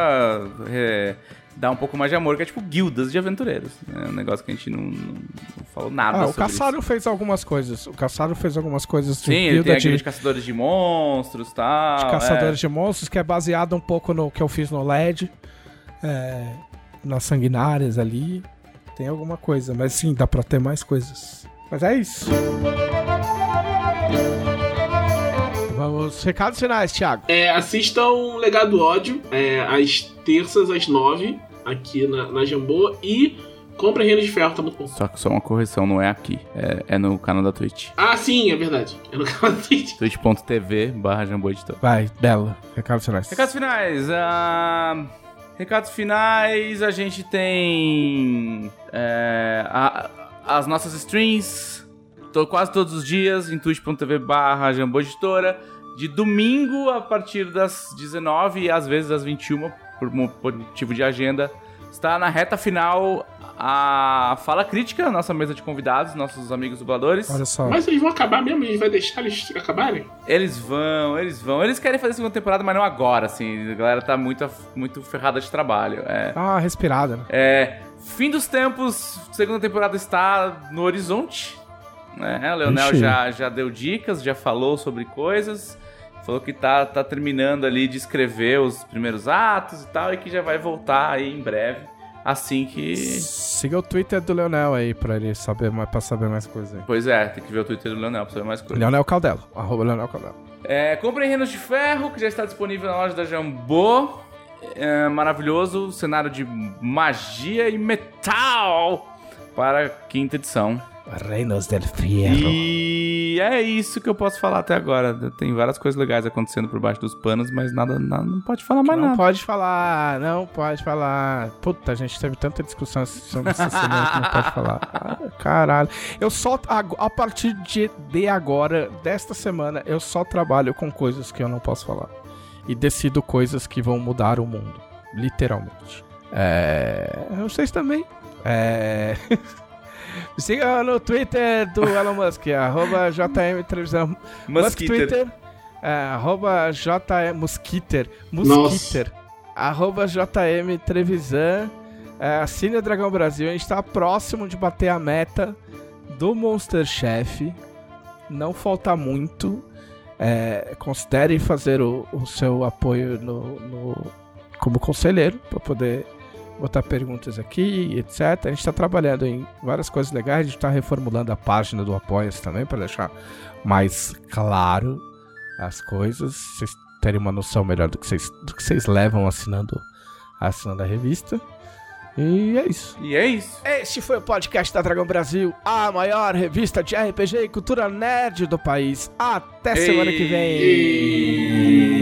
é, dar um pouco mais de amor, que é tipo guildas de aventureiros. É um negócio que a gente não, não, não falou nada Ah, o Caçaro fez algumas coisas. O Caçaro fez algumas coisas isso. de Sim, ele tem de, aquele de caçadores de monstros e tal. de é. caçadores de monstros, que é baseado um pouco no que eu fiz no LED. É, nas sanguinárias ali. Tem alguma coisa, mas sim, dá pra ter mais coisas. Mas é isso. Vamos, recados finais, Thiago. É, assistam Legado do Ódio, é, às terças, às nove, aqui na, na Jambô. E compra Reino de Ferro, tá muito bom. Só que só uma correção, não é aqui. É, é no canal da Twitch. Ah, sim, é verdade. É no canal da Twitch. twitch.tv barra Jambô Editor. Vai, Bela, recados finais. Recados finais. ah, recados finais, a gente tem é, a- as nossas streams to- quase todos os dias em twitch.tv barra Jambô Editora. De domingo a partir das 19 e às vezes às 21 por mo- por motivo de agenda. Está na reta final a Fala Crítica, nossa mesa de convidados, nossos amigos dubladores. Olha só. Mas eles vão acabar mesmo? A gente vai deixar eles acabarem? Eles vão, eles vão. Eles querem fazer a segunda temporada, mas não agora, assim. A galera tá muito, muito ferrada de trabalho. É, uma respirada, né? é, fim dos tempos, segunda temporada está no horizonte. Né? O Leonel Ixi. já, já deu dicas, já falou sobre coisas. Falou que tá, tá terminando ali de escrever os primeiros atos e tal, e que já vai voltar aí em breve. Assim que. Siga o Twitter do Leonel aí pra ele saber mais, pra saber mais coisas aí. Pois é, tem que ver o Twitter do Leonel pra saber mais coisas. Leonel Caldelo, arroba Leonel Caldelo. É, comprem Reinos de Ferro, que já está disponível na loja da Jambô. É maravilhoso, cenário de magia e metal para a quinta edição. Reinos del Fierro. E é isso que eu posso falar até agora. Tem várias coisas legais acontecendo por baixo dos panos, mas nada, nada não pode falar mais não nada. pode falar, não pode falar. Puta, a gente teve tanta discussão sobre essa semana que não pode falar. Ah, Caralho. Eu só, a partir de, de agora, desta semana, eu só trabalho com coisas que eu não posso falar. E decido coisas que vão mudar o mundo. Literalmente. É. Vocês também. É. Me siga no Twitter do Elon Musk, arroba JM Televisão. Musk. Twitter, é, arroba JM Mosquiter, Mosquiter, arroba JM Trevisan, é, assine o Dragão Brasil, a gente tá próximo de bater a meta do Monster Chef, não falta muito, é, considere fazer o, o seu apoio no, no- como conselheiro, para poder botar perguntas aqui, etc. A gente tá trabalhando em várias coisas legais, a gente tá reformulando a página do Apoia-se também, para deixar mais claro as coisas, vocês terem uma noção melhor do que vocês, do que vocês levam assinando, assinando a revista. E é isso. E é isso. Este foi o podcast da Dragão Brasil, a maior revista de RPG e cultura nerd do país. Até semana que vem.